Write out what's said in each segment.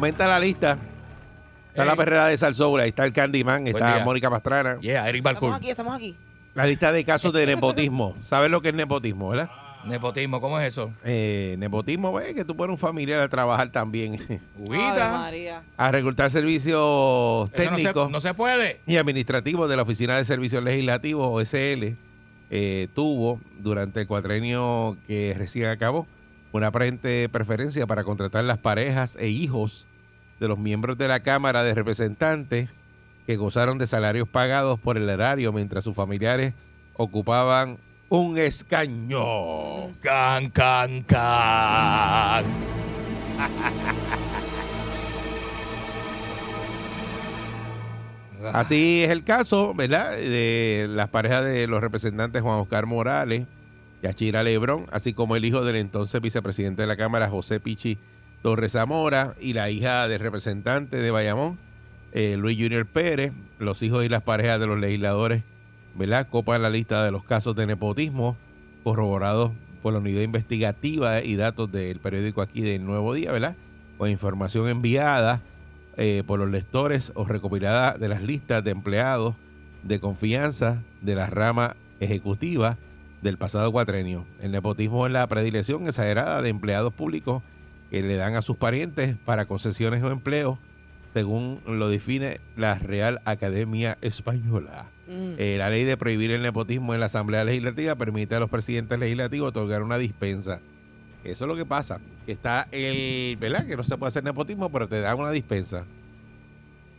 Aumenta la lista. Está la perrera de Salsoul, ahí está el Candyman, está día. Mónica Pastrana. Yeah, Eric Estamos aquí, estamos aquí. La lista de casos de nepotismo. ¿Sabes lo que es nepotismo, verdad? Nepotismo, ¿cómo es eso? Eh, nepotismo es que tú pones un familiar a trabajar también, Ave Ubita. María. a reclutar servicios Eso no se, técnicos no se puede. y administrativos de la Oficina de Servicios Legislativos, OSL, eh, tuvo durante el cuatrenio que recién acabó una aparente preferencia para contratar las parejas e hijos de los miembros de la Cámara de Representantes que gozaron de salarios pagados por el erario mientras sus familiares ocupaban un escaño. Can, can, can. Así es el caso, ¿verdad? De las parejas de los representantes Juan Oscar Morales y Achira Lebrón, así como el hijo del entonces vicepresidente de la Cámara, José Pichi Torres Zamora, y la hija del representante de Bayamón, eh, Luis Junior Pérez, los hijos y las parejas de los legisladores, ¿verdad? Copan la lista de los casos de nepotismo corroborados por la unidad investigativa y datos del periódico aquí del Nuevo Día, ¿verdad? Con información enviada eh, por los lectores o recopilada de las listas de empleados de confianza de la rama ejecutiva del pasado cuatrenio. El nepotismo es la predilección exagerada de empleados públicos que le dan a sus parientes para concesiones o empleos, según lo define la Real Academia Española. Mm. Eh, la ley de prohibir el nepotismo en la Asamblea Legislativa permite a los presidentes legislativos otorgar una dispensa. Eso es lo que pasa, que está el, ¿verdad? Que no se puede hacer nepotismo, pero te dan una dispensa.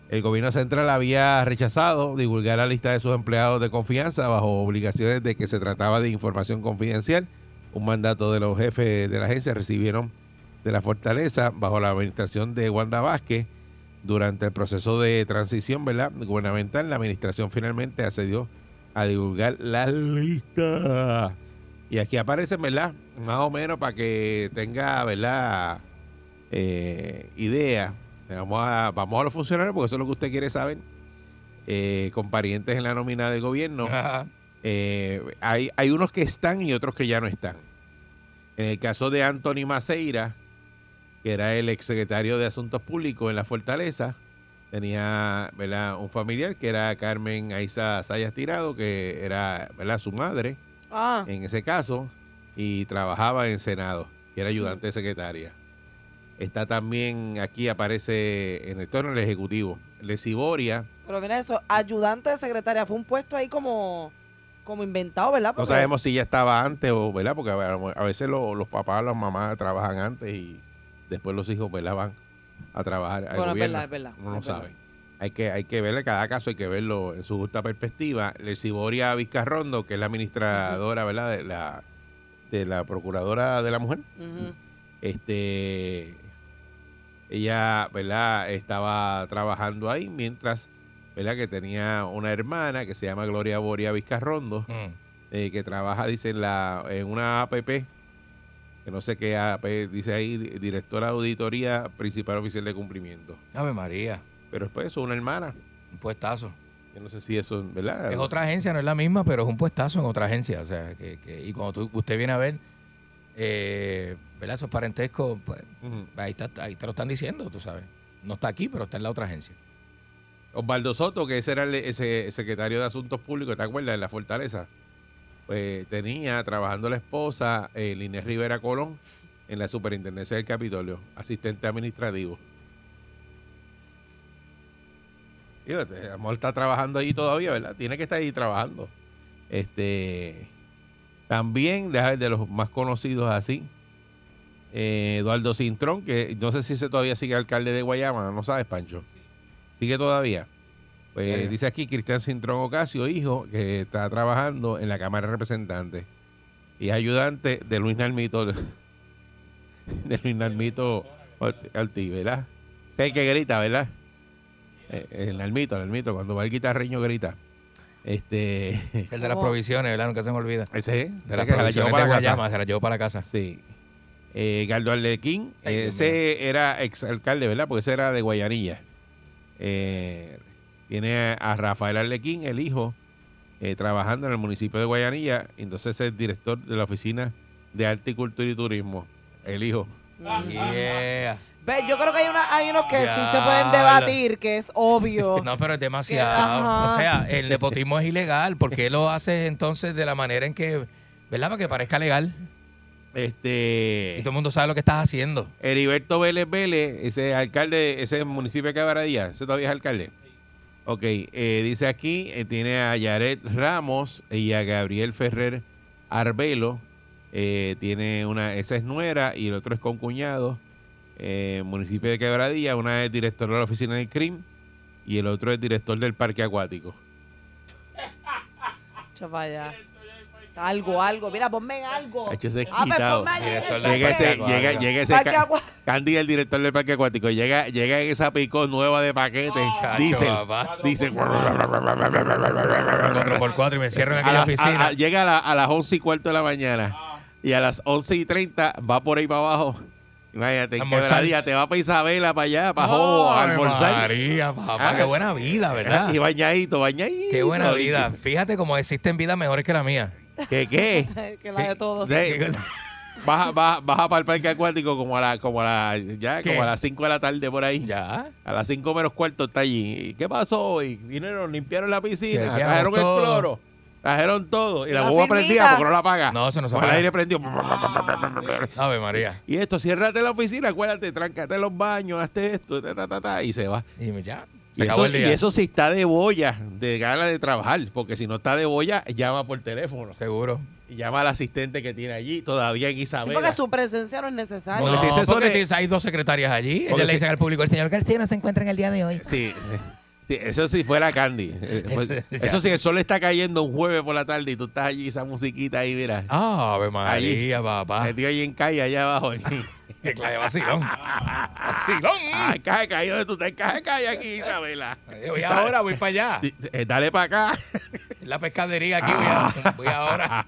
El gobierno central había rechazado divulgar la lista de sus empleados de confianza bajo obligaciones de que se trataba de información confidencial. Un mandato de los jefes de la agencia recibieron de la fortaleza bajo la administración de Wanda Vázquez durante el proceso de transición ¿verdad? gubernamental. La administración finalmente accedió a divulgar la lista. Y aquí aparece, ¿verdad? Más o menos para que tenga, ¿verdad? Eh, idea. Vamos a, vamos a los funcionarios porque eso es lo que usted quiere saber. Eh, con parientes en la nómina del gobierno. Eh, hay, hay unos que están y otros que ya no están. En el caso de Anthony Maceira, que era el exsecretario de Asuntos Públicos en la Fortaleza, tenía ¿verdad? un familiar que era Carmen Aiza Sayas Tirado, que era ¿verdad? su madre Ah, en ese caso, y trabajaba en Senado, y era ayudante de secretaria. Está también, aquí aparece en el torno del Ejecutivo, Lesiboria. pero mira eso, ayudante de secretaria, fue un puesto ahí como, como inventado, ¿verdad? No sabemos si ya estaba antes o, ¿verdad? Porque a veces lo- los papás, las mamás trabajan antes y después los hijos, ¿verdad? Van a trabajar al Bueno, es gobierno. verdad, es verdad, Uno no es verdad. sabe. Hay que, hay que verle cada caso, hay que verlo en su justa perspectiva. Lesiboria Vizcarrondo, que es la administradora, ¿verdad? De la, de la Procuradora de la Mujer. Este, ella, ¿verdad? Estaba trabajando ahí mientras, ¿verdad? Que tenía una hermana que se llama Gloria Boria Vizcarrondo, Mm. eh, que trabaja, dice, en, la, en una APP, que no sé qué AP, dice ahí, di- directora de auditoría principal oficial de cumplimiento. Ave María. Pero después eso, una hermana. Un puestazo. Yo no sé si eso, ¿verdad? Es otra agencia, no es la misma, pero es un puestazo en otra agencia. O sea, que, que- y cuando tú- usted viene a ver, eh, ¿verdad? Esos parentescos, pues, ahí, está, ahí te lo están diciendo, tú sabes. No está aquí, pero está en la otra agencia. Osvaldo Soto, que ese era el ese secretario de Asuntos Públicos, ¿te acuerdas? En la Fortaleza. Pues tenía trabajando la esposa, eh, Inés Rivera Colón, en la superintendencia del Capitolio, asistente administrativo. Fíjate, a lo está trabajando allí todavía, ¿verdad? Tiene que estar ahí trabajando. Este. También, deja ver, de los más conocidos así, eh, Eduardo Cintrón, que no sé si ese todavía sigue alcalde de Guayama, no sabes, Pancho. ¿Sigue todavía? Pues dice aquí Cristian Cintrón Ocasio, hijo, que está trabajando en la Cámara de Representantes y es ayudante de Luis Nalmito, de Luis Nalmito Orti- Ortiz, ¿verdad? Es el que grita, ¿verdad? Eh, El Nalmito, el Nalmito, cuando va el guitarreño grita. Este, Es el de las provisiones, ¿verdad? Nunca se me olvida. ese, ese De las que se la llevó provisiones de para la casa. Guayama, se la llevó para la casa. Sí. Eh, Galdo Arlequín, Ay, Dios ese era exalcalde, ¿verdad? Porque ese era de Guayanilla. Eh, tiene a, Rafael Arlequín, el hijo, eh, trabajando en el municipio de Guayanilla. Entonces es director de la Oficina de Arte y Cultura y Turismo. El hijo. Yeah. Ve, yo creo que hay, una, hay unos que sí se pueden debatir, que es obvio. No, pero es demasiado. O sea, el nepotismo es ilegal. ¿Por qué lo haces entonces de la manera en que, ¿verdad? Para que parezca legal. Y Este todo el mundo sabe lo que estás haciendo. Heriberto Vélez Vélez, ese alcalde, ese municipio de Cabradilla, ese todavía es alcalde. Ok, eh, dice aquí, eh, tiene a Yaret Ramos y a Gabriel Ferrer Arbelo. Eh, tiene una, esa es nuera y el otro es concuñado. Eh, municipio de Quebradilla, una es director de la oficina del CRIM y el otro es director del parque acuático. Allá. Algo, algo. Mira, ponme en algo. Hacho, ese es Ah, pues quitado. ponme en el Llega parque. ese, parque llega, acuático. llega ese Parque ca- Agua- Candy, el director del parque acuático, llega, llega en esa picó nueva de paquete. Chacho, dice, papá. dice. 4x4 y me cierro en A aquella las- a- oficina. a- llega a, la- a las 11 y cuarto de la mañana y a las 11 y 30 va por ahí para abajo. Imagínate, en Almorzar. quebradilla, te va para Isabela, para allá, para Jobo, a almorzar. María, papá, Ah. qué buena vida, ¿verdad? Y bañadito, bañadito. Qué buena vida. Fíjate cómo existen vidas mejores que la mía. ¿Qué qué? que la de todos. Sí. Baja, baja, baja para el parque acuático como a la, como a la, ya, ¿Qué? como a las 5 de la tarde por ahí. Ya. A las 5 menos cuarto está allí. ¿Y ¿Qué pasó hoy? Vinieron, limpiaron la piscina, trajeron el todo. cloro, trajeron todo. Y la La bomba firmita. prendida porque no la apaga. No, eso no se el apaga. aire prendió. Ave María. Y esto, ciérrate la oficina, acuérdate, tráncate los baños, hazte esto, ta, ta, ta, ta, y se va. Y ya. Y eso, el y eso sí está de boya, de ganas de trabajar, porque si no está de boya, llama por teléfono. Seguro. Y llama al asistente que tiene allí, todavía en Sí, Isabela. porque su presencia no es necesaria. Porque no, hay dos secretarias allí. Ellas le si- dicen al público, el señor García no se encuentra en el día de hoy. Sí, sí, eso sí fuera Candy. Eh, pues, eso sí, el sol está cayendo un jueves por la tarde y tú estás allí, esa musiquita ahí, mira. Ave María, Allí. papá. Metido ahí en calle, allá abajo. Qué clase de vacilón. vacilón. ah, caje calle, donde tú estás, caje calle aquí, Isabela. Voy ahora, voy para allá. Eh, Dale para acá. La pescadería aquí voy, a- voy ahora.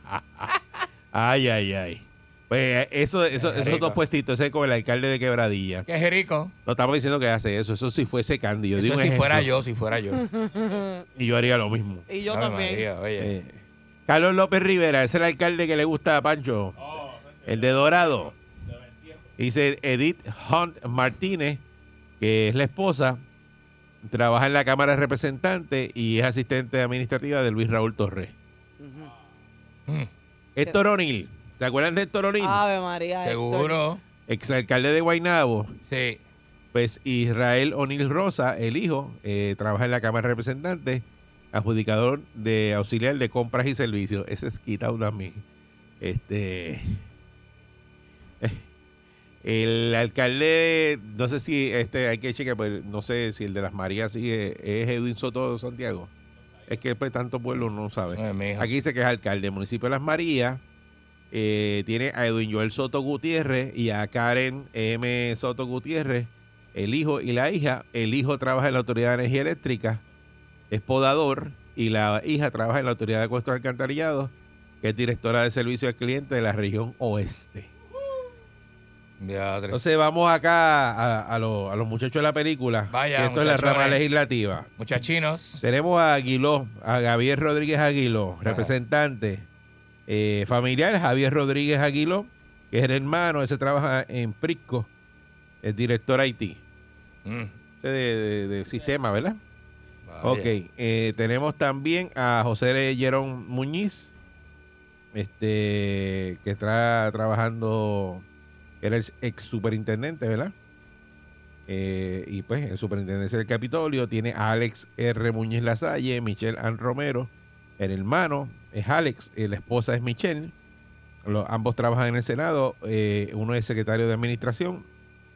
Ay, ay, ay. Pues eso, eso, Qué esos dos puestitos, ese es como el alcalde de Quebradilla. Qué rico. No estamos diciendo que hace eso, eso si fuese Candy. Yo digo Eso si fuera yo, si fuera yo. Y yo haría lo mismo. Y yo también. María, oye. Eh, Carlos López Rivera, ese es el alcalde que le gusta a Pancho. el de Dorado. Dice Edith Hunt Martínez, que es la esposa, trabaja en la Cámara de Representantes y es asistente administrativa de Luis Raúl Torres. Ujú. Mm, Héctor O'Neill, ¿te acuerdan de Héctor O'Neill? Ave María. Seguro. Exalcalde de Guaynabo. Sí. Pues Israel O'Neill Rosa, el hijo, eh, trabaja en la Cámara de Representantes, adjudicador de auxiliar de compras y servicios. Ese es quitado también. Este. El alcalde, no sé si este hay que chequear, pues no sé si el de las Marías sigue, es Edwin Soto Santiago. Es que pues tantos pueblos no. Ay, mijo. Aquí dice que es alcalde del municipio de Las Marías. Eh, tiene a Edwin Joel Soto Gutiérrez y a Karen M. Soto Gutiérrez, el hijo y la hija. El hijo trabaja en la Autoridad de Energía Eléctrica, es podador, y la hija trabaja en la Autoridad de Acuestos Alcantarillados, que es directora de servicio al cliente de la región oeste. Entonces vamos acá a, a los- a los muchachos de la película. Vaya, que esto es la rama legislativa. Muchachinos. Tenemos a Aguiló, a Javier Rodríguez Aguiló, representante eh, familiar, Javier Rodríguez Aguiló, que es el hermano, ese trabaja en Prisco, es director Haití, Mm, de, de- de sistema, ¿verdad? vaya. Ok, eh, tenemos también a José Jerón Muñiz, este, que está trabajando, era el ex superintendente, ¿verdad? Eh, y pues en superintendencia del Capitolio tiene a Alex R. Muñiz Lasalle, Michelle Ann Romero, el hermano es Alex, y la esposa es Michelle, Los- ambos trabajan en el Senado. eh, uno es secretario de administración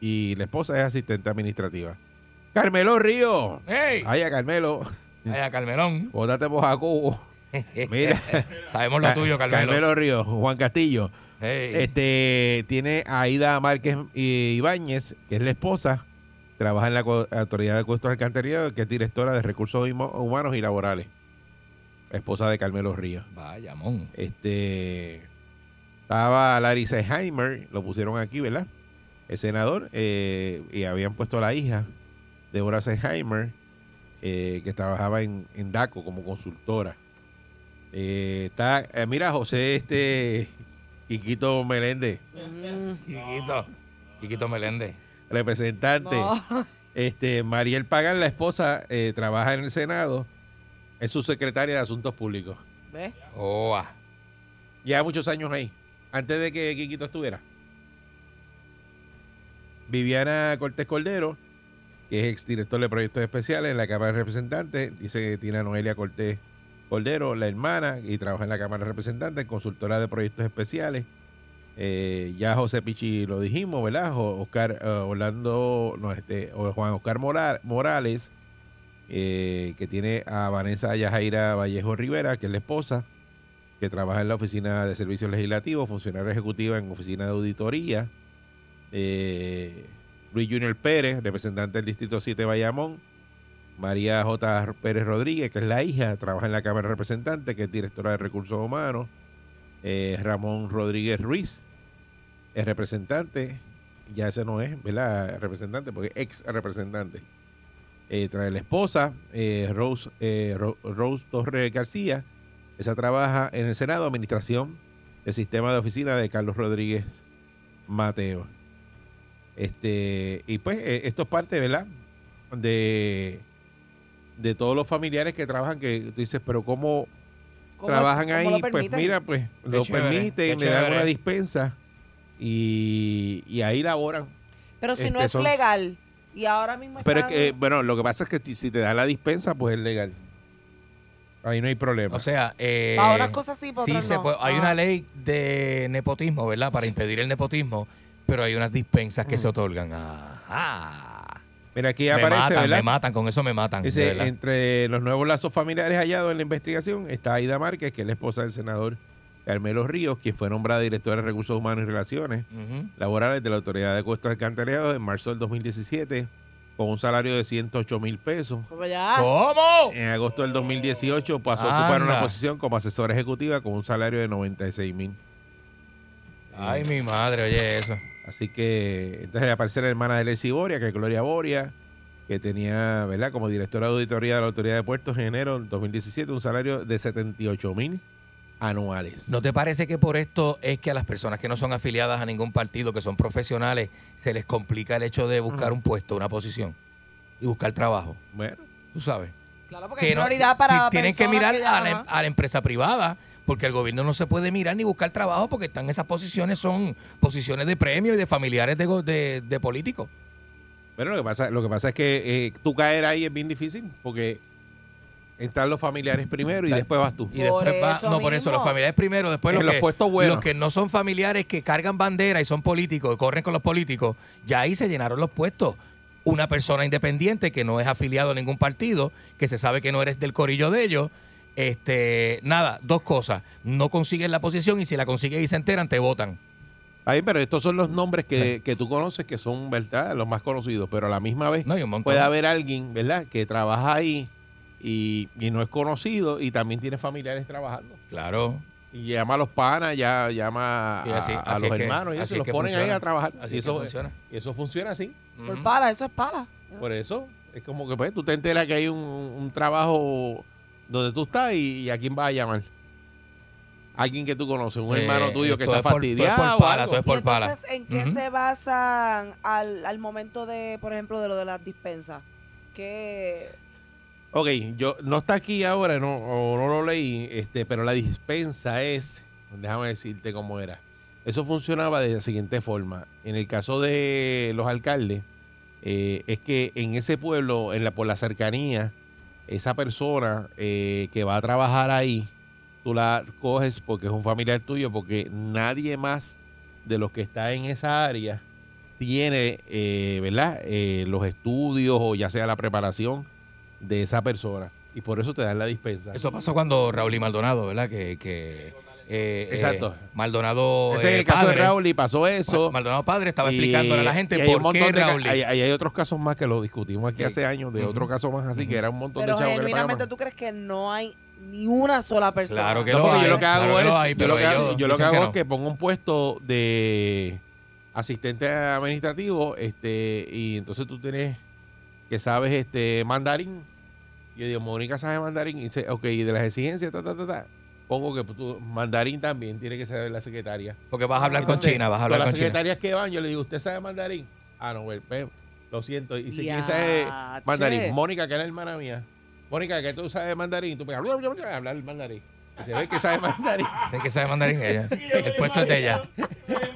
y la esposa es asistente administrativa. Carmelo Río. ¡Ey! Ay, a Carmelo. Ay, a Carmelón. Bótate por Jacobo. Mira. Sabemos lo tuyo, Carmelo. Carmelo Río, Juan Castillo. Este tiene a Aida Márquez Ibáñez, que es la esposa, trabaja en la Autoridad de Costos Alcantarillado, que es directora de Recursos Humanos y Laborales. Esposa de Carmelo Ríos. Vaya, mon. Este estaba Larry Seheimer, lo pusieron aquí, ¿verdad? El senador, eh, y habían puesto a la hija de Débora Seheimer, eh, que trabajaba en, en DACO como consultora. Eh, está, eh, mira, José este Quiquito Meléndez, Mm, Quiquito. Quiquito Meléndez. representante. no. Este, Mariel Pagan, la esposa, eh, trabaja en el Senado, es su secretaria de Asuntos Públicos. ¿Ves? Oh, ah. Lleva muchos años ahí, antes de que Quiquito estuviera. Viviana Cortés Cordero, que es exdirector de proyectos especiales en la Cámara de Representantes, dice que tiene a Noelia Cortés Cordero, la hermana, y trabaja en la Cámara de Representantes, consultora de proyectos especiales. Eh, ya José Pichi lo dijimos, ¿verdad? Oscar eh, Orlando, no, este, Juan Oscar Mora- Morales, eh, que tiene a Vanessa Yajaira Vallejo Rivera, que es la esposa, que trabaja en la Oficina de Servicios Legislativos, funcionaria ejecutiva en Oficina de Auditoría. Luis Junior Pérez, representante del Distrito 7 de Bayamón. María J. Pérez Rodríguez, que es la hija, trabaja en la Cámara de Representantes, que es directora de Recursos Humanos. Eh, Ramón Rodríguez Ruiz, es representante, ya ese no es, ¿verdad? Representante, porque ex representante. Eh, trae la esposa, eh, Rose, Ro- Rose Torres García, esa trabaja en el Senado, Administración del Sistema de Oficina de Carlos Rodríguez Mateo. Este, y pues esto es parte, ¿verdad? De, de todos los familiares que trabajan, que tú dices, pero ¿cómo ¿Cómo- trabajan cómo ahí? lo Pues mira, pues lo chévere, permiten, qué le dan una dispensa y, y ahí laboran. Pero si no este, es son- legal y ahora mismo Pero es que, eh, bueno, lo que pasa es que si te dan la dispensa, pues es legal. Ahí no hay problema. O sea, eh, Para unas cosas sí, para sí otras se no. puede- hay Ah. una ley de nepotismo, ¿verdad? Para impedir el nepotismo, pero hay unas dispensas que Mm. se otorgan. Ajá. Mira, aquí Me aparece, matan, ¿verdad? me matan, con eso me matan. Dice, verdad. entre los nuevos lazos familiares hallados en la investigación está Aida Márquez, que es la esposa del senador Carmelo Ríos, quien fue nombrada directora de Recursos Humanos y Relaciones. Laborales de la Autoridad de Costas Alcantarillados en marzo del 2017, con un salario de 108 mil pesos. Ya. ¿Cómo? En agosto del 2018 pasó a ocupar una posición como asesora ejecutiva con un salario de 96 mil. Ay, mi madre, oye eso. Así que entonces aparece la hermana de Leslie Boria, que es Gloria Boria, que tenía, ¿verdad? Como directora de auditoría de la Autoridad de Puertos en enero del 2017, un salario de 78 mil anuales. ¿No te parece que por esto es que a las personas que no son afiliadas a ningún partido, que son profesionales, se les complica el hecho de buscar un puesto, una posición y buscar trabajo? Bueno, Tú sabes. Claro, porque hay no- para ti- tienen que mirar ya- a, la, ajá. a la empresa privada, porque el gobierno no se puede mirar ni buscar trabajo porque están en esas posiciones, son posiciones de premio y de familiares de, de, de políticos. Bueno, lo que pasa, lo que pasa es que eh, tú caer ahí es bien difícil porque entran los familiares primero y después vas tú. Y después Por va, eso no, por eso, los familiares primero, después los los que, puestos buenos. los que no son familiares que cargan bandera y son políticos, y corren con los políticos, ya ahí se llenaron los puestos. Una persona independiente que no es afiliado a ningún partido, que se sabe que no eres del corillo de ellos, este, nada, dos cosas, no consigues la posición y si la consigues y se enteran, te votan. Ahí, pero estos son los nombres que, que tú conoces que son, ¿verdad? Los más conocidos, pero a la misma vez No, hay un montón. puede haber alguien, ¿verdad? Que trabaja ahí y, y no es conocido y también tiene familiares trabajando. Claro, Y llama a los panas, ya llama Sí, a, así- a así los es que- hermanos y es los ponen ahí a trabajar. así y eso, funciona. y eso funciona así. Por para, eso es para. Por eso es como que pues tú te enteras que hay un, un trabajo donde tú estás y, y a quién vas a llamar. Alguien que tú conoces, un Eh, hermano tuyo que está es por- todo es por fastidiado. pala, todo es por ¿Y pala. entonces en qué se basan al, al momento de, por ejemplo, de lo de las dispensas? ¿Qué, Ok, yo no está aquí ahora, no, o no lo leí, este, pero la dispensa es, déjame decirte cómo era. Eso funcionaba de la siguiente forma. En el caso de los alcaldes, eh, es que en ese pueblo, en la, por la cercanía, esa persona eh, que va a trabajar ahí, tú la coges porque es un familiar tuyo, porque nadie más de los que está en esa área tiene, eh, ¿verdad? Eh, los estudios o ya sea la preparación de esa persona. Y por eso te dan la dispensa. Eso pasó cuando Raúl y Maldonado, ¿verdad? Que, que eh, Exacto. eh, Maldonado. Ese es eh, el caso padre, de Raúl y pasó eso. Ma- Maldonado padre estaba Y- explicándole a la gente por qué montón de ca- Raúl. hay, hay- hay otros casos más que lo discutimos aquí Sí. hace años, de Ujú. otro caso más así, que era un montón Pero de chavos que le genuinamente tú crees que no hay ni una sola persona. Claro que No, lo porque hay, yo lo que hago claro que es, lo hay, yo lo que hago, ellos yo lo que dicen que hago no. es que pongo un puesto de asistente administrativo, este, y entonces tú tienes que sabes este mandarín. Yo digo, Mónica sabe mandarín, y dice, ok, y de las exigencias, ta, ta, ta, ta. Pongo que tú, mandarín también tiene que saber la secretaria. Porque vas a hablar con Entonces, China, vas a hablar las con China. secretarias que van, yo le digo, ¿usted sabe mandarín? Ah, no, güey, pues, lo siento. Y si quién sabe mandarín, Mónica, que es la hermana mía. Mónica, que tú sabes mandarín, tú pegas, hablar el mandarín. Y se ve que sabe mandarín. ¿De qué sabe mandarín ella? El puesto es de ella.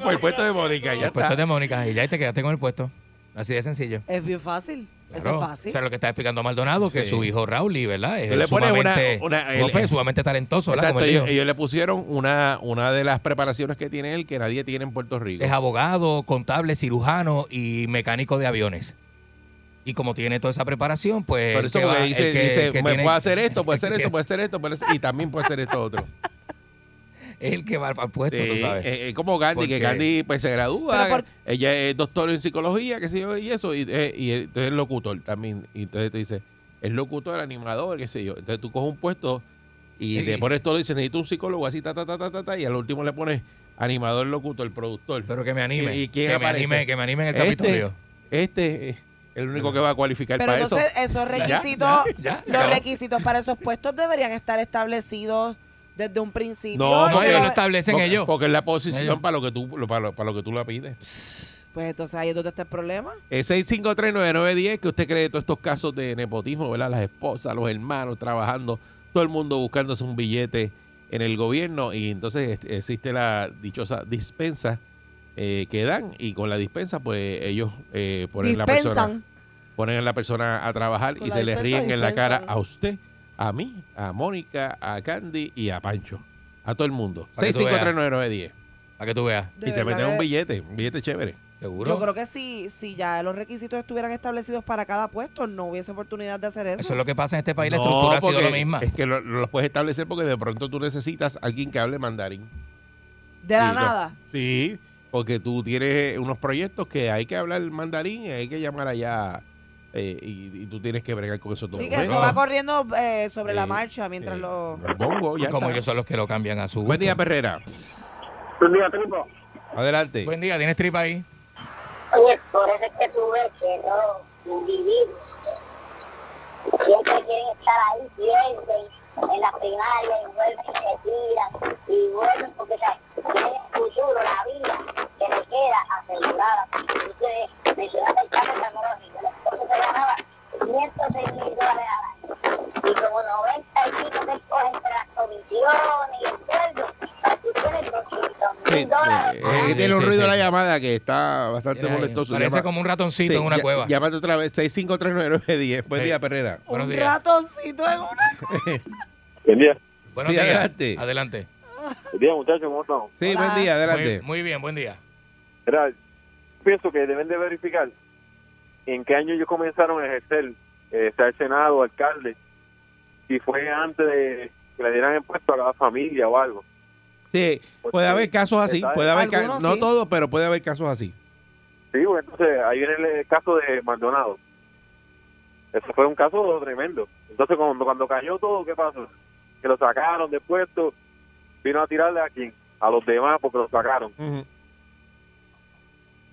Por el puesto de Mónica, ya El puesto está. es de Mónica y ya te quedaste con el puesto. Así de sencillo. Es bien fácil. Eso es fácil. O sea, lo que está explicando Maldonado, que Sí. su hijo Raúl, ¿verdad? Es le una- sumamente, una- ¿cómo el- fue? sumamente talentoso. Exacto, Como ellos, le pusieron una, una de las preparaciones que tiene él que nadie tiene en Puerto Rico. Es abogado, contable, cirujano y mecánico de aviones. Y como tiene toda esa preparación, pues. Por eso que porque va- dice, el que- dice el que me tiene- puede hacer esto, puede hacer esto, puede hacer esto, puede hacer- y también puede hacer esto otro. Es el que va al puesto, Sí, tú sabes. eh, eh, como Gandhi, que Gandhi pues se gradúa, por- ella es doctor en psicología, qué sé yo, y eso, y, eh, y entonces es locutor también. Y entonces te dice, es locutor, animador, qué sé yo. Entonces tú coges un puesto y Sí. le pones todo, y dices, necesito un psicólogo así, ta, ta, ta, ta, ta, ta, y al último le pones animador, locutor, productor. Pero que me anime. ¿Y- y quién que, me anime que me anime en el Este, Capitolio. Este es el único que va a cualificar Pero para entonces eso. esos Ya, requisitos, ya, los requisitos para esos puestos deberían estar establecidos desde un principio. No, y No, que ellos lo- establecen Porque, ellos. porque es la posición Ellos. para lo que tú lo- para lo, para lo que tú la pides. Pues entonces ahí es donde está el problema. Es 6539910 que usted cree de todos estos casos de nepotismo, ¿verdad? Las esposas, los hermanos trabajando, todo el mundo buscándose un billete en el gobierno y entonces este, existe la dichosa dispensa eh, que dan y con la dispensa pues ellos eh, ponen la persona Dispensan. ponen a la persona a trabajar Con y se le dispensa ríen en la cara a usted, a mí, a Mónica, a Candy y a Pancho, a todo el mundo. Para que tú veas. 6539910 Para que tú veas. De y se meten un billete, un billete chévere. Seguro. Yo creo que si, si ya los requisitos estuvieran establecidos para cada puesto, no hubiese oportunidad de hacer eso. Eso es lo que pasa en este país. La No, estructura ha sido la misma. Es que lo, lo puedes establecer porque de pronto tú necesitas alguien que hable mandarín. de la Sí, no. nada. Sí, porque tú tienes unos proyectos que hay que hablar mandarín y hay que llamar allá eh, y, y tú tienes que bregar con eso todo. Sí, que eso va corriendo eh, sobre la Sí, marcha mientras Sí. lo... Bongo, ya Como está. ellos son los que lo cambian a su Buen día. Perrera. Buen día, Tripo. Adelante. Buen día, ¿tienes tripa ahí? Oye, por eso es que tú ves que los individuos siempre quieren estar ahí, pierden en la primaria y vuelven y se tiran y vuelven porque tienen el futuro, la vida que les queda asegurada. Usted mencionaste el cambio tecnológico, esposo se ganaba 106 mil dólares al año y como 90 y pico que coge entre las comisiones y el sueldo, tú tienes 200 Sí, mil dólares. eh, es que Sí, tiene un sí, ruido sí. la llamada que está bastante Mira molestoso. Parece Llama- como un ratoncito Sí, en una ya- cueva. Llámate otra vez, 6539910. Buen Sí. día, Perrera. Buenos un días. ratoncito en una... Buen día. Buenos Sí, días. adelante. Adelante. Buen día, muchachos. ¿Cómo estamos? Sí, Hola. buen día, adelante. Muy, muy bien, buen día. Mira, pienso que deben de verificar en qué año ellos comenzaron a ejercer, eh, sea el Senado, alcalde, si fue antes de que le dieran impuesto a cada familia o algo. Sí, Porque puede haber casos así, puede haber ca- Algunos no sí. todos, pero puede haber casos así. Sí, pues entonces ahí viene el caso de Maldonado. Eso fue un caso tremendo. Entonces cuando, cuando cayó todo, ¿qué pasó? Que lo sacaron de puesto, vino a tirarle a quién? A los demás porque lo sacaron.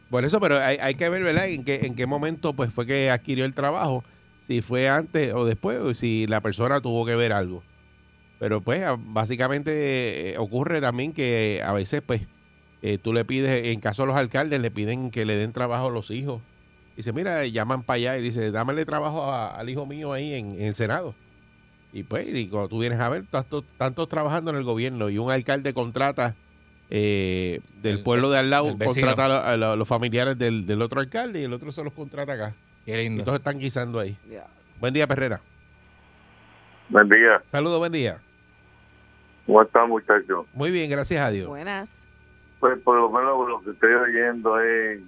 Por eso, pero hay, hay que ver, ¿verdad? En qué, en qué momento pues fue que adquirió el trabajo, si fue antes o después, o si la persona tuvo que ver algo. Pero pues básicamente eh, ocurre también que a veces pues eh, tú le pides, en caso de los alcaldes, le piden que le den trabajo a los hijos. Dice, mira, llaman para allá y dice, dámele trabajo al hijo mío ahí en, en el Senado. Y pues, y cuando tú vienes a ver, tantos, tantos trabajando en el gobierno y un alcalde contrata eh, del El- pueblo de al lado, contrata a, lo- a lo- los familiares del, del otro alcalde y el otro se los contrata acá. Qué Y lindo. entonces están guisando ahí. Buen día, Perrera. Buen día. Saludos, buen día. ¿Cómo está, muchacho? Muy bien, gracias a Dios. Buenas. Pues por lo menos lo que estoy oyendo es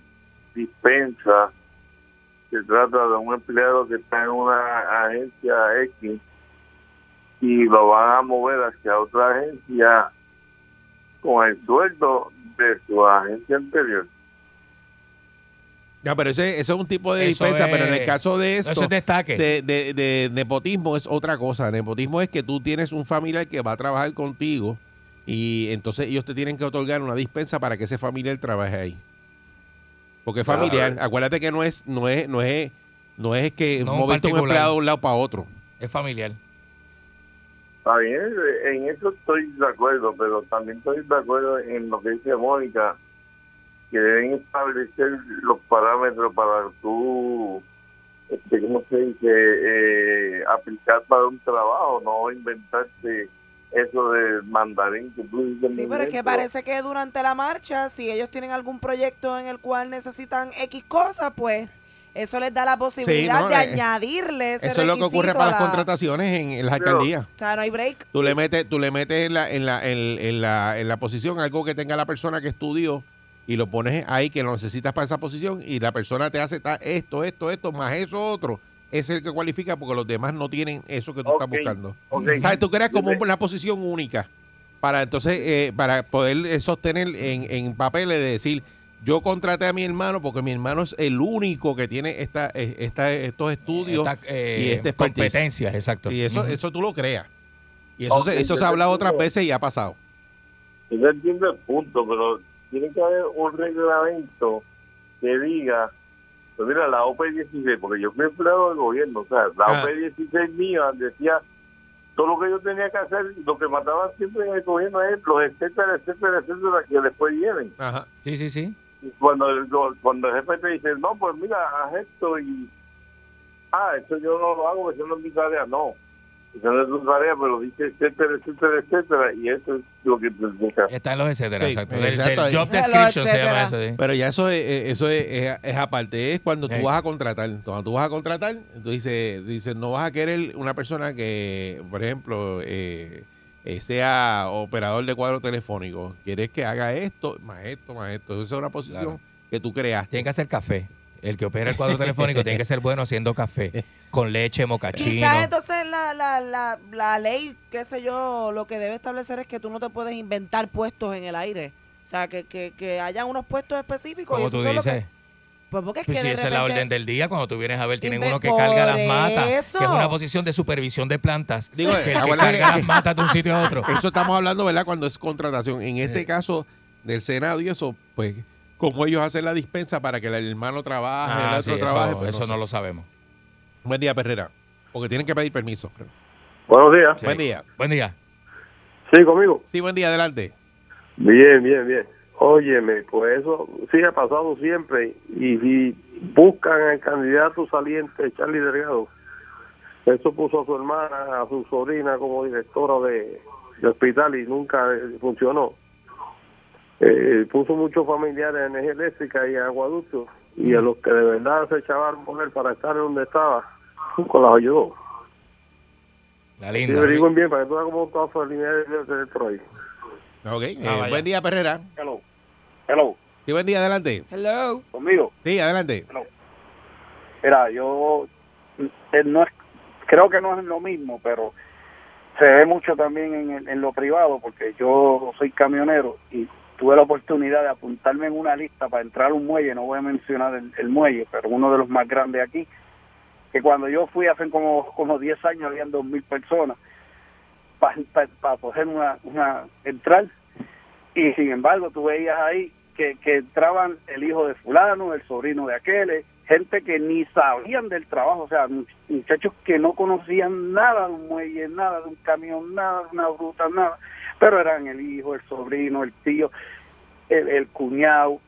dispensa. Se trata de un empleado que está en una agencia X y lo van a mover hacia otra agencia con el sueldo de su agencia anterior. Ya, pero ese, eso es un tipo de Eso dispensa, pero en el es- caso de eso esto, es destaque. de, de- de nepotismo es otra cosa. Nepotismo es que tú tienes un familiar que va a trabajar contigo y entonces ellos te tienen que otorgar una dispensa para que ese familiar trabaje ahí. Porque es Claro. familiar. Acuérdate que no es, no es, no es, no es que No un moverte un empleado de un lado para otro. Es familiar. Está bien, en eso estoy de acuerdo, pero también estoy de acuerdo en lo que dice Mónica, que deben establecer los parámetros para tú, este, ¿cómo se dice?, eh, aplicar para un trabajo, no inventarte eso de mandarín que tú dices. Sí, pero es que parece que durante la marcha, si ellos tienen algún proyecto en el cual necesitan X cosas, pues eso les da la posibilidad no, de eh, añadirle ese Eso es lo que ocurre para las la- contrataciones en, en las alcaldías. O sea, no hay break. Tú le metes, tú le metes en la, en la, en, en la, en la posición algo que tenga la persona que estudió y lo pones ahí que lo necesitas para esa posición y la persona te hace ta- esto, esto, esto, más eso otro. Es el que cualifica porque los demás no tienen eso que tú estás buscando. Tú creas como una posición única para entonces, eh, para poder eh, sostener en, en papeles de decir, yo contraté a mi hermano porque mi hermano es el único que tiene esta, eh, esta, estos estudios Esta, eh, y expertise. competencias, exacto. y eso, eso tú lo creas. Y eso, se, eso se ha hablado otras veces y ha pasado. Yo entiendo el punto, pero tiene que haber un reglamento que diga, pues mira, la OP16, porque yo fui empleado del gobierno, o sea, la Ah. OP16 mía decía todo lo que yo tenía que hacer, lo que mataban siempre en el gobierno es los etcétera, etcétera, etcétera, que después vienen. Ajá. Sí, sí, sí. Cuando el, cuando el jefe te dice, no, pues mira, haz esto y, ah, eso yo no lo hago, eso no es mi tarea, no. Eso no es tu tarea, pero dice etcétera, etcétera, etcétera, y eso es lo que te deja. Está en los etcétera, Sí, exacto. Del, del job description se llama eso. sí. Pero ya eso es, eh, eso es, es- es aparte, es cuando Sí. tú vas a contratar. Cuando tú vas a contratar, tú dices, dices, no vas a querer una persona que, por ejemplo, eh, eh, sea operador de cuadro telefónico. Quieres que haga esto, más esto, más esto. Esa es una posición Claro. que tú creaste. Tiene que hacer café. El que opera el cuadro telefónico tiene que ser bueno haciendo café. Con leche, mocachino. Quizás entonces la, la, la, la ley, qué sé yo, lo que debe establecer es que tú no te puedes inventar puestos en el aire. O sea, que, que, que hayan unos puestos específicos. y Como eso tú son lo que- dices. Pues porque es Pues que si de esa es la orden del día, cuando tú vienes a ver, tienen uno que carga las matas, eso. que es una posición de supervisión de plantas. Digo, que el que carga las matas de un sitio a otro. Eso estamos hablando, ¿verdad? Cuando es contratación. En este Sí. caso del Senado y eso, pues, como ellos hacen la dispensa para que el hermano trabaje, el Ah, otro sí, trabaje. eso, pues, eso no lo sabemos. Buen día, Perrera. Porque tienen que pedir permiso. Buenos días. Sí. Buen día. Buen día. Sí, conmigo. Sí, buen día, adelante. Bien, bien, bien. Óyeme, pues eso sí ha pasado siempre. Y si buscan al candidato saliente, Charlie Delgado, eso puso a su hermana, a su sobrina como directora de, de hospital y nunca eh, funcionó. Eh, puso muchos familiares en energía eléctrica y aguaductos y a los que de verdad se echaban por él para estar en donde estaba, nunca los ayudó. La Y linda. averigüen bien para que tú veas cómo toda su línea de dentro ahí. Ok. eh, Ah, buen día, Perrera. Hello. Hello. Sí, buen día, adelante. Hello. ¿Conmigo? Sí, adelante. Mira, yo eh, no es, creo que no es lo mismo, pero se ve mucho también en, el- en lo privado, porque yo soy camionero y tuve la oportunidad de apuntarme en una lista para entrar a un muelle, no voy a mencionar el, el muelle, pero uno de los más grandes aquí, que cuando yo fui hace como, como 10 años habían 2.000 personas para coger una, una entrar y sin embargo tú veías ahí que, entraban el hijo de fulano, el sobrino de aquel, eh, gente que ni sabían del trabajo, o sea, much- muchachos que no conocían nada de un muelle, nada de un camión, nada de una ruta, nada, pero eran el hijo, el sobrino, el tío, el, cuñado,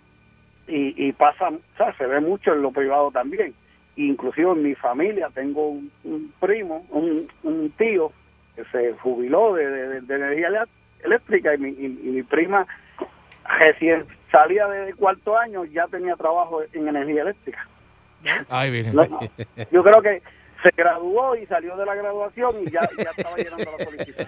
y, y pasa, o sea, se ve mucho en lo privado también. Inclusive en mi familia tengo un, un primo, un, tío que se jubiló de, energía elé- eléctrica y mi, y- y mi prima recién salía de cuarto año ya tenía trabajo en energía eléctrica. Ay. No, yo creo que se graduó y salió de la graduación y ya, ya estaba llenando la solicitud.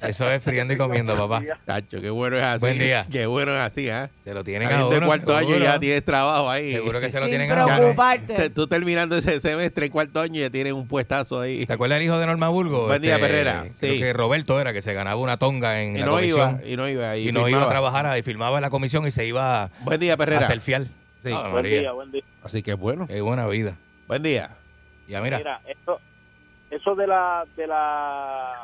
Eso es friendo y comiendo, papá. Tacho, qué bueno es así. Buen día. Qué bueno es así, ¿ah? Se lo tienen a uno, cuarto año seguro. ya tienes trabajo ahí. Seguro que se lo Sin tienen a preocuparte. Te- Tú terminando ese semestre en cuarto año ya tienes un puestazo ahí. ¿Te acuerdas el hijo de Norma Burgo? Buen día, Perrera. Creo Sí. que Roberto era que se ganaba una tonga en Y la no comisión. iba, y no iba. y no iba a trabajar ahí, filmaba en la comisión y se iba a, Buen día, Perrera. a selfiear. Sí. Buen día, buen día. Así que bueno. Qué buena vida. Buen día. Ya mira, Mira, eso, eso de la, de la,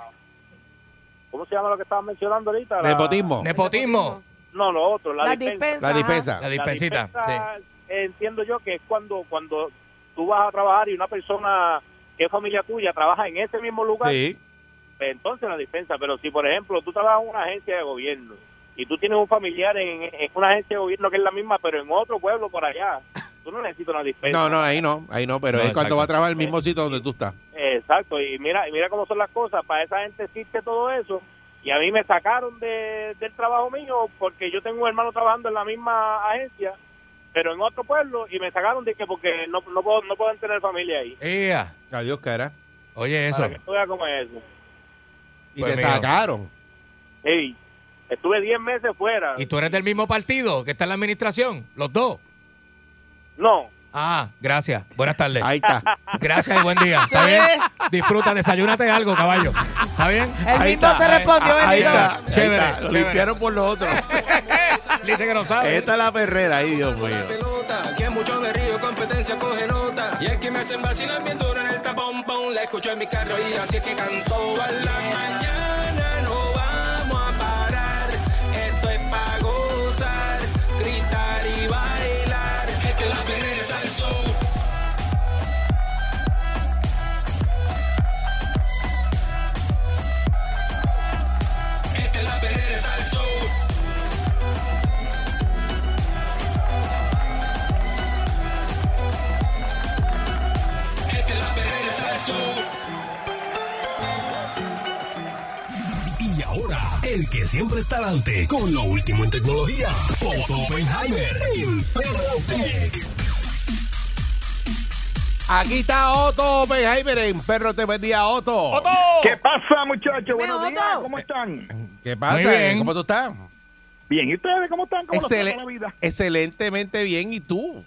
¿cómo se llama lo que estaban mencionando ahorita? La- Nepotismo. nepotismo, No, lo otro, la, La dispensa. dispensa. La dispensa. la dispensita. dispensa, Entiendo yo que es cuando, cuando tú vas a trabajar y una persona que es familia tuya trabaja en ese mismo lugar, Sí. pues entonces la dispensa. Pero si, por ejemplo, tú trabajas en una agencia de gobierno y tú tienes un familiar en, en una agencia de gobierno que es la misma, pero en otro pueblo por allá, tú no necesitas una dispensa. No, no, ahí no, ahí no, pero No, es cuando va a trabajar el mismo sitio donde tú estás. Exacto, y mira, y mira cómo son las cosas, para esa gente existe todo eso, y a mí me sacaron de, del trabajo mío porque yo tengo un hermano trabajando en la misma agencia, pero en otro pueblo, y me sacaron de que porque no, no, puedo, no pueden tener familia ahí. Ea, Adiós, cara. Oye, eso. Para que tú veas cómo es eso. Y Pues te mío. sacaron. Ey, estuve 10 meses fuera. ¿Y tú eres del mismo partido que está en la administración? ¿Los dos? No, Ah, gracias. Buenas tardes. Ahí está. Gracias y buen día. ¿Está bien? Disfruta, desayúnate algo, caballo. ¿Está bien? Él Ahí mismo está. se respondió, Ahí bendito. está. ahí Chévere, está. Lo chévere. limpiaron por los otros. Dice que no sabe. Esta es la perrera, ahí, Dios mío. pelota, que mucho me río, competencia coge nota. Y es que me hacen vacilar bien duro en el tapón, pon, la escucho en mi carro y así es que canto a la mañana. El que siempre está adelante con lo último en tecnología, Otto Oppenheimer en Perrotec. Aquí está Otto Oppenheimer en Perro Te Vendía Otto. ¿Qué pasa, muchachos? Buenos días, Otto. ¿cómo están? ¿Qué pasa? Muy bien. ¿Cómo tú estás? Bien, ¿y ustedes cómo están? ¿Cómo trata la vida? excelentemente bien. ¿Y tú?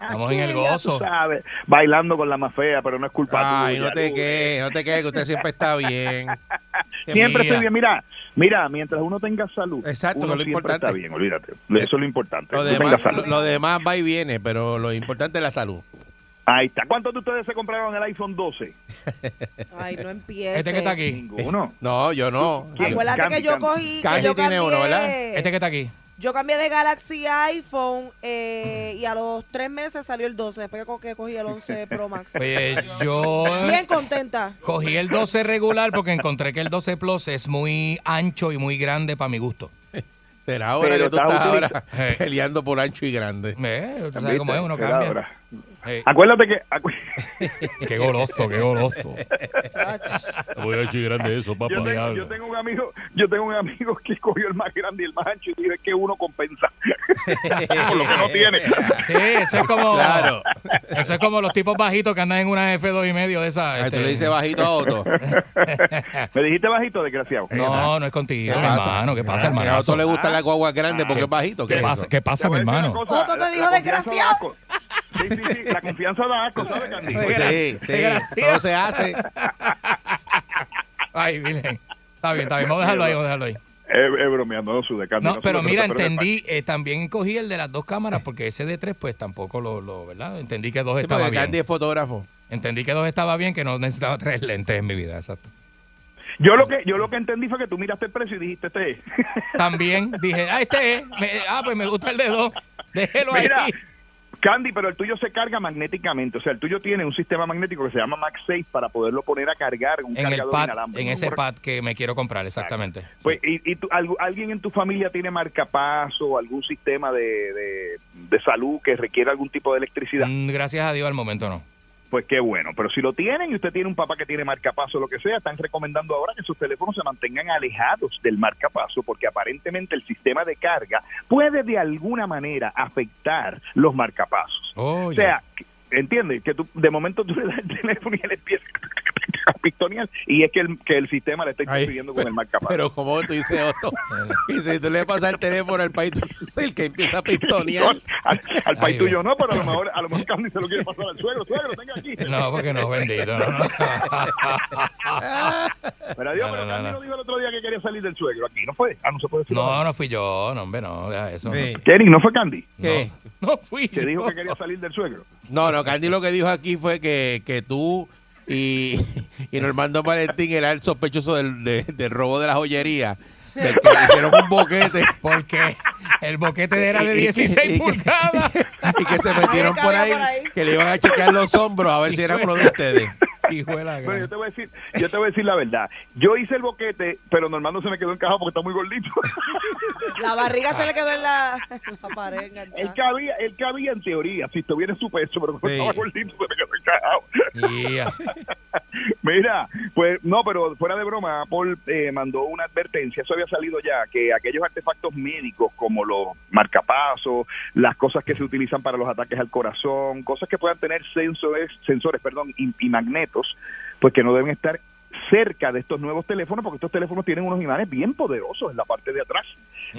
Estamos en el gozo. sabes, bailando con la más fea, pero no es culpa Ay, tuya, no te quedes, no te quedes, que usted siempre está bien. Siempre estoy bien. Mira, mira, mientras uno tenga salud, Exacto, uno que es lo siempre importante. está bien, olvídate. Eso es lo importante. Lo demás, lo demás va y viene, pero lo importante es la salud. Ahí está. ¿Cuántos de ustedes se compraron el iPhone 12? Ay, no empiece. Este que está aquí. Ninguno. No, yo no. ¿Quién? Acuérdate Candy, que yo Candy. cogí, que Candy yo tiene cambié, uno, ¿verdad? Este que está aquí. yo cambié de Galaxy a iPhone eh, y a los tres meses salió el 12, después que co- que cogí el 11 Pro Max. Oye, yo Bien contenta. cogí el 12 regular porque encontré que el 12 Plus es muy ancho y muy grande para mi gusto. Será ahora Pero que tú estás ahora Eh. peleando por ancho y grande. Eh, ¿Tú sabes es? Uno cambia. Eh, Acuérdate que... acu- qué goloso, qué goloso. Voy ancho y grande eso, yo, tengo, yo tengo un amigo yo tengo un amigo que cogió el más grande y el más ancho y dijo que uno compensa por lo que no tiene. Sí, eso es como. Claro. Eso es como los tipos bajitos que andan en una F2 y medio de esa. Ay, tú este, le dices bajito a Otto. ¿Me dijiste bajito, desgraciado? No, no es contigo, ¿Qué mi pasa? hermano. ¿Qué pasa, Que a hermano? Otto le gustan las guaguas grandes porque es bajito. ¿Qué, ¿Qué es pasa? ¿Qué pasa mi a decir hermano? cosa, Otto te la- dijo la desgraciado. Da asco. Sí, sí, sí, la confianza da asco, ¿sabes, Candy? Sí, sí, todo se hace. Ay, Virgen. Está bien, está bien. Vamos a dejarlo ahí, vamos a dejarlo ahí. Es, es bromeando, no sude, Candy. No, no pero mira, entendí, eh, también cogí el de las dos cámaras porque ese de tres, pues tampoco lo, lo ¿verdad? Entendí que dos Sí, estaba bien. Candy es fotógrafo. Entendí que dos estaba bien, que no necesitaba tres lentes en mi vida, exacto. Yo lo que yo lo que entendí fue que tú miraste el precio y dijiste este es. También dije, ah, este es, me- ah, pues me gusta el de dos, déjelo Mira, ahí. Candy, pero el tuyo se carga magnéticamente. O sea, el tuyo tiene un sistema magnético que se llama MagSafe para poderlo poner a cargar en un En el cargador pad, inalámbrico. en ese pad que me quiero comprar, exactamente. Pues, ¿y, y tú- algu- alguien en tu familia tiene marcapaso o algún sistema de, de, de salud que requiera algún tipo de electricidad? Mm, Gracias a Dios al momento no. Pues qué bueno. Pero si lo tienen y usted tiene un papá que tiene marcapaso o lo que sea, están recomendando ahora que sus teléfonos se mantengan alejados del marcapaso porque aparentemente el sistema de carga puede de alguna manera afectar los marcapasos. Oh, O sea, que- ¿entiendes? Que tú, de momento tú le das el teléfono y él empieza a pistonear y es que el, que el sistema le está interfiriendo con el marcapaso. Pero como tú dices, Otto, y si tú le pasas el teléfono al país, eres el que empieza a pistonear. No, al, al país tuyo no, pero a lo mejor, a lo mejor Candy se lo quiere pasar al suegro. Suegro, tenga aquí. No, porque no, bendito. No, no. Pero adiós, No, pero no, Candy no. no dijo el otro día que quería salir del suegro. Aquí no fue. Ah, no se puede decir. No, no fui yo, no, hombre, no, eso. Sí. Kenny, ¿no fue Candy? ¿Qué? No, no fui Que dijo que quería salir del suegro. No, no, Candy lo que dijo aquí fue que, que tú y, y Normando Valentín era el sospechoso del, de- del robo de la joyería. Del que le hicieron un boquete. Porque el boquete era de Y- y- 16 y- pulgadas. Y que se metieron por ahí, por ahí. que le iban a chequear los hombros a ver si era uno de ustedes. Hijo de la Bueno, yo te voy a decir, yo te voy a decir la verdad. Yo hice el boquete, pero Normando se me quedó encajado porque está muy gordito. La barriga se le quedó en la, en la pared él cabía, él cabía en teoría, si estuviera en su peso, pero como Sí. estaba gordito se me quedó encajado. Mira, pues no, pero fuera de broma, Apple eh, mandó una advertencia, eso había salido ya, que aquellos artefactos médicos como los marcapasos, las cosas que se utilizan para los ataques al corazón, cosas que puedan tener sensores, sensores perdón, y, y magnetos, pues que no deben estar cerca de estos nuevos teléfonos, porque estos teléfonos tienen unos imanes bien poderosos en la parte de atrás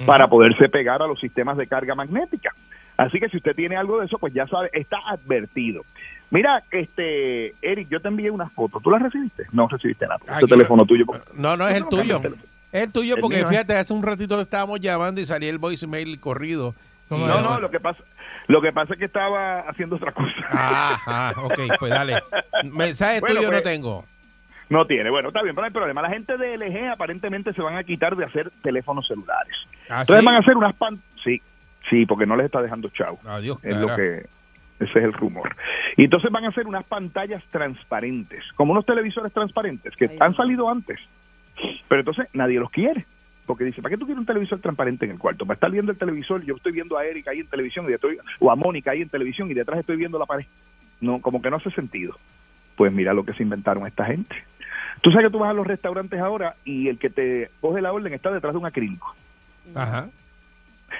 para poderse pegar a los sistemas de carga magnética. Así que si usted tiene algo de eso, pues ya sabe, está advertido. Mira, este, Eric, yo te envié una foto. ¿Tú la recibiste? No recibiste nada. Aquí Ese teléfono tuyo. porque- No, no es el No, tuyo. el. Es el tuyo porque fíjate, hace un ratito le estábamos llamando y salía el voicemail corrido. ¿Cómo Y No, no, lo que pasa, lo que pasa es que estaba haciendo otra cosa. Ah, ah, ok, pues dale. Mensaje Bueno, tuyo pues, no tengo. No tiene. Bueno, está bien, pero no hay problema. La gente de LG aparentemente se van a quitar de hacer teléfonos celulares. ¿Ah, Entonces sí? van a hacer unas pan... Sí, sí, porque no les está dejando chavo. Adiós, es lo que ese es el rumor. Y entonces van a hacer unas pantallas transparentes, como unos televisores transparentes que Ay, han salido antes. Pero entonces nadie los quiere. Porque dice, ¿para qué tú quieres un televisor transparente en el cuarto? Para estar viendo el televisor, yo estoy viendo a Erika ahí en televisión y estoy, o a Mónica ahí en televisión y detrás estoy viendo la pared. No, como que no hace sentido. Pues mira lo que se inventaron esta gente. Tú sabes que tú vas a los restaurantes ahora y el que te coge la orden está detrás de un acrílico. Ajá.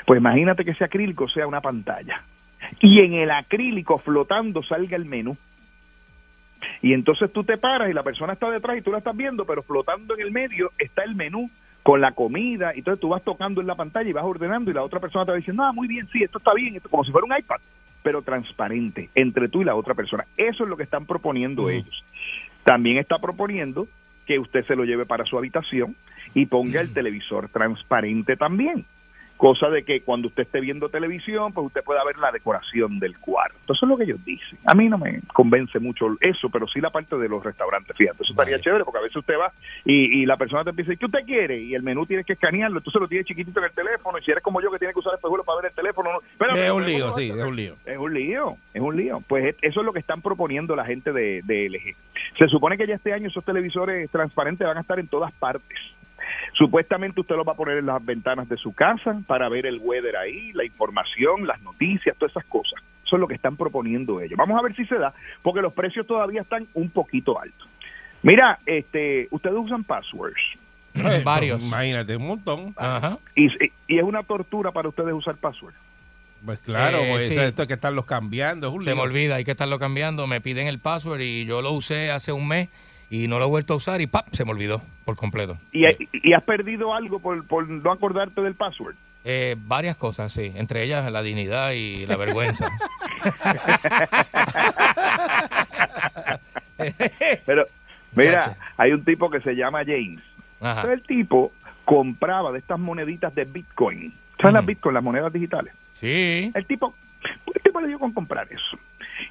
Pues imagínate que ese acrílico sea una pantalla. Y en el acrílico flotando salga el menú. Y entonces tú te paras y la persona está detrás y tú la estás viendo, pero flotando en el medio está el menú con la comida. Y entonces tú vas tocando en la pantalla y vas ordenando y la otra persona te va diciendo, ah, muy bien, sí, esto está bien, esto como si fuera un iPad, pero transparente entre tú y la otra persona. Eso es lo que están proponiendo ellos. También está proponiendo que usted se lo lleve para su habitación y ponga el televisor transparente también. Cosa de que cuando usted esté viendo televisión, pues usted pueda ver la decoración del cuarto. Eso es lo que ellos dicen. A mí no me convence mucho eso, pero sí la parte de los restaurantes. Fíjate, eso estaría Vale. chévere porque a veces usted va y, y la persona te empieza, ¿qué usted quiere? Y el menú tienes que escanearlo, entonces lo tiene chiquitito en el teléfono. Y si eres como yo que tiene que usar espejuelos para ver el teléfono, no. Espérate, Es un ¿cómo lío, a sí, es un lío. Es un lío, es un lío. Pues es- eso es lo que están proponiendo la gente de, de LG. Se supone que ya este año esos televisores transparentes van a estar en todas partes. Supuestamente usted los va a poner en las ventanas de su casa para ver el weather ahí, la información, las noticias, todas esas cosas. Eso es lo que están proponiendo ellos. Vamos a ver si se da, porque los precios todavía están un poquito altos. Mira, este, ustedes usan passwords Eh, Varios. Imagínate, un montón. Ajá. y, y es una tortura para ustedes usar passwords. Pues claro, Eh, pues sí. esto hay que estarlos cambiando. Un Se me olvida, hay que estarlo cambiando. Me piden el password y yo lo usé hace un mes y no lo he vuelto a usar y ¡pap! se me olvidó por completo. ¿Y, y has perdido algo por, por no acordarte del password? Eh, varias cosas, sí. Entre ellas la dignidad y la vergüenza. Pero, mira, hay un tipo que se llama James. Ajá. El tipo compraba de estas moneditas de Bitcoin. ¿Sabes las. Bitcoin, las monedas digitales? Sí. El tipo, el tipo le dio con comprar eso.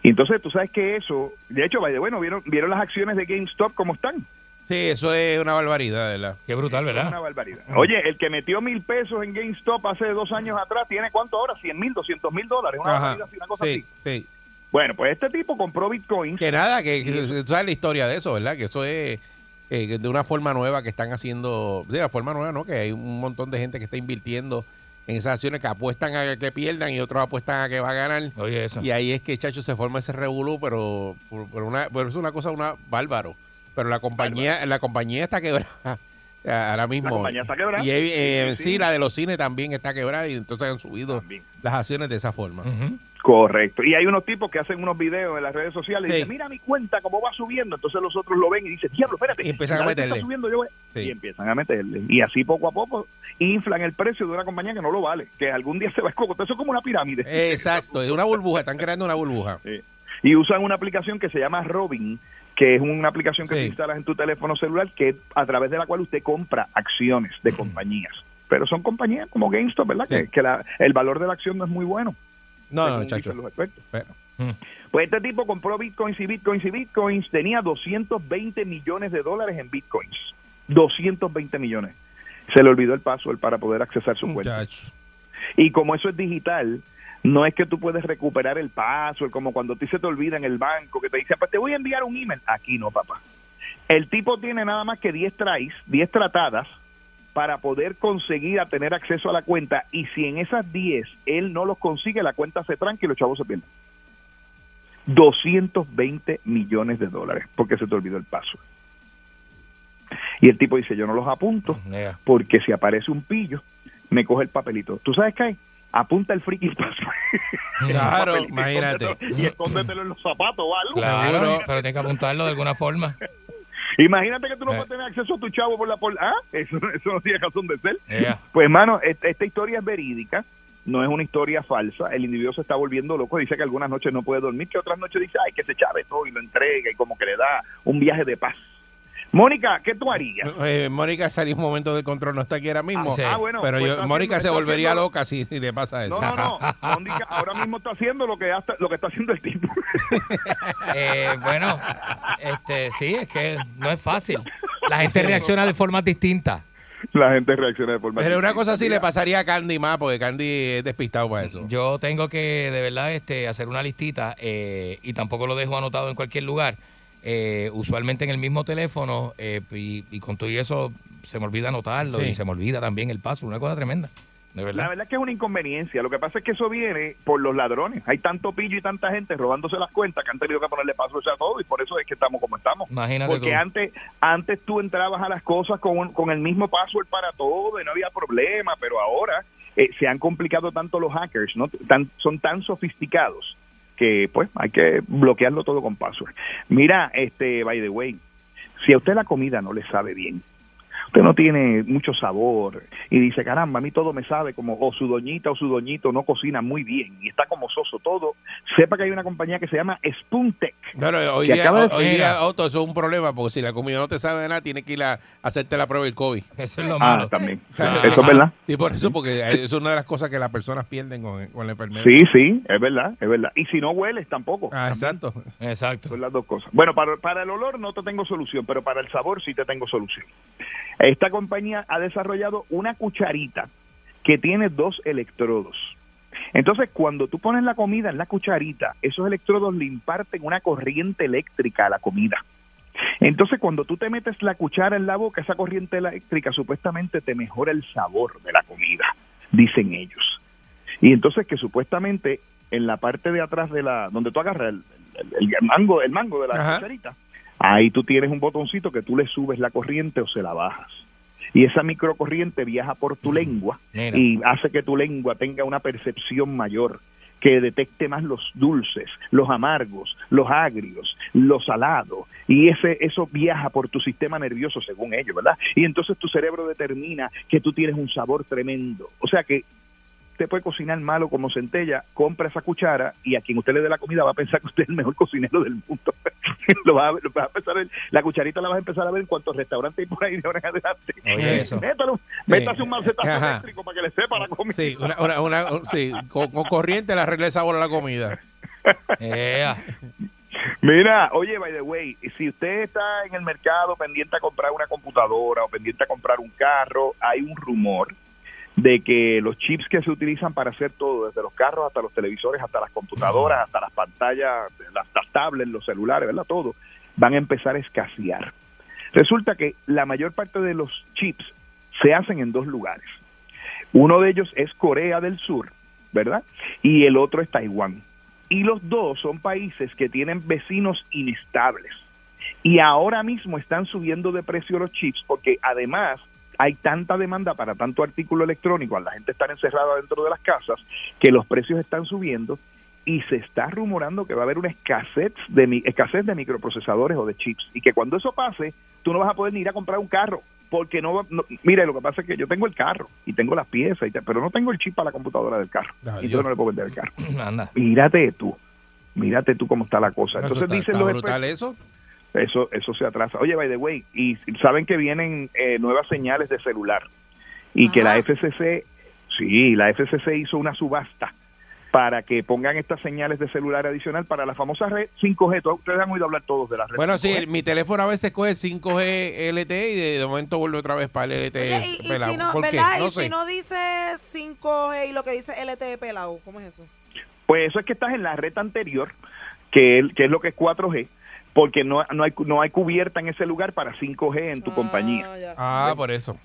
Y entonces tú sabes que eso, de hecho, vaya, bueno, vieron, vieron las acciones de GameStop cómo están. Sí, eso es una barbaridad, ¿verdad? Qué brutal, Es una ¿verdad? barbaridad. Oye, el que metió mil pesos en GameStop hace dos años atrás, ¿tiene cuánto ahora? 100 mil, 200 mil dólares. Una, Ajá. barbaridad, una cosa Sí, así. sí. Bueno, pues este tipo compró Bitcoin. Que nada, que, que tú sabes la historia de eso, ¿verdad? Que eso es eh, de una forma nueva que están haciendo, de la forma nueva, ¿no? Que hay un montón de gente que está invirtiendo en esas acciones que apuestan a que pierdan y otros apuestan a que va a ganar. Oye, eso. Y ahí es que, chacho, se forma ese revolú, pero, por, por una, pero es una cosa, una bárbaro. Pero la compañía, la compañía está quebrada ahora mismo. La compañía está quebrada. Y eh, Sí, sí, sí. la de los cines también está quebrada y entonces han subido También. las acciones de esa forma. Ujú. Correcto. Y hay unos tipos que hacen unos videos en las redes sociales y Sí. dicen, mira mi cuenta, cómo va subiendo. Entonces los otros lo ven y dicen, diablo, espérate. Y empiezan a meterle. está subiendo, yo voy-". Sí. Y empiezan a meterle. Y así poco a poco inflan el precio de una compañía que no lo vale, que algún día se va a escocotar. Eso es como una pirámide. Exacto, es una burbuja, están creando una burbuja. Sí. Y usan una aplicación que se llama Robin, que es una aplicación que te instalas en tu teléfono celular, que a través de la cual usted compra acciones de compañías. Pero son compañías como GameStop, ¿verdad? Que, que la- el valor de la acción no es muy bueno. No, no, los expertos. Pero- Pues este tipo compró bitcoins y bitcoins y bitcoins, tenía 220 millones de dólares en bitcoins. 220 millones. Se le olvidó el password para poder accesar su cuenta. Muchacho. Y como eso es digital, no es que tú puedes recuperar el password, como cuando a ti se te olvida en el banco, que te dice, pues te voy a enviar un email. Aquí no, papá. El tipo tiene nada más que 10 tries, 10 tratadas, para poder conseguir a tener acceso a la cuenta. Y si en esas 10 él no los consigue, la cuenta se tranca y los chavos se pierden. 220 millones de dólares, porque se te olvidó el password. Y el tipo dice, yo no los apunto, Yeah. porque si aparece un pillo, me coge el papelito. ¿Tú sabes qué hay? Apunta el freaking password. Claro, imagínate. Y escóndetelo en los zapatos o algo. Claro, pero tienes que apuntarlo de alguna forma. Imagínate que tú no Eh. puedes tener acceso a tu chavo por la... Por, ¿Ah? Eso, eso no tiene razón de ser. Yeah. Pues, hermano, esta, esta historia es verídica. No es una historia falsa. El individuo se está volviendo loco. Dice que algunas noches no puede dormir, que otras noches dice, ay, que se chave todo y lo entrega y como que le da un viaje de paz. Mónica, ¿qué tú harías? Eh, Mónica salió un momento de control, no está aquí ahora mismo. Ah, sí. Ah, bueno, pero pues yo, Mónica haciendo- se volvería haciendo- loca si, si le pasa eso. No, no, no. Mónica ahora mismo está haciendo lo que, hasta, lo que está haciendo el tipo. Eh, bueno, este, sí, es que no es fácil. La gente reacciona de formas distintas. La gente reacciona de forma Pero una cosa así le pasaría a Candy más, porque Candy es despistado para eso. Yo tengo que, de verdad, este, hacer una listita eh, y tampoco lo dejo anotado en cualquier lugar. Eh, usualmente en el mismo teléfono eh, y, y con todo y eso se me olvida anotarlo Sí. y se me olvida también el paso. Una cosa tremenda, de La verdad. verdad es que es una inconveniencia. Lo que pasa es que eso viene por los ladrones. Hay tanto pillo y tanta gente robándose las cuentas que han tenido que ponerle paso a todo y por eso es que estamos como estamos. Imagínate Porque tú. antes antes tú entrabas a las cosas con, un- con el mismo password para todo y no había problema, pero ahora eh, se han complicado tanto los hackers, ¿no? Tan- son tan sofisticados que pues hay que bloquearlo todo con password. Mira, este, by the way, si a usted la comida no le sabe bien, usted no tiene mucho sabor y dice, caramba, a mí todo me sabe como o su doñita o su doñito no cocina muy bien y está como soso todo, sepa que hay una compañía que se llama Spoontech. Pero hoy Que día, de- hoy día. Otto, eso es un problema, porque si la comida no te sabe de nada, tienes que ir a hacerte la prueba del COVID. Eso es lo Ah, malo. también. Claro. Eso es verdad. Sí, por eso, porque es una de las cosas que las personas pierden con, con la enfermedad. Sí, sí, es verdad, es verdad. Y si no hueles tampoco. Ah, exacto. Exacto. Son las dos cosas. Bueno, para, para el olor no te tengo solución, pero para el sabor sí te tengo solución. Esta compañía ha desarrollado una cucharita que tiene dos electrodos. Entonces, cuando tú pones la comida en la cucharita, esos electrodos le imparten una corriente eléctrica a la comida. Entonces, cuando tú te metes la cuchara en la boca, esa corriente eléctrica supuestamente te mejora el sabor de la comida, dicen ellos. Y entonces que supuestamente en la parte de atrás de la, donde tú agarras el, el- el mango, el mango de la Ajá. cucharita, ahí tú tienes un botoncito que tú le subes la corriente o se la bajas. Y esa microcorriente viaja por tu lengua Mira. y hace que tu lengua tenga una percepción mayor, que detecte más los dulces, los amargos, los agrios, los salados, y ese eso viaja por tu sistema nervioso según ellos, ¿verdad? Y entonces tu cerebro determina que tú tienes un sabor tremendo. O sea que usted puede cocinar malo como centella, compra esa cuchara y a quien usted le dé la comida va a pensar que usted es el mejor cocinero del mundo. lo va a, lo va a empezar a ver- la cucharita la vas a empezar a ver en cuantos restaurantes hay por ahí de ahora en adelante. Oye, eso. Métalo, métase un macetazo Ajá. eléctrico para que le sepa la comida. Sí, una, una, una- sí, con, con corriente le arregle sabor a la comida. Ea. Mira, oye, by the way, si usted está en el mercado pendiente a comprar una computadora o pendiente a comprar un carro, hay un rumor de que los chips que se utilizan para hacer todo, desde los carros hasta los televisores, hasta las computadoras, hasta las pantallas, las, tablets, los celulares, ¿verdad? Todo, van a empezar a escasear. Resulta que la mayor parte de los chips se hacen en dos lugares. Uno de ellos es Corea del Sur, ¿verdad? Y el otro es Taiwán. Y los dos son países que tienen vecinos inestables. Y ahora mismo están subiendo de precio los chips porque además hay tanta demanda para tanto artículo electrónico, a la gente estar encerrada dentro de las casas, que los precios están subiendo y se está rumorando que va a haber una escasez de, escasez de microprocesadores o de chips y que cuando eso pase, tú no vas a poder ni ir a comprar un carro porque no, va- no mire, lo que pasa es que yo tengo el carro y tengo las piezas, y te- pero no tengo el chip para la computadora del carro. Y yo no le puedo vender el carro. Anda. Mírate tú, mírate tú cómo está la cosa. Eso Entonces está, dicen está los brutal eso. Eso, eso se atrasa. Oye, by the way, y saben que vienen eh, nuevas señales de celular y que la. FCC, sí, la FCC hizo una subasta para que pongan estas señales de celular adicional para la famosa red 5G. Todos Ustedes han oído hablar todos de la red. Bueno, sí, 5G. el- mi teléfono a veces coge 5G LTE y de, de momento vuelve otra vez para el LTE. Oye, y, y pelado. si no, ¿Por qué? ¿verdad? No y sé. si no dice 5G y lo que dice LTE pelado, ¿cómo es eso? Pues eso es que estás en la red anterior, que, que es lo que es 4G, porque no, no, hay, no hay cubierta en ese lugar para 5G en tu Ah, compañía. ya. Ah, por eso.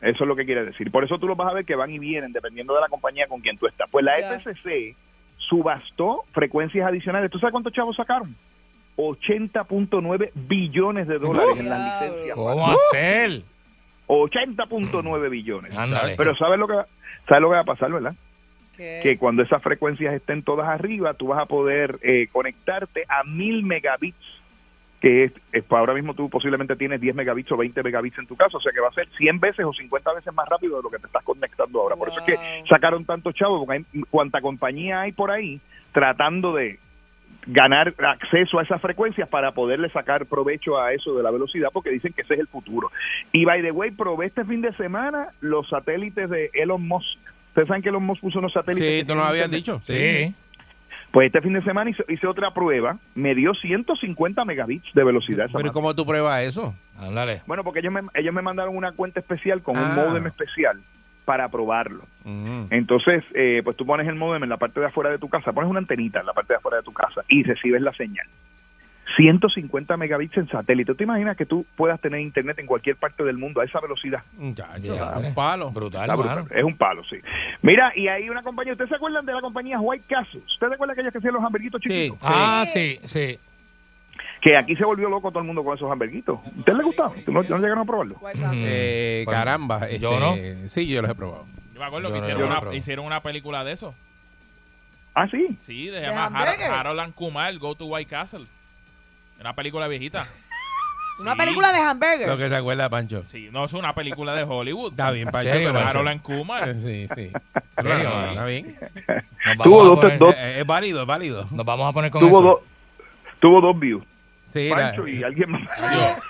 Eso es lo que quiere decir. Por eso tú lo vas a ver que van y vienen dependiendo de la compañía con quien tú estás. Pues la Ya. FCC subastó frecuencias adicionales. ¿Tú sabes cuántos chavos sacaron? 80.9 billones de dólares en las licencias. ¿Cómo hacer? 80.9 billones. Ándale. Pero ¿sabes lo que va, sabes lo que va a pasar, verdad? ¿Qué? Que cuando esas frecuencias estén todas arriba, tú vas a poder eh, conectarte a mil megabits, que es, es- ahora mismo tú posiblemente tienes 10 megabits o 20 megabits en tu caso, o sea que va a ser 100 veces o 50 veces más rápido de lo que te estás conectando ahora. Por eso es que sacaron tantos chavos, porque hay cuanta compañía hay por ahí tratando de ganar acceso a esas frecuencias para poderle sacar provecho a eso de la velocidad porque dicen que ese es el futuro. Y by the way, probé este fin de semana los satélites de Elon Musk. Ustedes saben que Elon Musk puso unos satélites. Sí, que tú nos internet? dicho. Sí. Sí. Pues este fin de semana hice, hice otra prueba, me dio 150 megabits de velocidad. esa Pero ¿y madre. cómo tú pruebas eso? Ándale. Bueno, porque ellos me, ellos me mandaron una cuenta especial con un Ah. modem especial para probarlo. Entonces, eh, pues tú pones el modem en la parte de afuera de tu casa, pones una antenita en la parte de afuera de tu casa y recibes la señal. 150 megabits en satélite. ¿Tú te imaginas que tú puedas tener internet en cualquier parte del mundo a esa velocidad? Ya, Ya, vale. un palo. Brutal, brutal. Es un palo, sí. Mira, y hay una compañía, ¿ustedes se acuerdan de la compañía White Castle? ¿Ustedes se acuerdan aquellos que hacían los hamburguitos chiquitos? Ah, sí, sí. Que aquí se volvió loco todo el mundo con esos hamburguitos. ¿Ustedes les gustaban? ¿No, no llegaron a probarlo? Castle. Eh, Bueno, caramba. yo este, Sí, yo los he probado. Yo me acuerdo Yo que no, hicieron, no una, hicieron una película de eso. Ah, sí. Sí, se ¿De llama? Har- Harold and Kumar, Go to White Castle. Una película viejita. Una Sí. película de hamburger. Lo que se acuerda, Pancho. Sí, no es una película de Hollywood. Está bien, Pancho. serio, pero- Harold and Kumar. Sí, sí. serio, No, mano? Está bien. Nos Tuvo a dos- poner, dos- Eh, Es válido, es válido. nos vamos a poner con Tuvo eso. dos, tuvo dos views. Sí, la- Pancho y alguien más.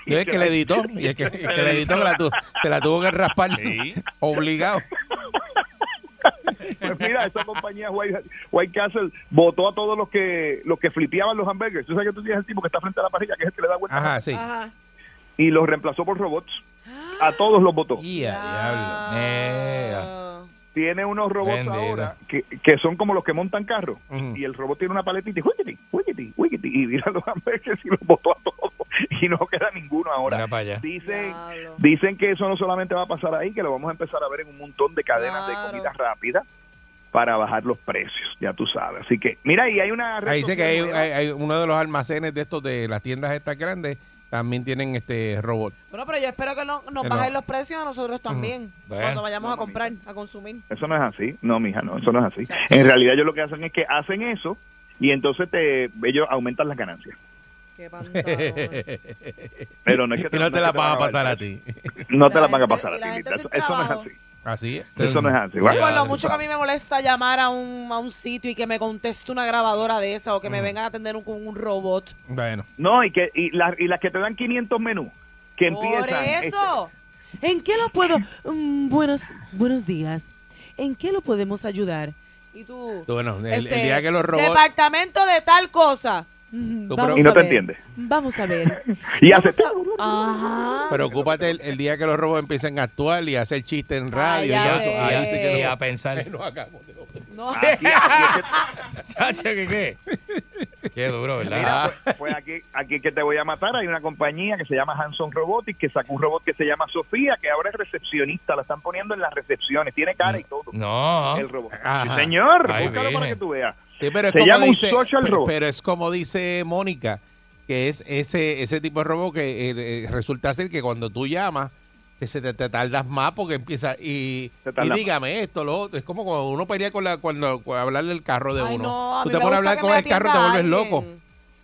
Yo es que le editó, y es que, el que le editó que la tu- se la tuvo que raspar Sí. obligado. Pues mira, esa compañía White, White Castle votó a todos los que los que flipeaban los hamburgers. Tú sabes que tú tienes el tipo que está frente a la parrilla, que es el que le da vuelta. Ajá, sí. Ajá. Y los reemplazó por robots. A todos los votó. Y a diablo. Tiene unos robots Bendito. ahora que, que son como los que montan carros. Y el robot tiene una paletita y wikiti, wikiti, wikiti, y mira los hamburgers y los botó a todos. Y no queda ninguno ahora. Mira para allá. Dicen, dicen que eso no solamente va a pasar ahí, que lo vamos a empezar a ver en un montón de cadenas Claro. de comida rápida para bajar los precios, ya tú sabes. Así que, mira, y hay una... Ahí dice que hay uno de los almacenes de estos de las tiendas estas grandes también tienen este robot. Bueno, pero yo espero que no, nos Que bajen no. los precios a nosotros también. Cuando vayamos a comprar, a consumir. Eso no es así. No, mija, no, eso no es así. En realidad ellos lo que hacen es que hacen eso y entonces te ellos aumentan las ganancias. Qué. Pero no es que y no te la van a pasar a ti. No te La la van a pasar a ti. Eso, no es así. Así es. Eso no es así. Bueno, con lo mucho que a mí me molesta llamar a un, a un sitio y que me conteste una grabadora de esa o que me Mm. vengan a atender un, con un robot. Bueno. No, y que y, las y las que te dan 500 menús, que Por empiezan... este, eso. ¿En qué lo puedo? Mm, buenos, buenos días. ¿En qué lo podemos ayudar? Y tú. Bueno, el, el este, día que los robots... Departamento de tal cosa. Mm, y no a te ver. entiendes. Vamos a ver. Y hace... A-. Preocúpate el, el día que los robots empiecen a actuar y a hacer chistes en radio. ya, ves. ahí sí que Y a pensar. no hagamos de lo- No. Aquí, aquí es que- Chacho, ¿qué qué? Qué duro, ¿verdad? Mira, pues, pues aquí, aquí que te voy a matar, hay una compañía que se llama Hanson Robotics que sacó un robot que se llama Sofía, que ahora es recepcionista, la están poniendo en las recepciones, tiene cara y todo. No. El robot. Ajá. Sí, señor, Ahí búscalo para que tú veas. Sí, pero es Se como llama un dice, social pe- robot. Pero es como dice Mónica, que es ese ese tipo de robot que eh, eh, resulta ser que cuando tú llamas, que se te, te tardas más porque empieza y, dígame esto, lo otro. Es como cuando uno pelea con la cuando, cuando hablarle del carro de Ay, uno. no, a Tú te pones a hablar con el carro y te vuelves loco.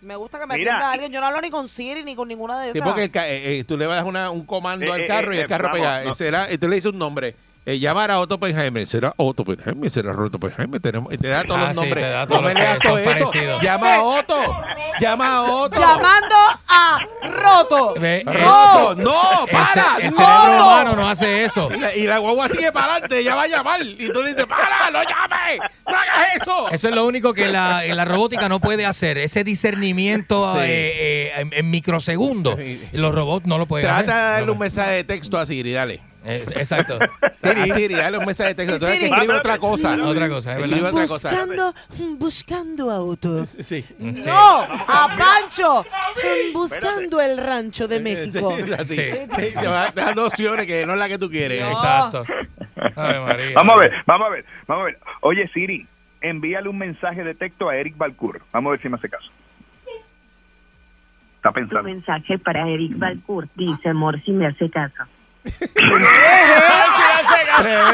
Me gusta que me Mira, atienda y- alguien. Yo no hablo ni con Siri ni con ninguna de Sí, esas. porque el ca- eh, eh, tú le das una- un comando Eh, al eh, carro y eh, el carro vamos, pega. no. Será, y tú le dices un nombre. Eh, llamar a Otto Oppenheimer. Será Otto Oppenheimer. Será Otto Oppenheimer. Tenemos, y te da todos Ah, los sí, nombres. te da no todos me los que leas todo son eso. parecidos. Llama a Otto. Llama a Otto. Llamando a Roto. Ve, eh, Roto. No, para. el no. cerebro humano no hace eso. Y la, y la guagua sigue para adelante. Ella va a llamar. Y tú le dices, para, no llames. No hagas eso. Eso es lo único que la, la robótica no puede hacer. Ese discernimiento Sí. eh, eh, en, en microsegundos. Sí. Los robots no lo pueden Trata de hacer. darle No un pueden. mensaje de texto a Siri, dale. Exacto. A Siri, dale un mensaje de texto. Entonces que Siri. escribe otra cosa. Otra cosa, es verdad. otra cosa. Buscando, buscando auto. Sí. Sí. No, a Pancho. Buscando el rancho de México. Sí. Te va dando opciones que no es la que tú quieres. No. Exacto. María. Vamos a ver, vamos a ver, vamos a ver. Oye, Siri, envíale un mensaje de texto a Eric Balcour. Vamos a ver si me hace caso. Está pensando. mensaje para Eric Balcourt dice, amor, si me hace caso.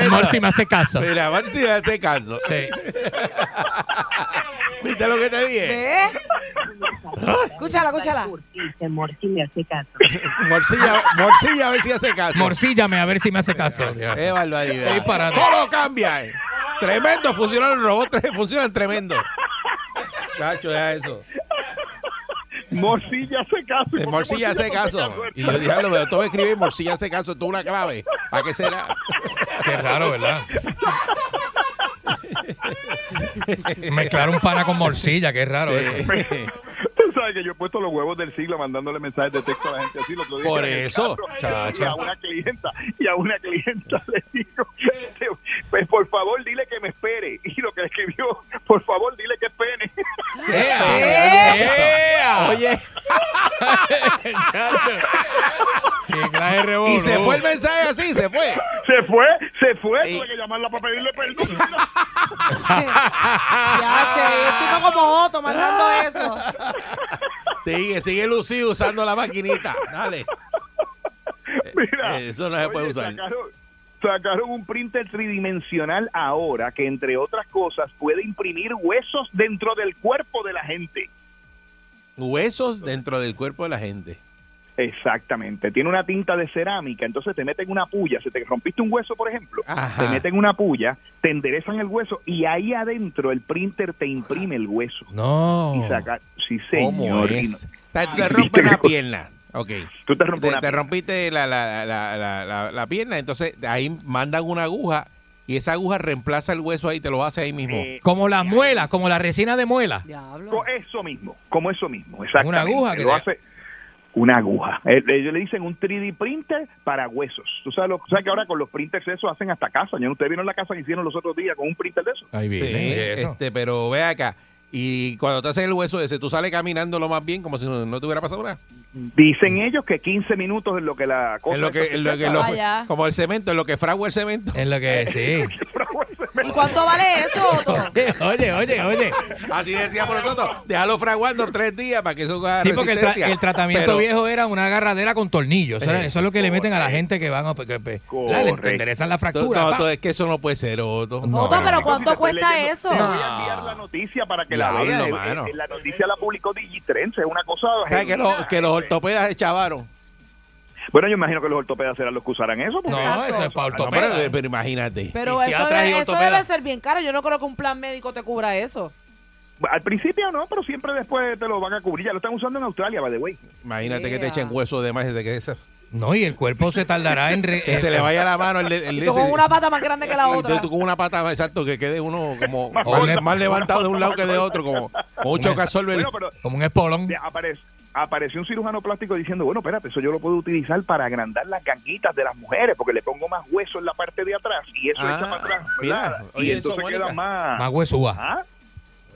Amor, si me hace caso. Mira, a ver si me hace caso. Sí. ¿Viste lo que te dije? ¿Ve? Escúchala, escúchala. Balcourt dice, amor, si me hace caso. Morcilla, morcilla, a ver si hace caso. Morcíllame a ver si me hace caso. Qué barbaridad. Disparate. ¿Cómo cambia? eh? Tremendo, funcionan los robots, funcionan tremendo. Cacho, deja eso. Morcilla hace caso. El morcilla hace caso. Y yo dije, lo veo, todo escribir morcilla hace caso, esto es una clave. ¿Para qué será? Qué raro, ¿verdad? Mezclar un pana con morcilla, qué raro eso. Sabes que yo he puesto los huevos del siglo mandándole mensajes de texto a la gente así. el otro día Por eso, chacho. Y a una clienta, y a una clienta le digo, pues por favor dile que me espere. Y lo que le escribió, por favor dile que espere. ¡Ea! Oye, y se fue el mensaje así, se fue. Se fue, se fue, tuve que llamarla para pedirle perdón. Ya, che, tipo como Otto mandando eso. Sigue, sigue lucido usando la maquinita. Dale. Mira, Eh, eso no se puede oye, usar. Sacaron, sacaron un printer tridimensional ahora que, entre otras cosas, puede imprimir huesos dentro del cuerpo de la gente. Huesos dentro del cuerpo de la gente. Exactamente. Tiene una tinta de cerámica, entonces te meten una puya. Si te rompiste un hueso, por ejemplo, Ajá. te meten una puya, te enderezan el hueso y ahí adentro el printer te imprime el hueso. No. Y saca, sí, ¿Cómo señor. es? y no- O sea, tú te rompes una pierna. Ok. Tú te rompes Te, una te rompiste la, la, la, la, la, la pierna, entonces ahí mandan una aguja y esa aguja reemplaza el hueso ahí, te lo hace ahí mismo. Eh, Como las muelas, como la resina de muela. Diablo. Eso mismo, como eso mismo, exactamente. Una aguja que lo te- hace una aguja. Eh, Ellos le dicen un 3D printer para huesos. Tú sabes, lo, sabes que ahora con los printers eso hacen hasta casa. Yo, Ustedes vieron la casa que hicieron los otros días con un printer de eso. Ahí viene. eso. este, pero ve acá. Y cuando te hacen el hueso ese, tú sales caminando lo más bien, como si no, no te hubiera pasado nada. Dicen ellos que 15 minutos es lo que la cosa En lo que, en lo que lo- como el cemento, en lo que fragua el cemento. Es lo que sí. ¿Y cuánto vale eso, Otto? Oye, oye, oye. Así decíamos nosotros, déjalo fraguando tres días para que eso haga Sí, porque el, tra- resistencia. el tratamiento Pero- viejo era una agarradera con tornillos. Eso, Eh, eso es lo que le meten a la gente que van a. Que, que- le enderezan la fractura. no, es que eso no puede ser, Otto. No. Otto, pero ¿cuánto cuesta leyendo, eso? Te voy a enviar la noticia para que la mano. eh, La noticia la publicó Digitrends, es una cosa... ¿Sabes que los, genuina. que los ortopedas se chavaron? Bueno, yo imagino que los ortopedas serán los que usarán eso. porque- No, eso es para No, ortopedas. pero, pero imagínate. Pero eso, debe, eso debe ser bien caro. Yo no creo que un plan médico te cubra eso. Al principio no, pero siempre después te lo van a cubrir. Ya lo están usando en Australia, by the way. Imagínate que te echen hueso de más de que, eso- No, y el cuerpo se tardará en. re- que se le vaya la mano. El, el, Y tú con una pata más grande que la y otra. tú con una pata, exacto, que quede uno como Más más, corta. más levantado de un lado que de otro, como, como un chocasolver. Bueno, Como un espolón. de- aparece, apareció un cirujano plástico diciendo, bueno, espérate, eso yo lo puedo utilizar para agrandar las ganguitas de las mujeres, porque le pongo más hueso en la parte de atrás y eso Ah, echa para atrás, mira, ¿verdad? oye, y eso, entonces Mónica. queda más... Más huesúa. ¿Ah?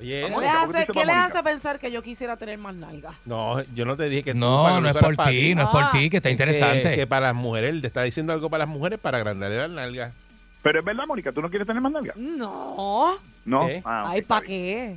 Oye, ¿Qué eso- les ¿cómo hace, qué les hace pensar que yo quisiera tener más nalgas? no, yo no te dije que No, que no es por ti, no es por ti, que está Que- interesante. Que, para las mujeres, él te está diciendo algo para las mujeres para agrandarle las nalgas. Pero es verdad, Mónica, ¿tú no quieres tener más nalgas? No. No. ¿Eh? Ah, ok, Ay, ¿para qué?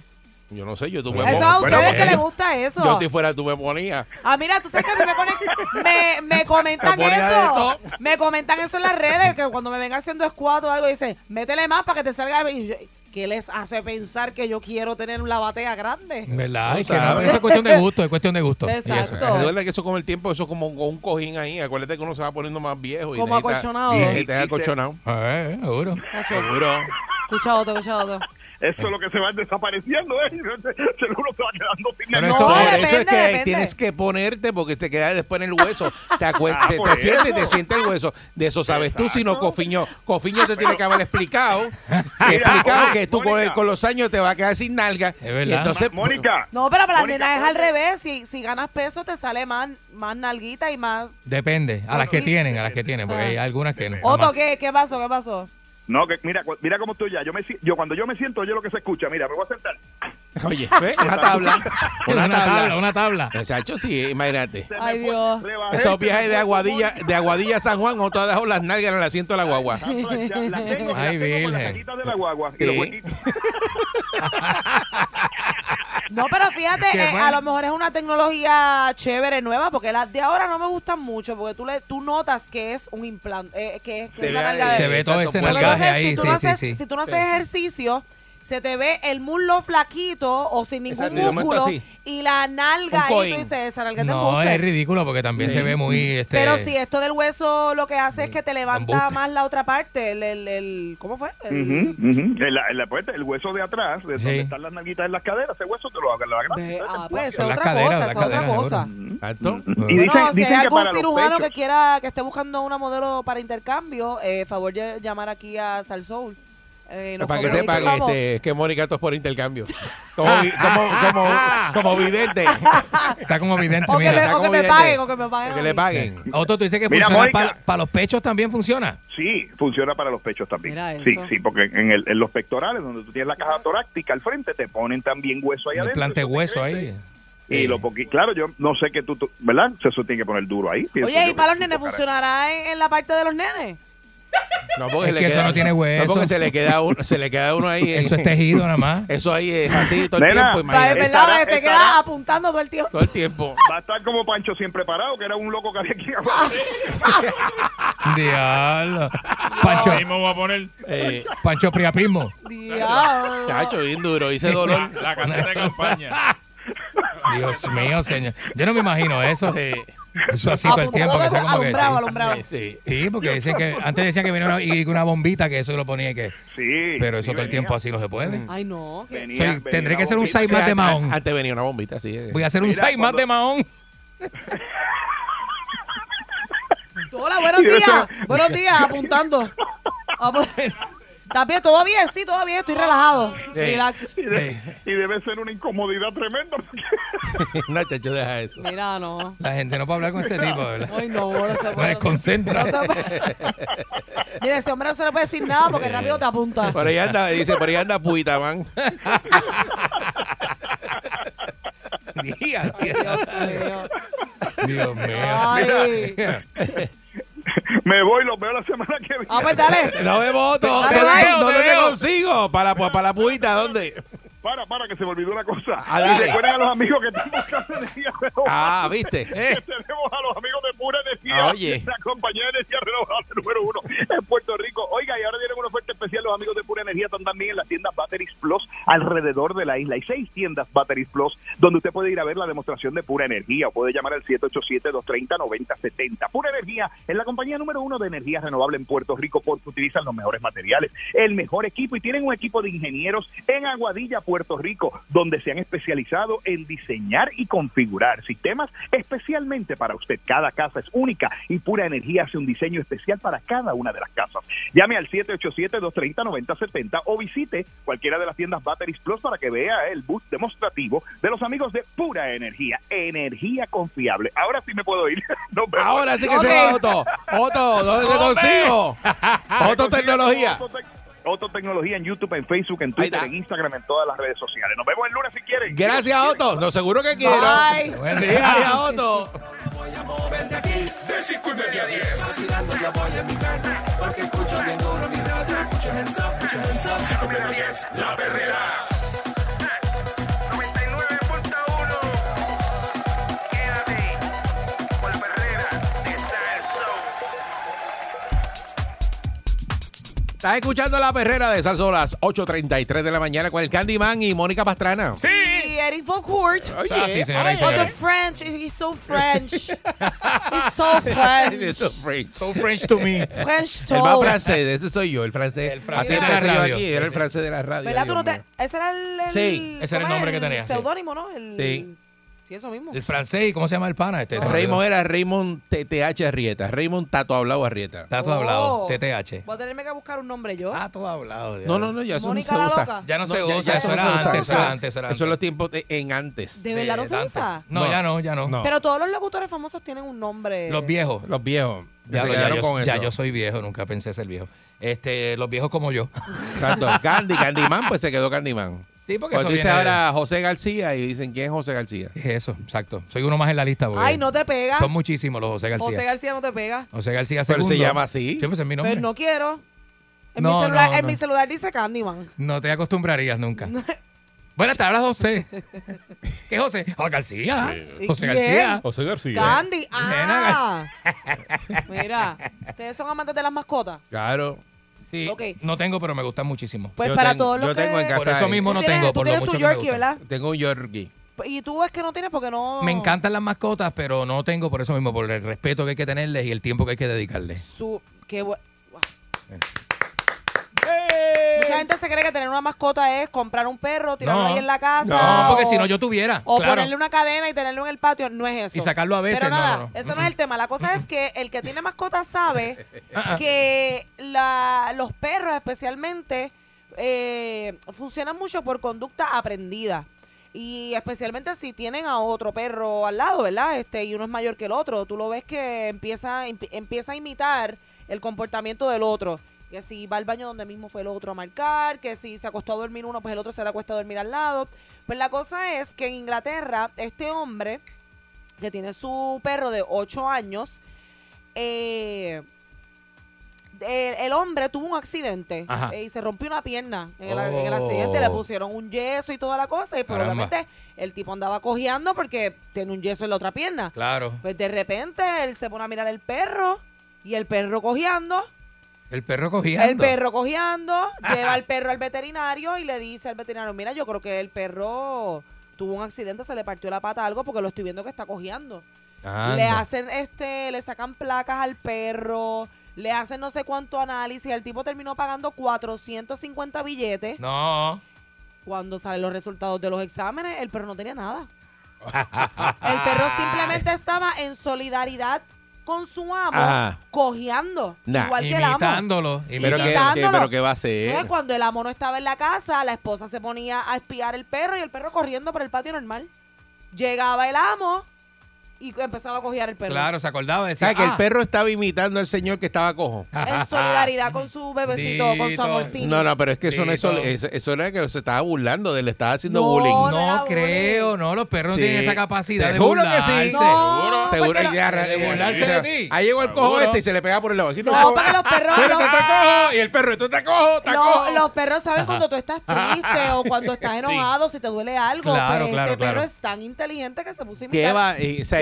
Yo no sé, yo tú me Eso pongo- a ustedes Bueno, que les gusta eso. Yo si fuera tú me ponía. Ah, mira, tú sabes que a mí me, conect- me, me comentan Me eso. Me comentan eso en las redes, que cuando me ven haciendo squat o algo, dicen, métele más para que te salga. Y yo, ¿Qué les hace pensar que yo quiero tener una batea grande? ¿Verdad? No Es que no, eso es cuestión de gusto, es cuestión de gusto. Eso. Exacto. Recuerda que eso con el tiempo, eso es como un, cojín ahí. Acuérdate que uno se va poniendo más viejo. Y Como acolchonado. Y Y- necesita acolchonado. Eh, seguro. Seguro. Escucha otro, escucha otro. Eso es lo que se va desapareciendo, ¿eh? Seguro se va quedando sin Pero eso, por eso es que depende. tienes que ponerte porque te queda después en el hueso. Te, acuer- Ah, te, te sientes, te siente el hueso. De eso sabes tú, si no Cofiño. Cofiño te tiene que haber explicado. explicado que tú con, los años te va a quedar sin nalga. Es verdad. Y entonces, Mónica, No, pero para Mónica, nenas es al revés. Si, si ganas peso, te sale más, más nalguita y más. Depende, a las que tienen, a las que tienen, porque hay algunas que no. Otro, jamás. ¿qué, ¿qué pasó? ¿Qué pasó? No, que mira, cu- mira cómo estoy ya. Yo me si- yo cuando yo me siento, yo lo que se escucha, mira, me voy a sentar. oye, ¿ves? una tabla. Una, Una tabla, una tabla. Muchacho, sí, imagínate. Ay, Dios. Esos viajes de Aguadilla, de Aguadilla a San Juan, otro ha dejado las nalgas en el asiento de la guagua. las las las Ay, las Virgen. cajitas de la guagua y los huequitos. No, pero fíjate, eh, a lo mejor es una tecnología chévere, nueva, porque las de ahora no me gustan mucho, porque tú le, tú notas que es un implante, eh, que, que es una ve de- Se ve todo ese nalgaje ahí, si tú sí, no sí, haces, sí. Si tú no haces Sí. ejercicio, se te ve el muslo flaquito o sin ningún Exacto, y de momento músculo así. y la nalga Un ahí, tú coin. dices, esa nalga te No, embuste. es ridículo porque también se ve muy. Este, Pero si esto del hueso lo que hace es que te levanta Embuste. más la otra parte, el, el, el- ¿cómo fue? El- Ujú, ujú. En la- en la puerta, el hueso de atrás, de Sí. donde están las nalguitas en las caderas, ese hueso te lo haga la Ve- ah, pues esa En es las otra caderas, cosa, las es otra caderas, cosa. ¿Tanto? Y Bueno, dicen, si hay dicen que algún para los cirujano pechos, que quiera, que esté buscando una modelo para intercambio, eh, favor de llamar aquí a Salsoul. Eh, nos Para que sepan este, que Mónica esto es por intercambio. Como, vi- como, como, como vidente. Está como evidente, O que mira. me, o que como me vidente. paguen, o que me paguen. Que a le paguen. Otto, tú dices que Mira, funciona para los pechos también funciona. Sí, funciona para los pechos también. Sí, sí, porque en, el- en los pectorales, donde tú tienes la caja torácica al frente, te ponen también hueso ahí Un adentro. hueso ahí. Y lo poqui- claro, yo no sé que tú, tú- ¿verdad? Eso tiene que poner duro ahí. Oye, ¿y para los que nenes funcionará en, en la parte de los nenes? No, porque Es le que eso queda- no tiene hueso. No, porque se le queda uno, se le queda uno ahí. Eso es tejido nada más. Eso ahí es así todo el Nena, tiempo, imagínate. verdad, estará- te estará- quedas apuntando todo el tiempo. Todo el tiempo. Va a estar como Pancho siempre parado, que era un loco que había aquí. Diablo. Pancho, Ahí me voy a poner Eh, Pancho Priapismo. Diablo. chacho, bien duro. Hice dolor. la caseta de campaña. Dios mío, señor. Yo no me imagino eso. Eh, Eso así todo el tiempo. Que sea como que sí. sí, sí. Sí, porque dicen que antes decían que venía una, y una bombita que eso lo ponía y que. Sí. Pero eso todo el tiempo así no se puede. Ay, no. que- Venía- Soy- venía tendré que ser un size más de mahón. Antes venía una bombita, sí. Voy a hacer un size más de mahón. Hola, buenos días. Buenos días, apuntando. ¿Estás bien? ¿Todo bien? Sí, todo bien. Estoy relajado. Relax. Y, de- y debe ser una incomodidad tremenda. porque- no, chacho, deja eso. Mira, no. La gente no puede hablar con este tipo, ¿verdad? Ay, no, no se puede. desconcentra. No se puede. Mira, ese hombre no se le puede decir nada porque rápido te apunta. Por ahí anda, dice, por ahí anda Puita, man. Dios, Dios mío. Dios mío. Ay. Me voy, los veo la semana que viene. Ah, pues dale. No me voto. Dale, ¿Dónde, bye. dónde Te consigo? Para, la- para la Puita, ¿dónde? Para, para, que se me olvidó una cosa. Ah, recuerden a los amigos que están buscando energía renovable. Ah, ¿viste? Eh, tenemos a los amigos de Pura Energía, Ah, oye. la compañía de energía renovable número uno en Puerto Rico. Oiga, y ahora tienen una oferta especial. Los amigos de Pura Energía están también en las tiendas Batteries Plus alrededor de la isla. Hay seis tiendas Batteries Plus donde usted puede ir a ver la demostración de Pura Energía o puede llamar al 787-230-9070. Pura Energía es la compañía número uno de energía renovable en Puerto Rico porque utilizan los mejores materiales, el mejor equipo y tienen un equipo de ingenieros en Aguadilla, Puerto Rico, donde se han especializado en diseñar y configurar sistemas especialmente para usted. Cada casa es única y Pura Energía hace un diseño especial para cada una de las casas. Llame al 787-230-9070 o visite cualquiera de las tiendas Batteries Plus para que vea el booth demostrativo de los amigos de Pura Energía. Energía confiable. Ahora sí me puedo ir. Ahora sí que se va Otto. Otto, ¿dónde te consigo? Otto Tecnología. Otto Tec- Otto Tecnología en YouTube, en Facebook, en Twitter, en Instagram, en todas las redes sociales. Nos vemos el lunes si quieren. Gracias, Otto. No, seguro que quiero. Bye. buen día. Gracias, Otto. De 5 y media a 10. Vacilando ya voy en mi carro. Porque escucho bien duro mi radio. Escucho hands up, escucho hands up. 5 y media a 10. La perrera. Estás escuchando la perrera de Salso a las 8.33 de la mañana con el Candyman y Mónica Pastrana. Y Eric Valcourt. Oye, Ah, sí, señoras y Oh, the. French. He's so French. He's so French. Eso es French. So French to me. French El más francés, ese soy yo, el francés. El francés Así de la empecé yo radio. aquí, era el Sí. francés de la radio. ¿Verdad? Tú Dios no te, mío. ese era el, el- Sí. Ese era el nombre que tenía, sí. seudónimo, ¿no? El, Sí. Sí, eso mismo. El francés, ¿y cómo se llama el pana? Este. Raymond era Raymond TTH Arrieta. Raymond Tato Hablado Arrieta. Todo hablado. Oh. TTH. Voy a tenerme que buscar un nombre yo. Todo hablado. No, no, no, ya eso no se usa. Ya no se usa, ya eso no era se usa. antes, Eso- eso era antes, eso era Eso en antes. los tiempos de- en antes. ¿De verdad no se antes. usa? No, No. ya no, ya no. No. Pero todos los locutores famosos tienen un nombre. Los viejos. Los viejos. Ya, ya yo, ya eso. yo soy viejo, nunca pensé ser viejo. Este, los viejos como yo. Exacto. Candy, Candyman, pues se quedó Candyman. Sí, porque Pues eso dice ahora José García y dicen quién es José García. Es eso, exacto. Soy uno más en la lista. porque Ay, no te pega. Son muchísimos los José García. José García no te pega. José García Pero segundo. se llama así. Sí, pues es mi nombre. Pero no quiero. En, No, mi, celular, no, en no. mi celular dice Candyman. No te acostumbrarías nunca. Bueno, te habla José. ¿Qué José? José García. ¿Y José quién? García. José García. Candy. Ah. Nena. Mira, ustedes son amantes de las mascotas. Claro. Sí, no tengo, pero me gustan muchísimo. Pues Yo para tengo- todos los yo que... tengo en casa Por eso mismo no tengo, por lo tienes tu mucho que me Yorkie, gusta. ¿verdad? Tengo un Yorkie. Y tú ves que no tienes porque no... Me encantan las mascotas, pero no tengo por eso mismo, por el respeto que hay que tenerles y el tiempo que hay que dedicarles. Su... Qué bu- wow. Mucha gente se cree que tener una mascota es comprar un perro, tirarlo No. ahí en la casa. No, porque si no yo tuviera. O claro. ponerle una cadena y tenerlo en el patio, no es eso. Y sacarlo a veces, Pero no, nada, no, no. ese no es el tema. La cosa es que el que tiene mascota sabe Ah, ah. que la, los perros especialmente eh, funcionan mucho por conducta aprendida. Y especialmente si tienen a otro perro al lado, ¿verdad? Este, y uno es mayor que el otro. Tú lo ves que empieza, empi- empieza a imitar el comportamiento del otro. Que si va al baño donde mismo fue el otro a marcar, que si se acostó a dormir uno, pues el otro se le acuesta a dormir al lado. Pues la cosa es que en Inglaterra, este hombre, que tiene su perro de 8 años, eh, el, el hombre tuvo un accidente eh, y se rompió una pierna en el, en el Oh. accidente. Le pusieron un yeso y toda la cosa. Y pues, Caramba. obviamente el tipo andaba cojeando porque tiene un yeso en la otra pierna. Claro. Pues de repente él se pone a mirar el perro y el perro cojeando. El perro cogía. El perro cojeando, lleva al perro al veterinario y le dice al veterinario, mira, yo creo que el perro tuvo un accidente, se le partió la pata algo porque lo estoy viendo que está cojeando. Le hacen este, le sacan placas al perro, le hacen no sé cuánto análisis, el tipo terminó pagando 450 billetes. No. Cuando salen los resultados de los exámenes, el perro no tenía nada. El perro simplemente estaba en solidaridad con su amo, Ajá. cojeando, Nah. igual que el amo. Imitándolo. Pero imitándolo. qué, Imitándolo. qué- pero qué va a hacer. cuando el amo no estaba en la casa, la esposa se ponía a espiar el perro y el perro corriendo por el patio normal. Llegaba el amo y empezaba a cojear el perro. Claro, se acordaba. Decía, ¿Sabes que el "Ah". perro estaba imitando al señor que estaba cojo? En solidaridad con su bebecito, con su Dito. amorcito. No, no, pero es que eso no es sol- Dito. eso, eso era que se estaba burlando de él, le estaba haciendo No, bullying. no No creo, no, los perros no Sí. tienen esa capacidad de Seguro que burlarse. sí. No, Seguro que ya- de burlarse de ti. Ahí llegó el cojo Seguro. este y se le pega por el lado. Aquí No, porque los perros- los- tú estás cojo. Y el perro, esto está cojo, está Lo- cojo. los perros saben cuando tú estás triste o cuando estás enojado, si te duele algo. Claro, pues claro, este perro es tan inteligente que se puso a ¿Qué imitar.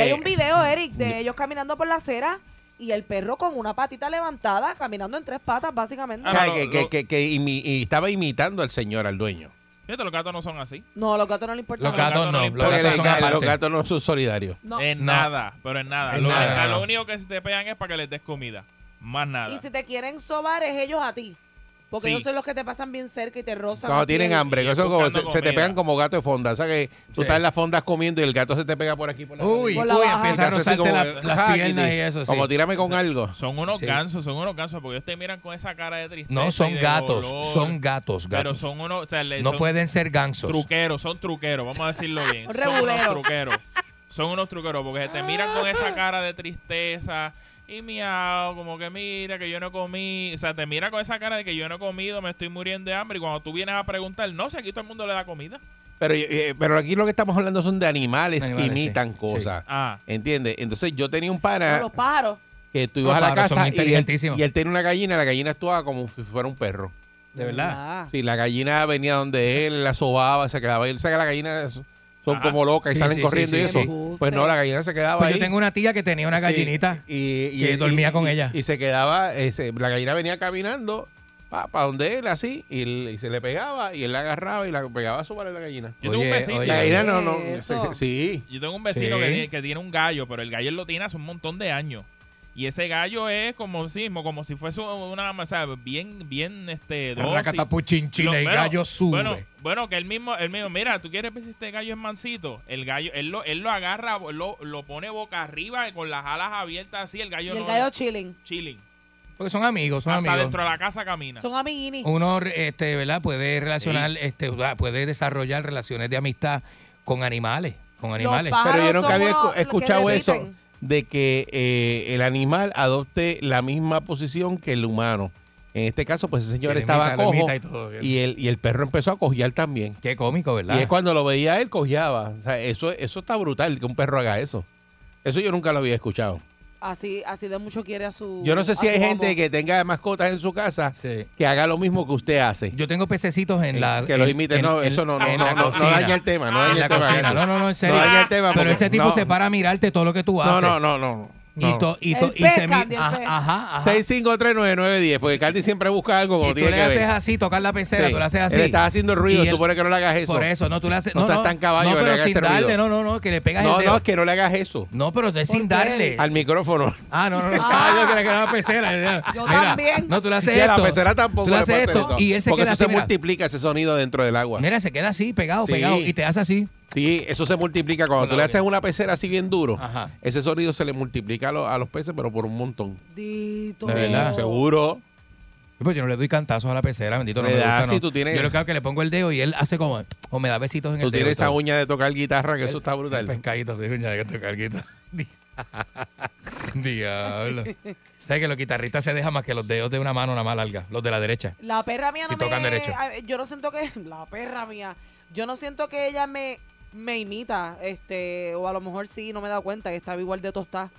Va? Eh, hay un video, Eric, de ellos caminando por la acera y el perro con una patita levantada, caminando en tres patas, básicamente. Ah, no, que, lo- que- lo- que- que imi- y estaba imitando al señor, al dueño. Fíjate, los gatos no son así. No, los gatos no les importa. Los nada. gatos no, Los los gatos le- son los gatos no son solidarios. No. En No. nada, pero en nada. En Lo, nada, a no. lo único que se te pegan es para que les des comida. Más nada. Y si te quieren sobar es ellos a ti. Porque Sí. ellos son los que te pasan bien cerca y te rozan. Cuando así tienen el- hambre, que eso como- se, buscando se te comida. pegan como gato de fonda. O sea que tú Sí. estás en las fondas comiendo y el gato se te pega por aquí. Por la Uy, Por la uy, baja. empieza a Te hace así rozarte como, la- las "Ja", piernas y eso, sí. Como tírame con algo. Son unos Sí. gansos, son unos gansos, porque ellos te miran con esa cara de tristeza. No, y son de gatos, dolor. son gatos, Pero gatos. son unos, o sea, le- No son pueden ser gansos. truqueros, son truqueros, vamos a decirlo bien. Son unos truqueros. Son unos truqueros, porque te miran con esa cara de tristeza y miau, como que mira que yo no comí. O sea, te mira con esa cara de que yo no he comido, me estoy muriendo de hambre. Y cuando tú vienes a preguntar, no, si aquí todo el mundo le da comida. Pero, eh, pero aquí lo que estamos hablando son de animales, Animales, que imitan sí, cosas. Ah, ¿Entiendes? Entonces yo tenía un pana los pájaros. que tú Los ibas a la casa y él, y él tenía una gallina, la gallina actuaba como si fuera un perro. De verdad. Ah. Sí, la gallina venía donde él, la sobaba, se quedaba ahí. Él sabe que las gallinas son Ajá. como locas y Sí, salen sí, corriendo sí, y eso. sí. Pues no, la gallina se quedaba Pues ahí. yo tengo una tía que tenía una Sí, gallinita. y, que dormía con y- ella. Y se quedaba, ese, la gallina venía caminando para donde él, así, y, se le pegaba, y él la agarraba y la pegaba a a la gallina. Yo tengo un vecino. La gallina no, no, sí. Yo tengo un vecino Sí. que, tiene, que tiene un gallo, pero el gallo él lo tiene hace un montón de años. Y ese gallo es como si, como si fuese una, o sea, bien, bien, este. Racatapuchinchina, el bueno, gallo sube. Bueno, bueno, que él mismo, él mismo, mira, tú quieres ver si este gallo es mansito. El gallo, él lo, él lo agarra, lo, lo pone boca arriba y con las alas abiertas así, el Y gallo el no- gallo chilling. chilling. Porque son amigos, son Hasta amigos. dentro de la casa camina. Son amiguinis. Uno, este, ¿verdad? Puede relacionar, este, puede desarrollar relaciones de amistad con animales, con animales. Pero yo nunca había escuchado eso. De que eh, el animal adopte la misma posición que el humano. En este caso, pues ese señor estaba imita, cojo todo, y el, y el perro empezó a cojear también. Qué cómico, ¿verdad? Y es cuando lo veía él, cojeaba. O sea, eso, eso está brutal, que un perro haga eso. Eso yo nunca lo había escuchado. Así, así de mucho quiere a su. Yo no sé si hay gente que tenga mascotas en su casa Sí. que haga lo mismo que usted hace. Yo tengo pececitos en la. que los en- imite. en- no, eso no, no, no, no, no daña el tema. No En daña el tema. No, no, no, en serio. No daña el tema. Pero ese tipo no. se para a mirarte todo lo que tú No, haces. no, no, no. Y, to- y, El to- y pez, se Candy, ajá, ajá, ajá. 6539910, porque Cardi siempre busca algo Y como tú tiene le que haces ver. así, tocar la pecera, Sí. tú le haces así. Él está haciendo ruido, Y él- supone que no le hagas eso. Por eso, no, tú le haces. No No, seas no, tan caballo, no, que le pero hagas sin ruido. darle, no, no, no, que le pegas No, el dedo. no, es que no le hagas eso. No, pero es ¿Por sin darle. Al micrófono. Ah, no, no, no. Ah. Ah, yo creía que era una pecera. Yo Mira, también. No, tú le haces Y a la esto. pecera tampoco Tú le haces esto y él se Porque eso se multiplica ese sonido dentro del agua. mira, se queda así, pegado, pegado. Y te hace así. Sí, eso se multiplica. Cuando Con tú le haces una pecera así bien duro, Ajá. ese sonido se le multiplica a, los- a los peces, pero por un montón. Dito. De verdad. Seguro. Pues yo no le doy cantazos a la pecera, bendito no Le me gusta, si no. tú tienes- Yo lo que hago es que le pongo el dedo y él hace como, o me da besitos en Tú el dedo. tienes esa todo. uña de tocar guitarra, que eso está El brutal. pescadito, digo, ya que tocar guitarra. Diablo. ¿Sabes que los guitarristas se dejan más que los dedos de una mano, una más larga? Los de la derecha. La perra mía Si no tocan me. derecho. a- Yo no siento que. La perra mía. Yo no siento que ella me, me imita. Este. O a lo mejor sí, no me he dado cuenta que estaba igual de tostada.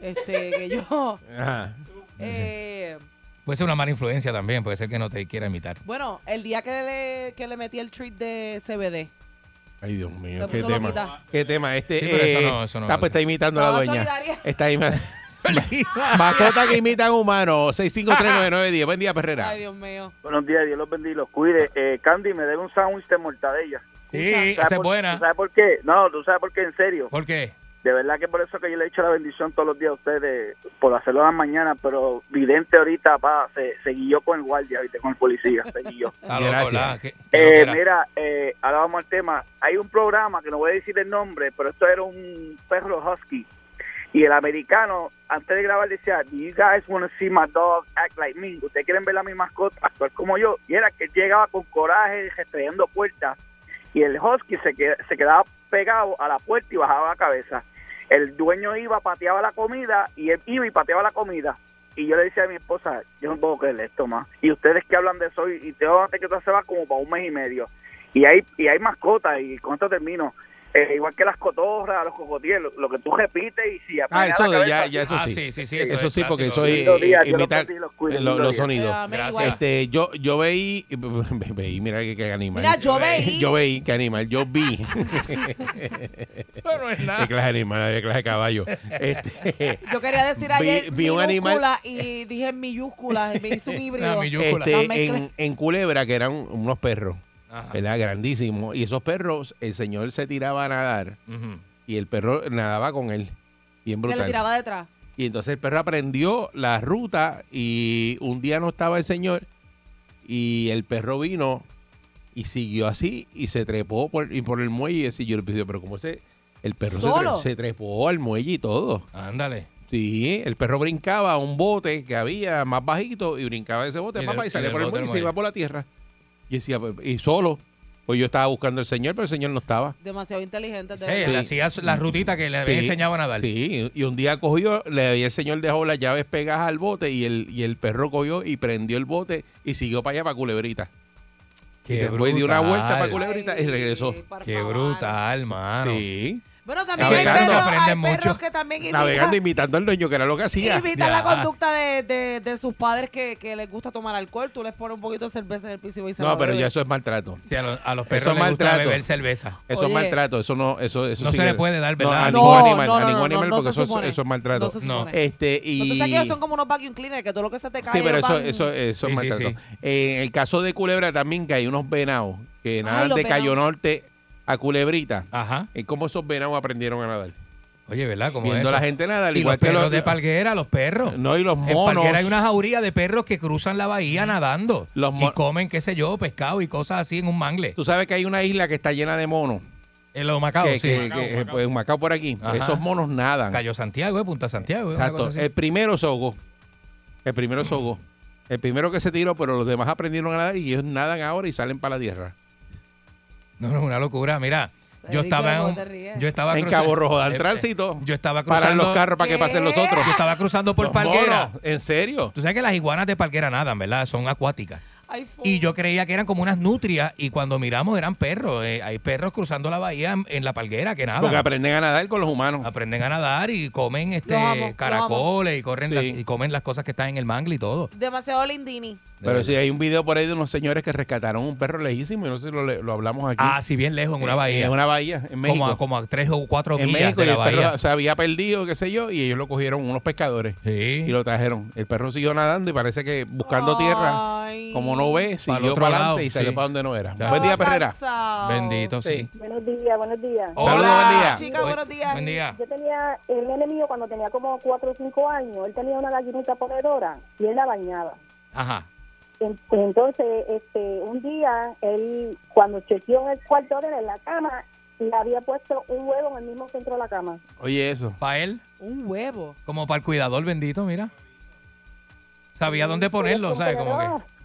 Este, que yo. Ajá. Eh, Puede ser una mala influencia también, puede ser que no te quiera imitar. bueno, el día que le, que le metí el treat de CBD. Ay, Dios mío, qué tema. loquita. Qué tema. Este, Sí, pero eso eh, no, eso no ah, pues está imitando a la dueña. solidaria. Está imitando. Mascota que imitan humanos. 6539910. Buen día, Perrera. Ay, Dios mío. Buenos días, Dios los bendiga y los cuide. Eh, Candy, me debe un sándwich de mortadella. Sí, ¿Sabes esa es buena. ¿tú ¿Sabes por qué? No, tú sabes por qué, en serio. ¿Por qué? De verdad que por eso que yo le he hecho la bendición todos los días a ustedes por hacerlo en la mañana, pero vidente ahorita, pa, se, se guió con el guardia, ¿viste? con el policía, se guió. Gracias. ¿verdad? ¿Qué- qué Eh, mira, eh, ahora vamos al tema. Hay un programa que no voy a decir el nombre, pero esto era un perro husky. Y el americano, antes de grabar, decía, Do you guys want to see my dog act like me? ¿Ustedes quieren ver a mi mascota actuar como yo? Y era que él llegaba con coraje, estrellando puertas. Y el husky se, qued- se quedaba pegado a la puerta y bajaba la cabeza. El dueño iba, pateaba la comida, y él iba y pateaba la comida. Y yo le decía a mi esposa, yo no puedo creer esto más. Y ustedes que hablan de eso, y y tengo antes que esto se va como para un mes y medio. Y hay, y hay mascotas, y con esto termino. Eh, igual que las cotorras, los cocotíes, lo, lo que tú repites y si Ah, eso, la de- cabeza, ya, ya eso Ah, sí. sí, sí, sí, Eso, eso es sí, porque clásico. soy eh, imitar los lo- los sonidos. Gracias. Este, yo, yo veí, veí, mira qué, qué animal. Mira, yo veí. Yo veí, qué animal, yo vi. Eso no es qué nada. clase de animal, qué clase de caballo. Este, Yo quería decir Vi- ayer vi un animal- y dije en minúscula. Me hizo un híbrido. Este, mezcla. en, en Culebra, que eran unos perros. ¿Verdad? Grandísimos. Y esos perros, el señor se tiraba a nadar y el perro nadaba con él. Bien Se le brutal. tiraba detrás. Y entonces el perro aprendió la ruta y un día no estaba el señor y el perro vino y siguió así y se trepó por, y por el muelle y así yo le dije, pero ¿cómo se...? El perro se, tre- ¿Solo? se trepó al muelle y todo. Ándale. Sí, el perro brincaba a un bote que había más bajito y brincaba de ese bote Y papá, y salía por el muelle y se iba por la tierra. Y decía, pues, y solo. Pues yo estaba buscando al señor, pero el señor no estaba. Demasiado inteligente. de Sí, él hacía la rutita que le había Sí, enseñado a nadar. Sí, y un día cogió, le y el señor dejó las llaves pegadas al bote y el, y el perro cogió y prendió el bote y siguió para allá, para Culebrita. Qué y se fue y dio una brutal. vuelta para Culebrita y regresó. Qué brutal, mano. Sí. Bueno, también hay Navegando. perros, hay aprenden perros mucho. que también imitan, Navegando, imitando al dueño, que era lo que hacía. imitan la Ya. conducta de, de, de sus padres que, que les gusta tomar alcohol. Tú les pones un poquito de cerveza en el piso y se No, lo pero beben. ya eso es maltrato. Sí, a, los- a los Eso perros es les gusta maltrato. beber cerveza. Eso Oye. es maltrato, eso no, eso, eso No sí se que- le puede dar, No, ¿verdad? a No, ningún animal, no, a no, ningún no, animal, no, no porque se eso, es- supone. eso es maltrato. No se No. supone. Este, y... Entonces aquellos son como unos vacuum cleaners que todo lo que se te cae Sí, pero lo eso, van- eso, eso Sí, es sí, maltrato. en el caso de Culebra también que hay unos venados que nadan los de Cayo. Norte a Culebrita. Ajá. ¿Y cómo esos venados aprendieron a nadar? Oye, ¿verdad? Como Viendo eso. la gente nadar, Y igual los que perros los- de Palguera, los perros. No, y los En monos. Palguera hay una jauría de perros que cruzan la bahía nadando. Los y comen, qué sé yo, pescado y cosas así en un mangle. Tú sabes que hay una isla que está llena de monos. En los Macao, que, sí. que- que- pues, un Macao por aquí. Ajá. Esos monos nadan. Cayo Santiago, eh, Punta Santiago. Exacto. El primero se ahogó. El primero se ahogó. El primero que se tiró, pero los demás aprendieron a nadar y ellos nadan ahora y salen para la tierra. No, no, una locura. Mira, yo estaba en yo estaba En cruzando- Cabo Rojo dan eh, eh, tránsito. Yo estaba cruzando Paran los carros para que pasen los otros. Yo estaba cruzando por Los Palguera. monos, ¿En serio? Tú sabes que las iguanas de Palguera nadan, ¿verdad? Son acuáticas. Y yo creía que eran como unas nutrias y cuando miramos eran perros. Eh, hay perros cruzando la bahía en, en la palguera que nadan. Porque aprenden a nadar con los humanos. Aprenden a nadar y comen este Los amo, los caracoles y corren Sí. y comen las cosas que están en el mangle y todo. Demasiado lindini. Pero sí, hay un video por ahí de unos señores que rescataron un perro lejísimo y no sé si lo, lo hablamos aquí. Ah, sí, bien lejos, en una Eh, bahía. En una bahía, en México. como, a, como a tres o cuatro en millas México de y la el perro se había perdido, qué sé yo, y ellos lo cogieron unos pescadores Sí. y lo trajeron. El perro siguió nadando y parece que buscando tierra, como no ve, siguió otro para lado, adelante y salió sí. para donde no era. Buen día, Perrera. Bendito, sí. Sí. Buenos días, buenos días. Saludos, Hola, buen día. Chica, buenos días. Buen día. Yo tenía, el nene mío cuando tenía como 4 o 5 años, él tenía una gallinita ponedora y él la bañaba. Ajá. En- Entonces, este, un día, él, cuando chequeó en el cuarto de él, en la cama, le había puesto un huevo en el mismo centro de la cama. Oye, eso. Para él, Un huevo. como para el cuidador bendito, mira. Sabía dónde ponerlo, ¿sabes? Como que.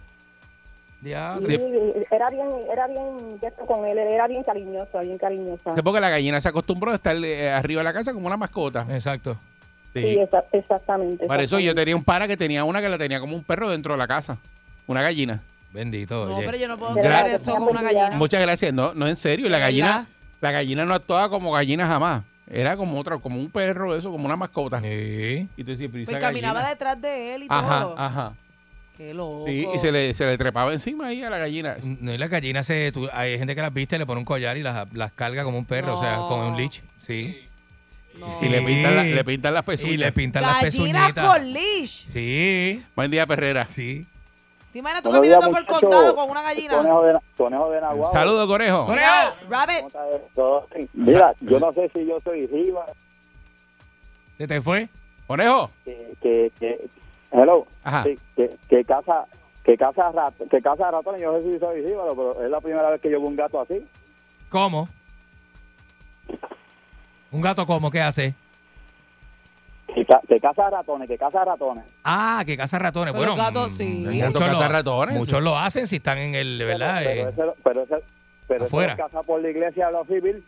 Era bien, era bien con él, era bien cariñoso, bien cariñoso. Es porque la gallina se acostumbró a estar eh, arriba de la casa como una mascota. Exacto. Sí. Sí, exa- exactamente. Para eso yo tenía un para que tenía una que la tenía como un perro dentro de la casa. Una gallina. Bendito. No, oye. pero yo no puedo creer eso con una gallina. Muchas gracias. No, no en serio. La ¿De gallina, la gallina no actuaba como gallina jamás. Era como otra, como un perro, eso, como una mascota. Sí. Y tú decías, pero ¿y Pues caminaba gallina? detrás de él y Ajá, todo. ajá. Qué loco. Sí, y se le, se le trepaba encima ahí a la gallina. No, y las gallinas se. tú- hay gente que las viste, le pone un collar y las, las carga como un perro, o sea, No. como un leech. Sí. No. Y le pintan, la- le pintan las Y le pezuñas. pintan las Gallinas pezuñitas. con leash. Sí. Buen día, Perrera. Sí. ¿Te imaginas tú Buenos días, caminando por el muchachos. condado con una gallina? Conejo de, Conejo de Nahuatl. Saludos, Conejo. Mira, Rabbit. ¿Cómo está esto? Mira, yo no sé si yo soy Riva, ¿Se te fue? Conejo. que, que, que- hello, Ajá. Sí, que, que casa, que casa rat, que casa ratones, yo no sé si soy Riva, pero es la primera vez que yo veo un gato así. ¿Cómo? ¿Un gato cómo? ¿Qué hace? Que, ca- que casa ratones, que casa ratones. Ah, que caza ratones. Pero bueno, los gatos sí. Muchos, caza lo, ratones. muchos lo hacen si están en el, ¿verdad? Pero, Eh, ese, pero ese, pero ese Afuera. lo casa por la iglesia de los civil.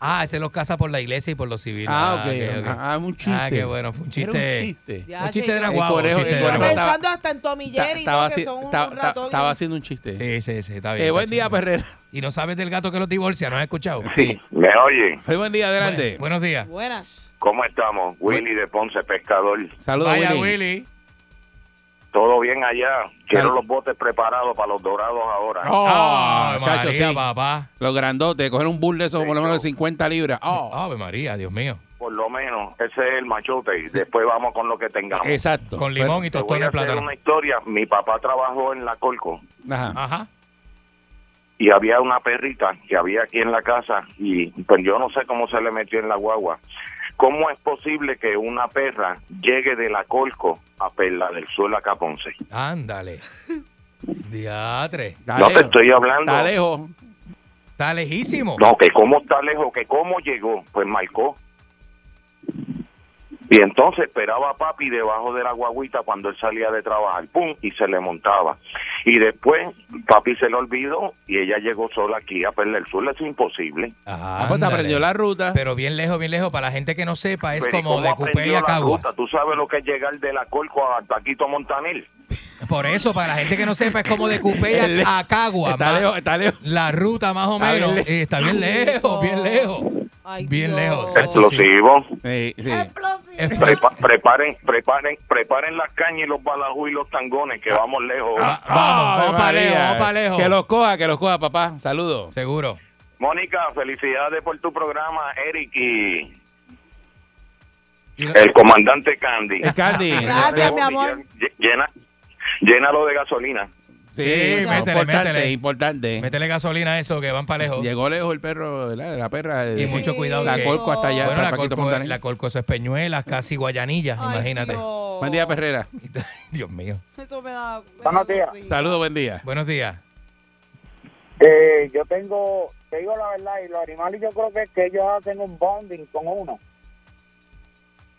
Ah, ese los caza por la iglesia y por los civiles. Ah, ok. ok, ok. Ah, un chiste. Ah, qué bueno, fue un Era chiste. un chiste. Ya, un chiste de un conejo Nahuatl. estaba- Pensando hasta en Tommy Ta- Jerry, Estaba, ¿no? que son un ta- ta- ratón. estaba haciendo un chiste. Sí, sí, sí, está bien. Eh, buen día. Perrera. Y no sabes del gato que los divorcia, ¿no has escuchado? Sí. ¿Me oye? Muy buen día, adelante. Bu- buenos días. Buenas. ¿Cómo estamos? Willy de Ponce Pescador. Saludos, Vaya, Willy. Willy. ¿Todo bien allá? Quiero los botes preparados para los dorados ahora. Oh, Ave chacho, María, sí. papá. Los grandotes, coger un bull de esos por lo menos de 50 libras. Oh, Ave María, Dios mío. Por lo menos, ese es el machote. Y después vamos con lo que tengamos. exacto. Con limón y Te voy tostones a de hacer plátano. una historia. Mi papá trabajó en la Colco Ajá. Ajá. y había una perrita que había aquí en la casa y pues yo no sé cómo se le metió en la guagua. ¿Cómo es posible que una perra llegue de la Colco a Perla del Suelo a Caponce? Ándale. Diatre. Está No te lejos. estoy hablando. Está lejos. Está lejísimo. No, que cómo está lejos, que cómo llegó, pues marcó. Y entonces esperaba a papi debajo de la guaguita cuando él salía de trabajar, pum, y se le montaba. Y después papi se le olvidó y ella llegó sola aquí a Perla del Sur, eso es imposible. Ah, pues Ándale. aprendió la ruta. Pero bien lejos, bien lejos. Para la gente que no sepa, es Pero ¿y como de Cupey aprendió a la Caguas. ruta? ¿Tú sabes lo que es llegar de la Colco a Taquito Montanil? Por eso, para la gente que no sepa, es como de Cupey a, a Caguas. Está más- lejos, está lejos. La ruta más o menos. eh, Está bien lejos, bien lejos. Bien lejos. Explosivo. Sí, sí. Prepa- preparen, preparen, preparen las cañas y los balajú y los tangones que vamos lejos. vamos, vamos para María. lejos, vamos para lejos. Que los coja, que los coja, papá. Saludos. Seguro. Mónica, felicidades por tu programa, Eric y el comandante Candy. El Candy. Gracias, mi amor. Lle- Llena, llénalo de gasolina. Sí, Sí, métele, importante, métele. importante. Métele gasolina a eso, que van para lejos. Llegó lejos el perro, ¿verdad? la perra. Y mucho cuidado. La que- colco hasta allá, Bueno, hasta la colco, la colco, eso es Peñuelas, casi Guayanilla, Ay, imagínate. Dios. Buen día, Perrera. Dios mío. Eso me da. Buenos días. Saludos, buen día. Buenos días. Eh, yo tengo, te digo la verdad, y los animales yo creo que, que ellos hacen un bonding con uno.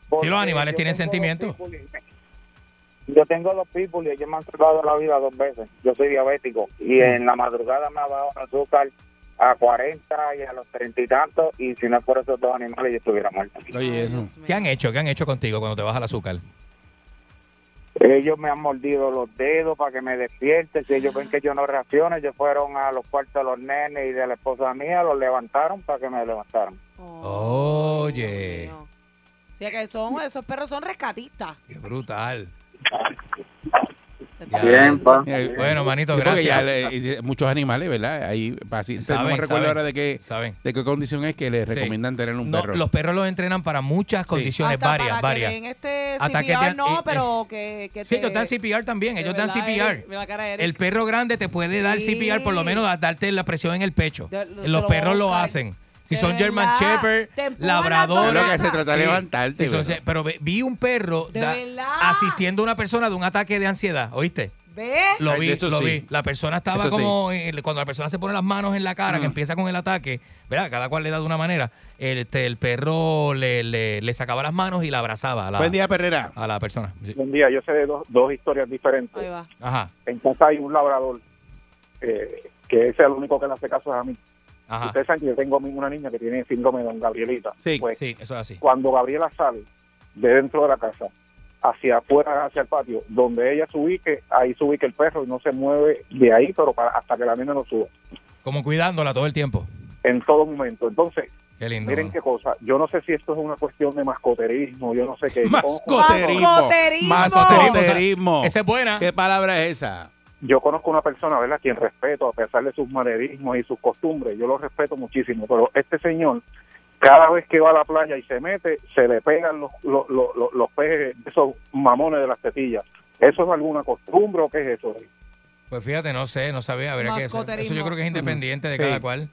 Porque los animales tienen tengo sentimiento. los Yo tengo los people y ellos me han salvado la vida dos veces. Yo soy diabético y en la madrugada me ha bajado el azúcar a 40 y a los 30 y tantos y si no es por esos dos animales yo estuviera muerto. Oye, eso. ¿Qué han hecho? ¿Qué han hecho contigo cuando te baja el azúcar? Ellos me han mordido los dedos para que me despierte. Si ellos ven que yo no reacciono, ellos fueron a los cuartos de los nenes y de la esposa mía, los levantaron para que me levantaran. Oye, O sea que son, esos perros son rescatistas. qué brutal. Bien, pa. Eh, Bueno, manito, sí, gracias. ya le- y- muchos animales, ¿verdad? Hay pacientes. No Saben, me recuerdo saben, ahora de qué, saben. de qué condición es que les recomiendan tener un No, perro. los perros los entrenan para muchas condiciones, Hasta varias, para varias. Que den este Hasta que CPR, te- no, eh, pero que, que Sí, dan CPR también, ellos dan CPR. Eric, Eric. El perro grande te puede dar Sí. CPR, por lo menos a darte la presión en el pecho. De- de los perros lo hacen. Si son German Shepherd, las Lo que se trata de levantarte, Sí, son- pero- vi un perro De da- verdad. asistiendo a una persona de un ataque de ansiedad, ¿oíste? ¿Ves? Lo vi, eso lo sí. vi. La persona estaba Eso sí. como, eh, cuando la persona se pone las manos en la cara, Mm. que empieza con el ataque, ¿verdad? Cada cual le da de una manera. El, este, el perro le, le- le sacaba las manos y la abrazaba a la, Buen día, Perrera. a la persona. Sí. Un día yo sé de dos, dos historias diferentes. Ahí va. Ajá, En casa hay un labrador eh, que ese es el único que le hace caso a mí. Ajá. Ustedes saben que yo tengo una niña que tiene síndrome de don Gabrielita. Sí, Pues, Sí, eso es así. cuando Gabriela sale de dentro de la casa hacia afuera, hacia el patio, donde ella se ubique, ahí se ubica el perro y no se mueve de ahí, pero para, hasta que la nena no suba, Como cuidándola todo el tiempo. en todo momento. Entonces, Qué lindo. miren qué cosa, yo no sé si esto es una cuestión de mascoterismo, yo no sé qué. Mascoterismo. Mascoterismo. Mascoterismo. Esa es buena. ¿Qué palabra es esa? Yo conozco una persona, ¿verdad?, quien respeto a pesar de sus manerismos y sus costumbres, yo lo respeto muchísimo, pero este señor, cada vez que va a la playa y se mete, se le pegan los, los, los, los- los peces, esos mamones de las tetillas. ¿Eso es alguna costumbre o qué es eso? Pues fíjate, no sé, no sabía. Habría que, eso Mascoterismo. yo creo que es independiente de Sí. cada cual.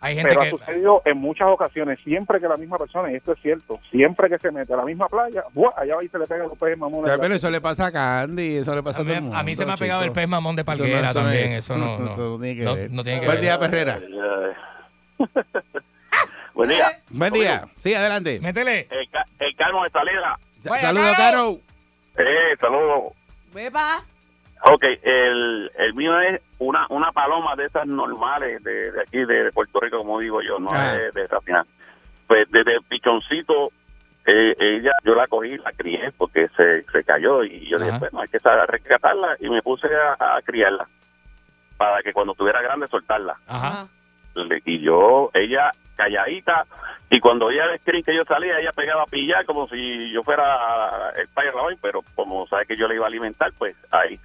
Hay gente Pero ha que... sucedido en muchas ocasiones, siempre que la misma persona, y esto es cierto, siempre que se mete a la misma playa, ¡buah! allá va y se le pegan los peces mamones. pero eso le pasa a Candy, eso le pasa A a todo el mundo. a mí se me ha pegado el pez mamón de Eso no- palguera eso no también. es- Eso no, no, eso no tiene que no- ver. no tiene que Buen ver. día, Perrera. Buen día. Buen día. Sí, adelante. Métele. El, ca- el calmo de salida. Saludos, Caro. Caro. Eh, saludos. Beba. Ok, el, el mío es una una paloma de esas normales de, de aquí, de, de Puerto Rico, como digo yo, no Ah. es de rapinar. Pues desde pichoncito, eh, ella, yo la cogí, la crié porque se, se cayó y yo dije, bueno, hay que saber rescatarla y me puse a, a criarla para que cuando estuviera grande soltarla. Ajá. Y yo, ella calladita, y cuando ella el screen que yo salía, ella pegaba a pillar como si yo fuera el Spider hoy, pero como sabe que yo le iba a alimentar, pues ahí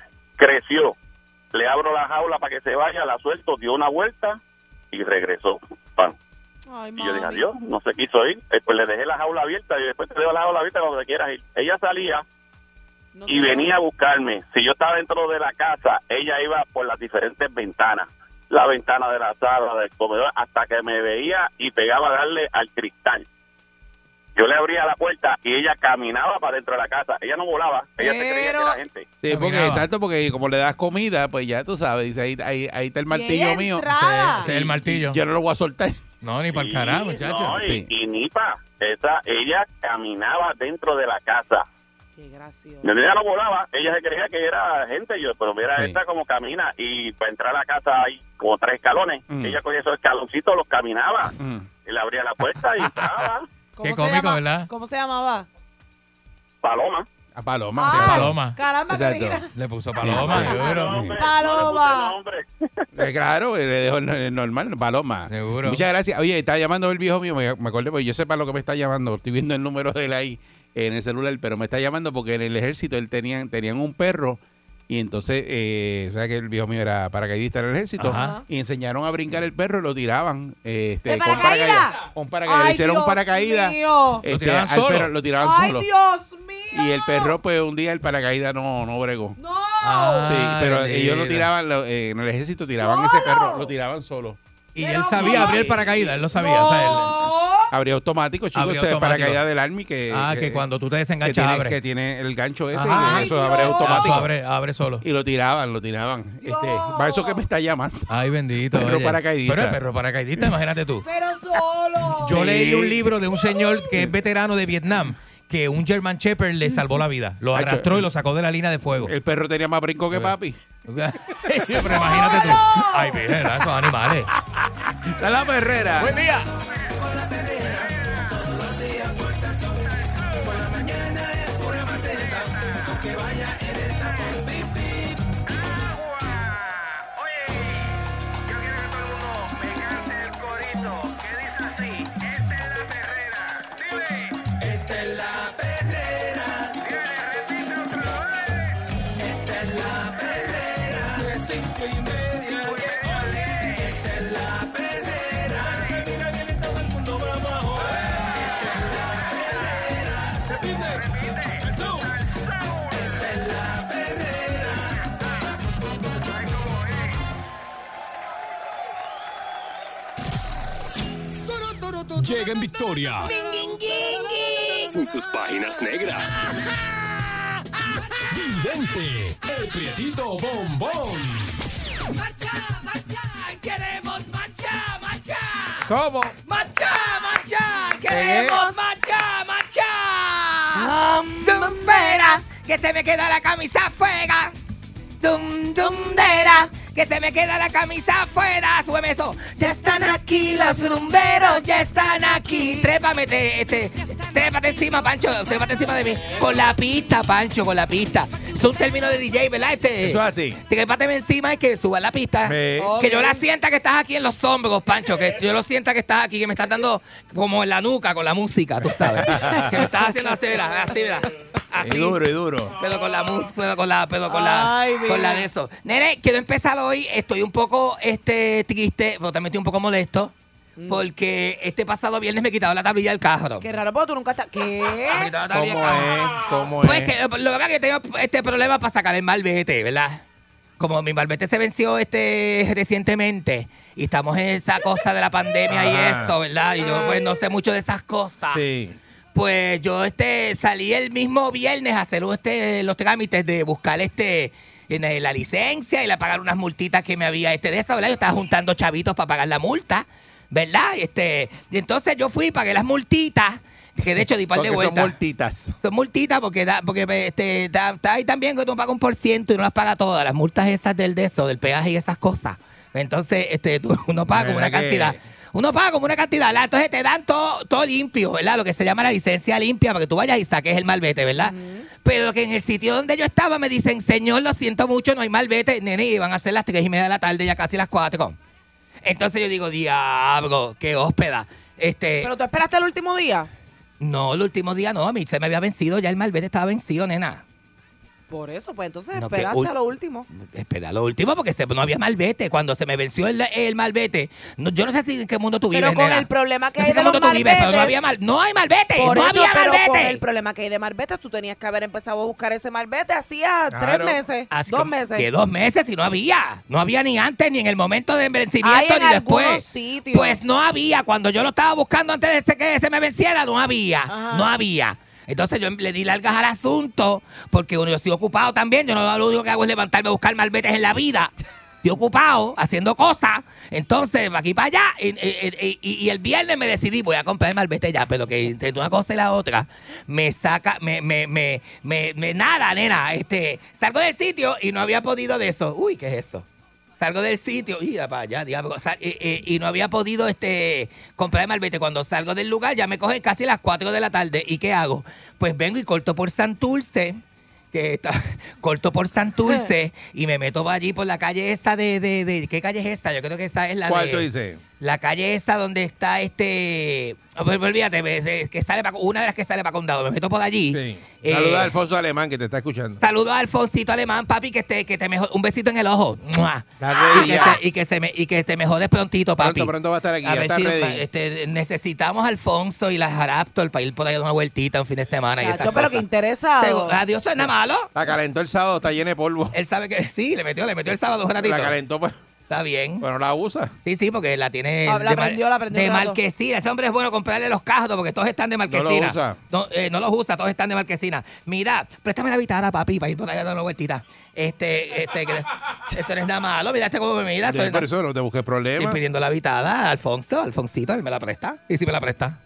creció. Le abro la jaula para que se vaya, la suelto, dio una vuelta y regresó. Ay, Y yo dije, adiós, no se quiso ir. Después le dejé la jaula abierta y después te dejo la jaula abierta cuando te quieras ir. Ella salía No y venía a buscarme. Si yo estaba dentro de la casa, ella iba por las diferentes ventanas. La ventana de la sala, del comedor, hasta que me veía y pegaba a darle al cristal. Yo le abría la puerta y ella caminaba para dentro de la casa. Ella no volaba, ella se creía que Pero- era gente. Sí, porque exacto, porque como le das comida, pues ya tú sabes, dice ahí, ahí, ahí está el martillo mío. Ese es el martillo. Yo no lo voy a soltar. No, ni para el carajo, muchacho. no, y, Sí. y ni pa, esa, ella caminaba dentro de la casa. Qué gracioso. Ella no volaba, ella se creía que era gente, yo, pero mira Sí. esta como camina y para entrar a la casa hay como tres escalones. Mm. Ella cogía esos escaloncitos, los caminaba Mm. y le abría la puerta y entraba. ¿Cómo Qué se cómico, llama- ¿verdad? ¿Cómo se llamaba? Paloma. A Paloma. Sí, Paloma. Caramba, Exacto. Karina. Le puso Paloma, seguro. Paloma. Eh, claro, le dejo normal, Paloma. Seguro. Muchas gracias. Oye, está llamando el viejo mío, me, me acordé, porque yo sepa lo que me está llamando. Estoy viendo el número de él ahí en el celular, pero me está llamando porque en el ejército él tenían, tenían un perro y entonces, eh, o sea que el viejo mío era paracaidista en el ejército Ajá. y enseñaron a brincar el perro y lo tiraban eh, este, ¿De con paracaídas? paracaídas. Con paracaídas. Le Ay, hicieron un Dios paracaídas. mío. este, ¿Lo tiraban al solo? perro, lo tiraban Ay, solo. Dios mío. Y el perro, pues un día el paracaídas no, no bregó. No. Ah, Sí, pero ellos lo tiraban, lo- eh, en el ejército tiraban ¿Solo? ese perro, lo tiraban solo. Y Pero él sabía abrir el paracaídas, él lo sabía. o sea, él- Abría automático, chicos, ese automático. paracaídas del Army que, ah, que cuando tú te que desenganchas, tiene, abre. que tiene el gancho ese Ajá. y eso Ay, abre automático. Eso abre, abre solo. Y lo tiraban, lo tiraban. Este, para eso que me está llamando. Ay, bendito. Perro oye. paracaidista. Pero el perro paracaidista, imagínate tú. Pero solo. Yo Sí. leí un libro de un señor que es veterano de Vietnam que un German Shepherd le salvó la vida. Lo arrastró y lo sacó de la línea de fuego. El perro tenía más brinco que papi. Pero imagínate tú. Ay, virgen, esos animales. Está la perrera. Buen día. Llega en victoria. Sin sus páginas negras. Vidente, el prietito bombón. ¡Marcha, marcha! ¡Queremos marcha, marcha! ¿Cómo? ¡Marcha, marcha! ¿Qué ¡Queremos marcha, marcha! ¡Tumbera! ¡Que se me queda la camisa afuera! ¡Tum, tumbera! ¡Que se me queda la camisa afuera! ¡Súbeme eso! ¡Ya están aquí los grumberos! ¡Ya están aquí! ¡Trépame, te- este! ¡Trépate encima, Pancho! ¡Trépate encima de mí! Con la pista, Pancho, con la pista. Es un término de DJ, ¿verdad? Este, Eso es así. Trépateme encima y que suba la pista. Sí. Que yo la sienta que estás aquí en los hombros, Pancho. Que yo lo sienta que estás aquí, que me estás dando como en la nuca con la música, tú sabes. que me estás haciendo así, mira, así, mira. Así. Y duro, y duro. Pero con la música, pero con la, pero con la, Ay, con la de eso. Nene, quiero empezar hoy. Estoy un poco este triste, pero también estoy un poco molesto. Porque este pasado viernes me quitaron la tablilla del carro. Qué raro, porque tú nunca estás. ¿Qué? Me quitaron la tablilla ¿Cómo del carro. es? ¿Cómo Pues es? que lo que pasa es que tengo este problema para sacar el malvete, ¿verdad? Como mi malvete se venció este recientemente y estamos en esa cosa de la pandemia y eso, ¿verdad? Y yo pues no sé mucho de esas cosas. Sí. Pues yo este salí el mismo viernes a hacer este, los trámites de buscar este en, la licencia y la pagar unas multitas que me había este de eso, ¿verdad? Yo estaba juntando chavitos para pagar la multa, ¿verdad? Este, y entonces yo fui, pagué las multitas, que de hecho di par de Porque son vueltas. multitas. Son multitas porque da, porque este, da- está ahí también que tú pagas un por ciento y no las pagas todas, las multas esas del de eso, del peaje y esas cosas. Entonces, este, tú- uno paga como una ¿Verdad que- cantidad. Uno paga como una cantidad, ¿verdad? Entonces te dan todo, todo limpio, ¿verdad? Lo que se llama la licencia limpia para que tú vayas y saques el malvete, ¿verdad? Pero que en el sitio donde yo estaba me dicen, señor, lo siento mucho, no hay malvete. Nene, y van a ser las tres y media de la tarde, ya casi las cuatro. Entonces yo digo, diablo, qué hóspeda. Este, ¿Pero tú esperaste el último día? no, el último día no, a mí se me había vencido, ya el malvete estaba vencido, nena. Por eso, pues entonces No, que esperaste a lo último. Espera, lo último porque se- no había malvete. Cuando se me venció el, el malvete, no- yo no sé si en qué mundo tú vives, Pero con nena. el problema que No hay sé de qué los mundo tú vives, pero no malbetes- había mal, no hay malvete, Por no eso, había pero con el problema que hay de malvete, tú tenías que haber empezado a buscar ese malvete hacía Claro. tres meses, Así dos que- meses. Que dos meses y no había. No había ni antes, ni en el momento de vencimiento, en ni después. sitios. Pues no había. Cuando yo lo estaba buscando antes de que se me venciera, no había. Ajá. No había. Entonces yo le di largas al asunto, porque uno, yo estoy ocupado también. Yo no lo único que hago es levantarme a buscar malbetes en la vida. Estoy ocupado haciendo cosas. Entonces, de aquí para allá. Y, el viernes me decidí, voy a comprar malvete ya, pero que entre una cosa y la otra me saca, me, me, me, me, me- nada, nena. Este, salgo del sitio y no había podido de eso. Uy, ¿qué es eso? Salgo del sitio, y para allá, diablo, sal- eh, eh, y no había podido este comprar malvete. Cuando salgo del lugar ya me cogen casi las 4 de la tarde. ¿Y qué hago? Pues vengo y corto por Santurce, que está, corto por Santurce y me meto allí por la calle esta de, de, de- ¿qué calle es esta? Yo creo que esta es la ¿Cuál de... tú dices? La calle esta donde está este... oh, pues, Olvídate, eh, que sale una de las que sale para condado. Me meto por allí. Eh, Saluda a Alfonso Alemán que te está escuchando. Saludos a Alfonsito Alemán, papi, que te, que te mejor, un besito en el ojo. Y que, se, y, que se me, y que te mejores prontito, papi. Pronto, pronto va a estar aquí, A ya ver está si, ready. este, necesitamos a Alfonso y la Jaraptor para ir por ahí a dar una vueltita un fin de semana. y esas Chacho, pero que cosas. Segu- Adiós, nada malo. La calentó el sábado, está llena de polvo. Él sabe que sí, le metió, le metió el sábado un ratito. La calentó, pues. Está bien. Bueno, la usa. Sí, sí, porque la tiene Ah, la de, mar- prendió, la prendió de marquesina. Ese hombre es bueno comprarle los cajos porque todos están de marquesina. usa. No, eh, no los usa, todos están de marquesina. Mira, préstame la vitara, papi, para ir por allá a dar una vueltita. Este, este, que, eso no es nada malo. Mira este cómo me mira. Sí, eso es por nada- eso no te busques Estoy problemas. pidiendo la vitada a Alfonso, Alfonsito, él me la presta. ¿Y si me la presta?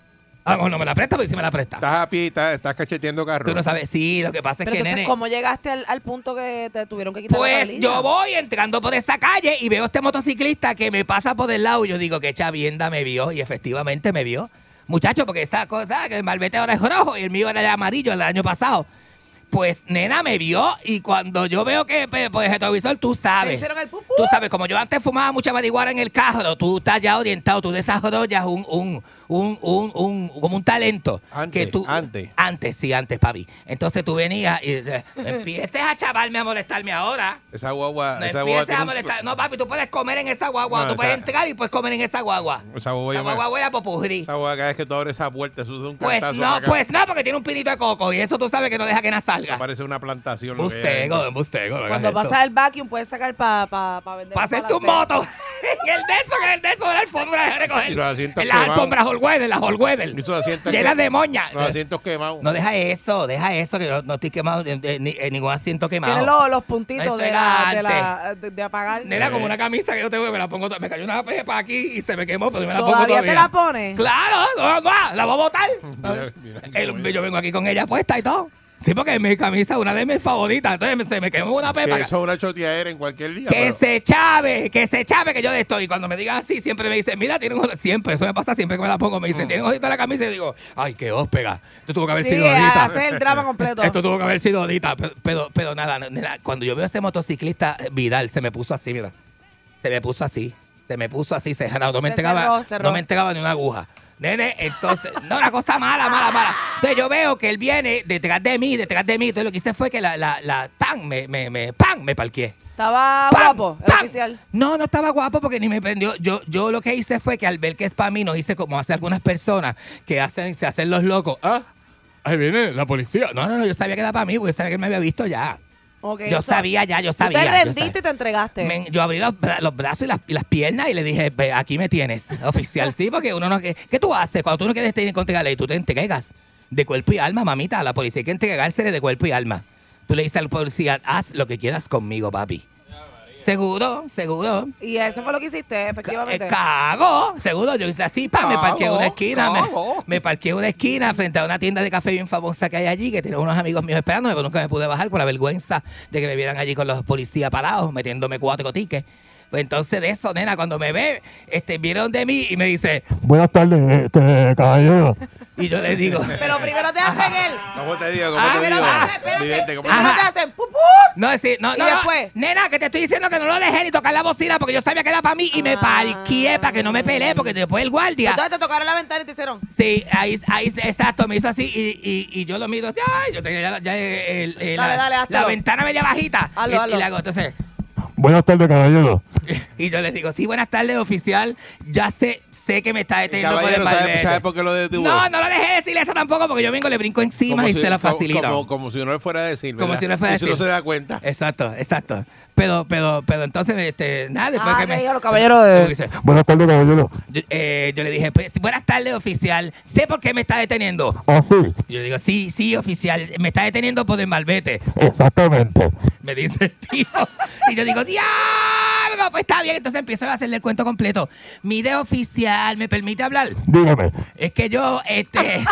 A lo mejor no me la presta, pero si me la presta. Estás a pie, estás, estás cacheteando carro. Tú no sabes. Sí, lo que pasa es que, entonces, nene. ¿cómo llegaste al, al punto que te tuvieron que quitar la Pues yo voy entrando por esa calle y veo este motociclista que me pasa por el lado y yo digo que chavienda me vio y efectivamente me vio. Muchacho, porque esa cosa, que el malvete ahora es rojo y el mío era ya amarillo el año pasado. Pues nena me vio y cuando yo veo que pues, pues, el retrovisor, tú ¿Te sabes. hicieron el pupú? Tú sabes, como yo antes fumaba mucha marihuana en el carro, tú estás ya orientado, tú desarrollas un, un, un, un, un- como un talento. Antes, que tú, antes. Antes, sí, antes, papi. Entonces tú venías y eh, empieces a chavarme a molestarme ahora. Esa guagua, No esa guagua empieces a un- molestar. No, papi, tú puedes comer en esa guagua. No, tú puedes entrar y puedes comer en esa guagua. Esa guagua, Esa me- guagua huele a popurrí. esa guagua cada vez que tú abres esa puerta, eso es un Pues no, pues no, porque tiene un pinito de coco y eso tú sabes que no deja que nada salga. Parece una plantación. Bustego, bustego. Cuando pasa el vacuum, puedes sacar para pa, pa vender. Para hacerte un moto. y el de eso, que el de eso de la alfombra de Y recoger. los asientos En las quemados. alfombras Holweather, las Holweather. Y esos asientos Llenas que- de moña. Los asientos quemados. No deja eso, deja eso, que no, no estoy quemado en, en- en ningún asiento quemado. Tiene los, los puntitos de, la, de, antes. la, de, de apagar. Nena, como una camisa que yo tengo, que me la pongo, me cayó una pepa aquí y se me quemó, pero yo me la pongo ¿Todavía todavía. te la pones? Claro, no, no, la voy a botar. Mira, mira, El- yo vengo aquí con ella puesta y todo. Sí, porque es mi camisa, una de mis favoritas. Entonces me- se me quemó una que pepa. eso es una choteadera en cualquier día. Que pero- se chave, que se chave que yo de esto. Y cuando me digan así, siempre me dicen, mira, tiene un ojo- Siempre, eso me pasa siempre que me la pongo. Me dicen, Mm. tiene un ojito en la camisa. Y digo, ay, qué hóspega. Esto tuvo que haber Sí, sido ahorita. hace el drama completo. Esto tuvo que haber sido ahorita. Pero, pero, pero nada, nena, cuando yo veo a ese motociclista eh, Vidal, se me puso así, mira. Se me puso así. Se me puso así, cerrado. No me Se entregaba, cerró, cerró. no me entregaba ni una aguja. Nene, entonces, no, una cosa mala, mala, mala. Entonces yo veo que él viene detrás de mí, detrás de mí. Entonces lo que hice fue que la, la, la, pan, me, me, me, pan, me parqué. Estaba ¡Pam! guapo, el ¡Pam! oficial. No, no estaba guapo porque ni me prendió. Yo, yo lo que hice fue que al ver que es para mí, no hice como hace algunas personas que hacen, se hacen los locos. Ah, ahí viene la policía. No, no, no, yo sabía que era para mí porque sabía que él me había visto ya. Yo o sea, sabía ya, yo Tú sabía. te rendiste y te entregaste. Yo abrí los, bra- los brazos y las, y las piernas y le dije, "Ve, aquí me tienes, oficial. Sí, porque uno no... ¿Qué, qué tú haces? Cuando tú no quieres tener contra la ley, tú te entregas de cuerpo y alma, mamita. A la policía hay que entregársele de cuerpo y alma. Tú le dices al policía, haz lo que quieras conmigo, papi. Seguro, seguro. Y eso fue lo que hiciste, efectivamente. Cago, seguro. Yo hice así, pa, me parqué en una esquina. Me, cago. me parqué en una esquina frente a una tienda de café bien famosa que hay allí, que tiene unos amigos míos esperándome, pero nunca me pude bajar por la vergüenza de que me vieran allí con los policías parados, metiéndome cuatro tickets. Pues entonces de eso, nena, cuando me ve, este, vieron de mí y me dice, Buenas tardes, este, caballero. Y yo le digo, Pero primero te hacen él. ¿Cómo te digo? ¿Cómo Ah, te pero digo? espérate, espérate. Vidente, ¿cómo Primero te- te hacen ¡pup, pup! no, es decir, no, Y no, no, después. nena, que te estoy diciendo que no lo dejé ni tocar la bocina porque yo sabía que era para mí y me parqué para que no me peleé porque después el guardia. Entonces te tocaron la ventana y te hicieron. Sí, ahí, ahí, exacto, me hizo así y, y, y yo lo miro así, ay, yo tenía ya, ya el- el- Dale, la, dale, la ventana media bajita. Hazlo, y, hazlo. y le hago, entonces, Buenas tardes, caballero. y yo le digo, sí, buenas tardes, oficial, ya sé, sé que me está deteniendo Caballero, por el ¿sabe, malvete". sabe por qué lo detuvo? No, no lo dejé decirle eso tampoco porque yo vengo, le brinco encima Como y si- se la facilito. Como, como si no le fuera a decir. Como si no fuera a Y si no decir. se da cuenta. Exacto, exacto. Pero, pero, pero entonces, este, nada, después Ah, que me... los caballeros de- dice, Buenas tardes, caballero. yo, eh, yo le dije, pues, buenas tardes, oficial. Sé por qué me está deteniendo. Ah, sí, Yo digo, sí, sí, oficial, me está deteniendo por el malvete. exactamente. Me dice el tipo. Y yo digo, diablo, pues está bien. Entonces empiezo a hacerle el cuento completo. Mire, oficial, ¿me permite hablar? Dígame. Es que yo, este,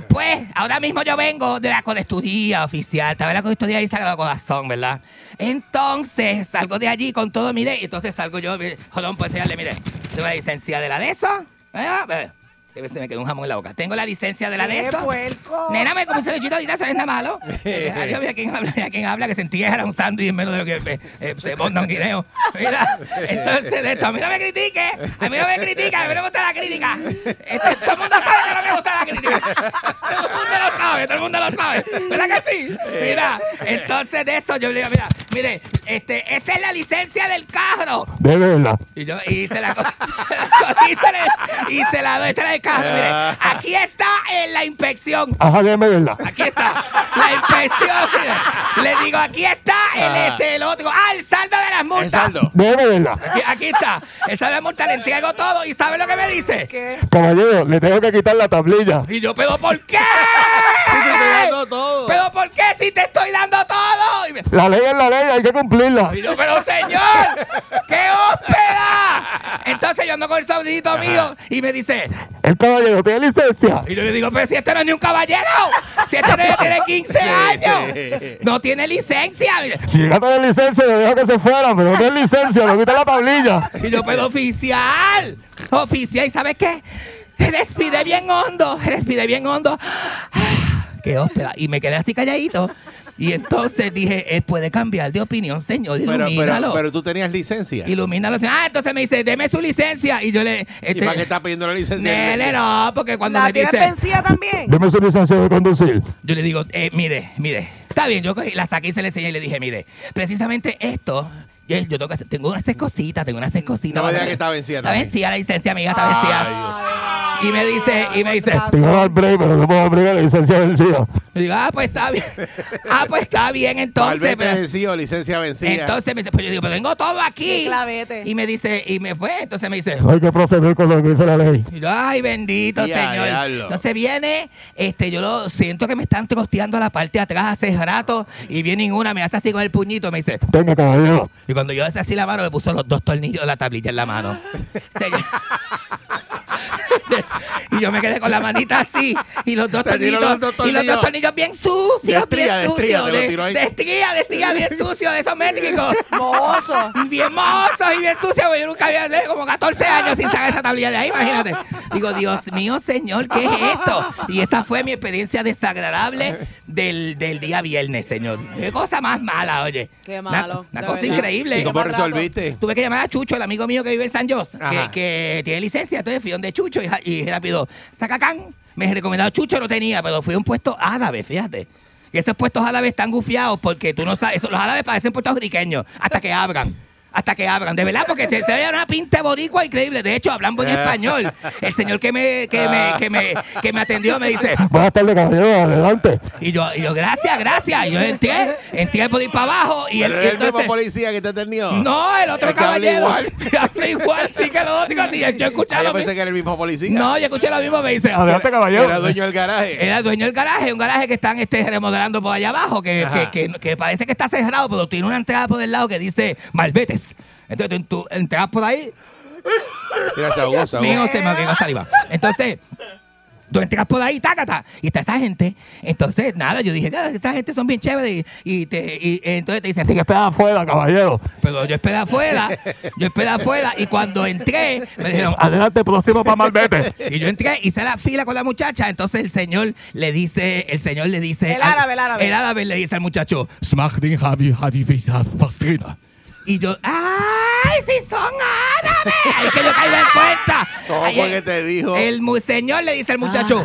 Pues, ahora mismo yo vengo de la codesturía oficial. En la codesturía y Sagrado Corazón, ¿verdad? Entonces, salgo de allí con todo, mire, y entonces salgo yo, jodón, pues enseñarle, mire, tengo la licencia de la de eso. Ah, ve, que se me quedó un jamón en la boca. Tengo la licencia de la de ¡Qué eso. puerco! Nena, me como un celuchito ahorita, eso no es nada malo. Eh, Adiós, mira quién habla, mira quién habla, que sentí que era un sándwich en menos de lo que eh, eh, se monta un guineo. Mira, entonces de esto, a mí no me critique, a mí no me critique, a mí no me gusta la crítica. Este, todo el mundo sabe que no me gusta la crítica. Todo el mundo lo sabe, todo el mundo lo sabe. ¿Verdad que sí? Mira, entonces de eso yo le digo, mira, mire, este, esta es la licencia del carro. De verdad. Y yo hice la cosa. hice la, hice la esta es la del Mire, aquí está en la inspección. Ajá, de verdad. Aquí está la inspección. mire. Le digo, aquí está el, Ah. este, el otro. Ah, el saldo de las multas. De verdad. Aquí, aquí está. El saldo de las multas, le entrego todo. ¿Y sabe lo que me dice? Caballero, le tengo que quitar la tablilla. Y yo, ¿pero por qué? ¿Pero por qué si te estoy dando todo? Me- La ley es la ley, hay que cumplirla. Y yo, pero señor, ¡qué hóspeda! Entonces yo ando con el sobrinito mío y me dice, El caballero tiene licencia. y yo le digo, pero si este no es ni un caballero, si este no tiene 15 años, no tiene licencia. Si llega a licencia, le dejo que se fuera, pero no tiene licencia, le quita la tablilla. Y yo, pero oficial, oficial, ¿y sabes qué? Respiré bien hondo, respiré bien hondo. ¡Qué hóspeda! Y me quedé así calladito. Y entonces dije, él puede cambiar de opinión, señor, Pero, ilumínalo. pero, pero tú tenías licencia. Ilumínalo. señor. Ah, entonces me dice, deme su licencia. Y yo le... ¿Y Este, para qué estás pidiendo la licencia? Nene, no, porque cuando ¿La me tienes dice... vencida también? Deme su licencia de conducir. Yo le digo, eh, mire, mire, está bien, yo cogí, la saqué y se le enseñé y le dije, mire, precisamente esto, yo, yo tengo, que hacer- tengo unas seis cositas, tengo unas seis cositas. No me digas que está vencida Está vencida la licencia, amiga, está vencida. Y me dice, y me dice, Tengo dar break, pero no puedo abrir la licencia vencida. digo, ah, pues está bien. Ah, pues está bien, entonces. Pero- vencido, licencia vencida. entonces me dice, pues yo digo, pero tengo todo aquí. Y me dice, y me fue, entonces me dice, Hay que proceder con lo que dice la ley. Y yo, ay, bendito Ya, Señor. diablo. Entonces viene, este, yo lo siento que me están trosteando la parte de atrás hace rato y viene una, me hace así con el puñito, me dice, Tenga, caballero. y cuando yo hace así la mano, me puso los dos tornillos de la tablilla en la mano. Señor. y yo me quedé con la manita así y los dos tornillos, los dos y los dos tornillos. bien sucios, De estría, de bien estría, sucios, de, estría, de estría bien sucios, de esos métricos. Mozo. Bien mozos y bien sucios, porque yo nunca había tenido como 14 años sin sacar esa tablilla de ahí, imagínate. Digo, Dios mío, señor, ¿qué es esto? Y esa fue mi experiencia desagradable del, del día viernes, señor. Qué cosa más mala, oye. Qué malo, Una, cosa verdad. increíble. ¿Y cómo resolviste? Tuve que llamar a Chucho, el amigo mío que vive en San José, que, tiene licencia. Entonces fui donde Chucho y, y rápido, Sacacán. Me recomendado Chucho, no tenía, pero fui a un puesto árabe, fíjate. Y estos puestos árabes están gufiados porque tú no sabes, eso- los árabes parecen puertorriqueños hasta que abran. Hasta que abran, de verdad, porque se, se ve una pinta boricua increíble. De hecho, hablan buen español. El señor que me, que me, que me, que me atendió me dice, Buenas tardes, caballero. Adelante. y yo, y yo, gracias, gracias. Y yo entré, entré por ir para abajo y, el, Pero y es el mismo entonces- policía que te atendió. no, el otro El que habla caballero. igual. habla igual, sí que lo otro. Sí, yo escuché Ah, yo pensé que era el mismo policía. No, yo escuché lo mismo, me dice. Adelante, caballero. Era dueño del garaje. Era dueño del garaje, un garaje que están este, remodelando por allá abajo, que, que, que- que parece que está cerrado, pero tiene una entrada por el lado que dice Malbetes. Entonces tú, tú entras por ahí, Mira, se ahogó, se ahogó. mío, se me quedó saliva. Entonces, tú entras por ahí, tácata, y está esa gente. Entonces, nada, yo dije, "Ah, esta gente son bien chéveres. Y, y te, y entonces te dicen, que esperar afuera, caballero. pero yo esperé afuera, yo esperé afuera, y cuando entré, me dijeron, Adelante, próximo para Malvete. Y yo entré, hice la fila con la muchacha. Entonces el señor le dice, el señor le dice. El al- árabe, el árabe. El árabe le dice al muchacho. Smachtien Habi Hadivisa Pastrina. Y yo, ¡ay, si son árabes! Ahí que yo caigo en cuenta. ¿Cómo fue el- que te dijo? El mu- señor le dice al muchacho.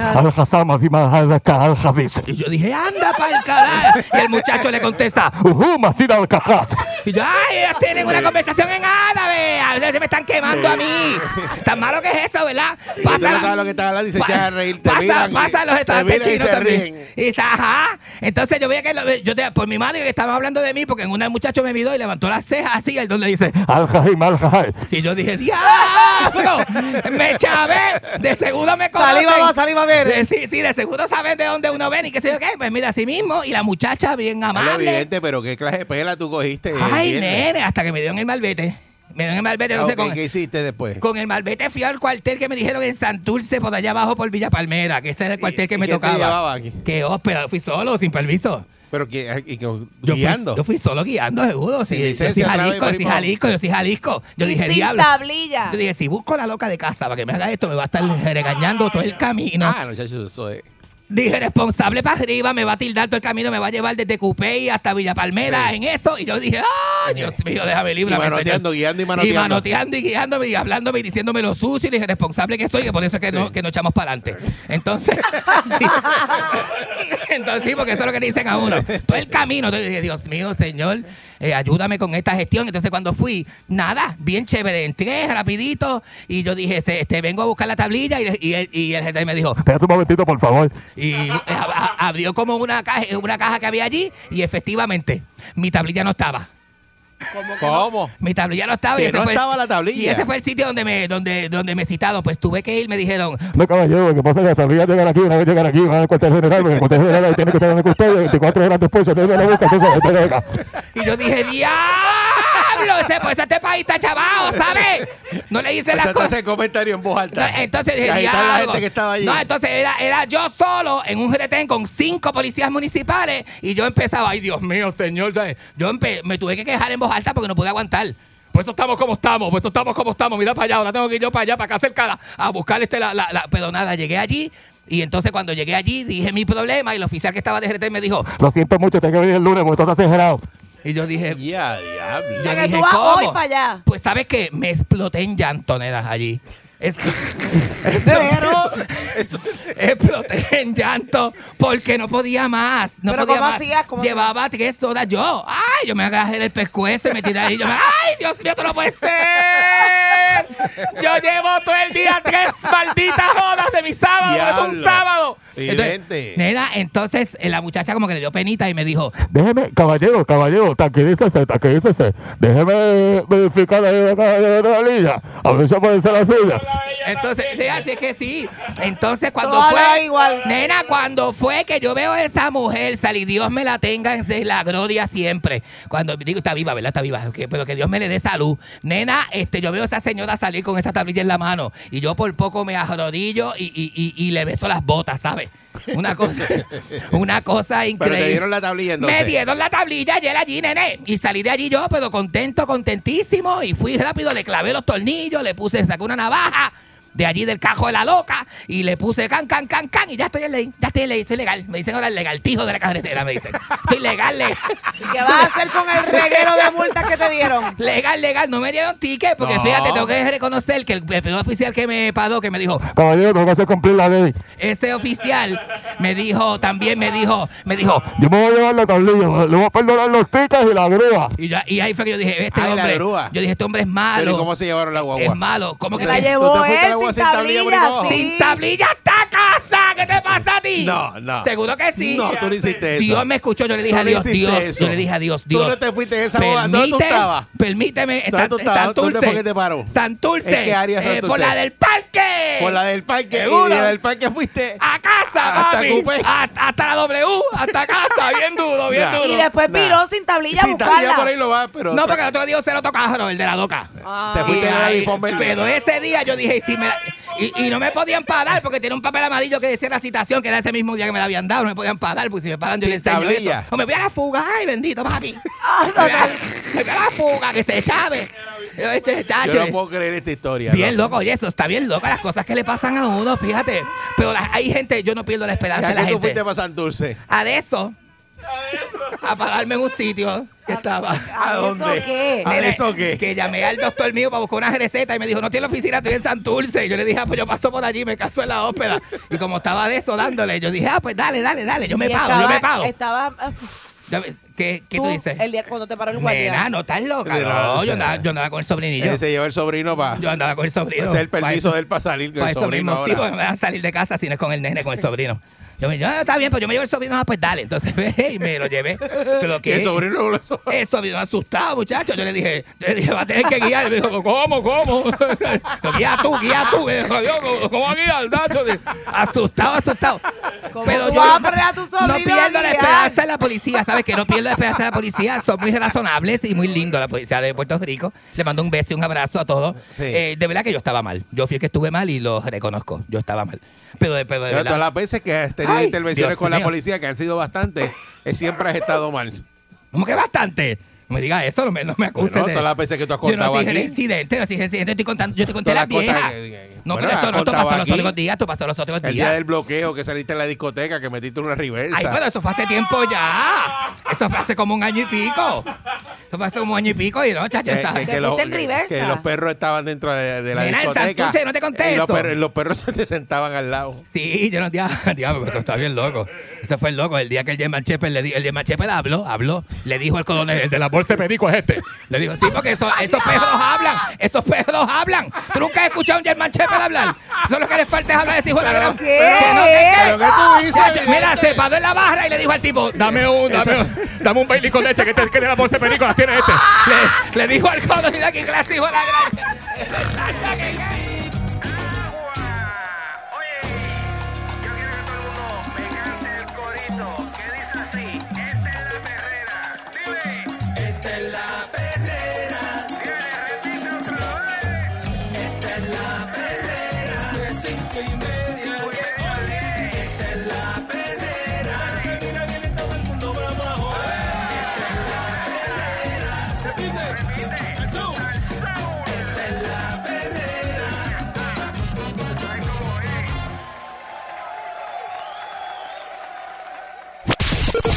Habis. Y yo dije, anda para el carajo. Y el muchacho le contesta. Y yo, ay, ellos tienen una conversación en árabe. A veces se me están quemando a mí. Tan malo que es eso, ¿verdad? Y tú no sabes lo que están hablando y se Pa- echan a reír. Te pasa, miran y- pasa los te estudiantes miran y chinos se también. ríen. Y dice, ajá. Entonces yo veía que lo- yo te- por mi madre que estaba hablando de mí, porque en una el muchacho me miró y levantó las cejas así, y el don le dice, Al. Y yo dije, ¡diablo! Me chavé, de seguro me conocen. Saliva va, saliva viene. De- Sí, sí, de seguro saben de dónde uno ven y qué sé yo qué. Pues mira, así mismo, y la muchacha bien amable. evidente, pero qué clase de pela tú cogiste. Ay, nene, hasta que me dieron el malvete. Me dio en el malvete, no sé, Ok, con, ¿Qué hiciste después? con el malvete fui al cuartel que me dijeron en Santurce, por allá abajo por Villa Palmera, que ese era el cuartel que me ¿Qué te tocaba. llevaba aquí? Que hóspeda, fui solo, sin permiso. Pero que, y que- Yo fui, guiando. yo fui solo guiando, seguro. Sí, yo soy Jalisco, yo soy. Jalisco, yo soy Jalisco. Yo Y dije, sin diablo. tablilla. Yo dije, si busco la loca de casa para que me haga esto, me va a estar regañando todo el camino. Ah, no, eso es. Dije, responsable para arriba, me va a tildar todo el camino, me va a llevar desde Cupey hasta Villa Palmera en eso. Y yo dije, ¡ay, Dios mío, déjame libre! Y manoteando, guiando y manoteando. Y manoteando y guiándome y hablándome y diciéndome lo sucio. Y dije, responsable que soy, que por eso es que, no, que no echamos para adelante. Entonces, sí. Entonces, sí, porque eso es lo que le dicen a uno. Todo el camino. Entonces dije, Dios mío, Señor, eh, ayúdame con esta gestión. Entonces, cuando fui, nada, bien chévere. Entré rapidito y yo dije, este, este, vengo a buscar la tablilla y, y, el- y el jefe me dijo, Espérate un momentito, por favor. y eh, a- a- abrió como una caja, una caja que había allí y efectivamente mi tablilla no estaba. ¿Cómo? Mi tablilla no estaba. y ese no fue el- estaba la tablilla. Y ese fue el sitio donde me, donde, donde me citaron. Pues tuve que ir, me dijeron, No, caballero, lo que pasa es que la tablilla llegar aquí, una vez llegar aquí, van al cuartel general, porque el cuartel general tiene que estar en custodia 24 horas después, entonces no lo busca, entonces te llega. y yo dije, diablo, ese, pues este país está chavado, ¿sabes? No le hice Pues las entonces cosas. el comentario en voz No, alta. entonces dije, ahí está la gente que estaba allí. No, entonces era, era yo solo en un retén con cinco policías municipales y yo empezaba, ay Dios mío, señor. Yo empe- me tuve que quejar en voz alta porque no pude aguantar. Por eso estamos como estamos, por eso estamos como estamos. Mira para allá, ahora tengo que ir yo para allá, para acá cerca, a buscar este, la, la, la- Pero nada, llegué allí y entonces cuando llegué allí dije mi problema y el oficial que estaba de retén me dijo, Lo siento mucho, tengo que venir el lunes, porque todo está exagerado. Y yo dije, Ya, diablo. yo dije, tú vas ¿cómo? hoy para allá. Pues sabes que me exploté en llanto, nena, allí. Es- Pero, exploté en llanto porque no podía más. No ¿Pero podía cómo más. hacías? ¿Cómo Llevaba tres horas yo. Ay, yo me agarré del pescuezo y me tiré ahí. Yo me, ay, Dios mío, esto no puede ser. Yo llevo todo el día tres malditas horas de mi sábado. Es un Diablo. sábado. Vidente. nena, entonces eh, la muchacha como que le dio penita y me dijo, Déjeme, caballero, caballero, tranquilícese, tranquilícese. Déjeme verificar ahí la caja de la tablilla. A ver si puede ser la suya. Entonces, sí, así es que sí. Entonces, cuando fue. igual. Nena, cuando fue que yo veo a esa mujer salir, Dios me la tenga en la gloria siempre. Cuando digo, está viva, ¿verdad? Está viva. que- pero que Dios me le dé salud. Nena, este, yo veo a esa señora salir con esa tablilla en la mano. Y yo por poco me arrodillo y, y, y, y le beso las botas, ¿sabes? Una cosa, una cosa Pero increíble. te dieron la tablilla entonces. Me dieron la tablilla ayer allí, nene. Y salí de allí yo, pero contento, contentísimo. Y fui rápido, le clavé los tornillos, le puse, saqué una navaja de allí del cajo de la loca y le puse can, can, can, can. Y ya estoy en ley, ya estoy en ley, estoy legal. Me dicen ahora el legaltijo de la carretera, me dicen. Estoy legal, legal. ¿y qué vas a hacer con el reguero de multas que te dieron? Legal, legal, no me dieron ticket porque No. fíjate, tengo que reconocer que el, el primer oficial que me paró, que me dijo, Caballero, tengo que hacer cumplir la ley. ese oficial me dijo, también me dijo, me dijo, Yo me voy a llevar la tablilla, le voy a perdonar los tickets y la grúa. y, ya- y ahí fue que yo dije, este Ay, la hombre, grúa. yo dije, este hombre es malo. Pero ¿y cómo se llevaron la guagua? Es malo. ¿Cómo que la llevó ¿Tú te fuiste a él guagua sin sin tablilla sí. Sin tablilla hasta casa. ¿Qué te pasa a ti? No, no. Seguro que sí. No, tú no hiciste eso. Dios me escuchó. Yo le dije Tú a Dios, Dios. eso. Yo le dije a Dios, Tú Dios. no te fuiste en esa boda. ¿Dónde tú estabas? Permíteme. ¿Dónde tú? Santurce. ¿Dónde fue que te paró? Santurce. ¿En qué área Eh, Santurce? por la del parque. Por la del parque. Seguro. Y de la del parque fuiste. A casa, Hasta papi. Hasta, hasta la W. Hasta casa. Bien duro, bien Ya. duro. Y después Nah. viró sin tablilla a Sí, tablilla buscarla. por ahí lo va, pero. No, porque el otro día se lo tocaron, el de la loca. Ah. Te fuiste pero ese día yo dije, si me y, y no me podían parar porque tenía un papel amarillo que decía la citación, que era ese mismo día que me la habían dado. No me podían parar, porque si me paran yo les enseño tablilla. eso. O me voy a la fuga, ay, bendito, papi. Ah, me, voy a, me voy a la fuga, que se chave. Yo, este, Yo no puedo creer esta historia. Bien loco, oye, eso está bien loco, las cosas que le pasan a uno, fíjate. Pero la- hay gente, yo no pierdo la esperanza de ¿A la tú gente. fuiste para Santurce? A de eso. A pararme en un sitio que estaba. ¿A eso qué? ¿A Nene, eso qué? Que llamé al doctor mío para buscar una receta y me dijo, no tiene oficina, estoy en Santurce. Y yo le dije, ah, pues yo paso por allí, me caso en la ópera. Y como estaba de eso dándole, yo dije, ah, pues dale, dale, dale, yo me Y pago, estaba- yo me pago. Estaba, ¿Qué, qué tú, dices? El día cuando te paró el guardia. Nena, no estás loca. No, o yo andaba, yo andaba con el sobrinillo. Él se llevó el sobrino para. Yo andaba con el sobrino. Ese es el Pa' permiso eso- de él para salir con Para el eso sobrino mismo, sí, ahora. porque me van a salir de casa si no es con el nene, con el sobrino. Yo me ah, está bien, pues yo me llevo el sobrino, ah, pues dale. Entonces, ve, y me lo llevé. Pero que El sobrino lo El sobrino asustado, muchacho. Yo le dije, yo le dije, va a tener que guiar. Y me dijo, ¿cómo, cómo? Lo guía tú, guía tú. Me dijo, ¿cómo- ¿cómo guiar, Nacho? Asustado, asustado. Pero tú yo vas a a tu sobrino no a pierdo la esperanza en la policía, ¿sabes? Que no pierdo la esperanza en la policía. Son muy razonables y muy lindos la policía de Puerto Rico. Le mando un beso y un abrazo a todos. Eh, de verdad que yo estaba mal. Yo fui el que estuve mal y lo reconozco. Yo estaba mal. De, de verdad. todas las veces que has tenido Ay, intervenciones Dios con la mío. policía, que han sido bastantes, eh, siempre has estado mal. ¿Cómo que bastante? No me diga eso, no me, no me acuses. Bueno, de- todas las veces que tú has yo no contado dije el aquí. incidente, no dije el incidente, estoy contando, yo te conté Todas la las cosas vieja. que- No, Bueno, pero esto, no, esto pasó los otros días, esto pasó los otros El día días. del bloqueo que saliste en la discoteca, que metiste una reversa. Ay, pero eso fue hace tiempo ya. Eso fue hace como un año y pico. Eso fue hace como un año y pico y no, chacho, está. que- que los, que- que los perros estaban dentro de, de la en discoteca. Santurce, no te conté y los perros, los perros se te sentaban al lado. Sí, yo no diablo, eso está bien loco. Ese fue el loco. El día que el German Shepherd le el German Shepherd habló, habló, le dijo el coronel, el de la bolsa de perico es este. Le dijo, sí, porque eso- esos perros hablan, esos perros hablan. ¿Tú nunca has escuchado a un German Shepherd hablar? Eso es lo que le falta es hablar de ese hijo de la gran. ¿qué? Que no, ¿Pero qué tú dices? Mira, se paró en la barra y le dijo al tipo, dame un, dame un, dame un Bailey con leche que, te, que de la bolsa de perico las tiene este. Le, le dijo al coronel que clase hijo de la gran.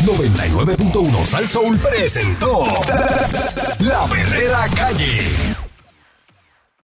99.1 Sal Soul presentó La Verdadera Calle.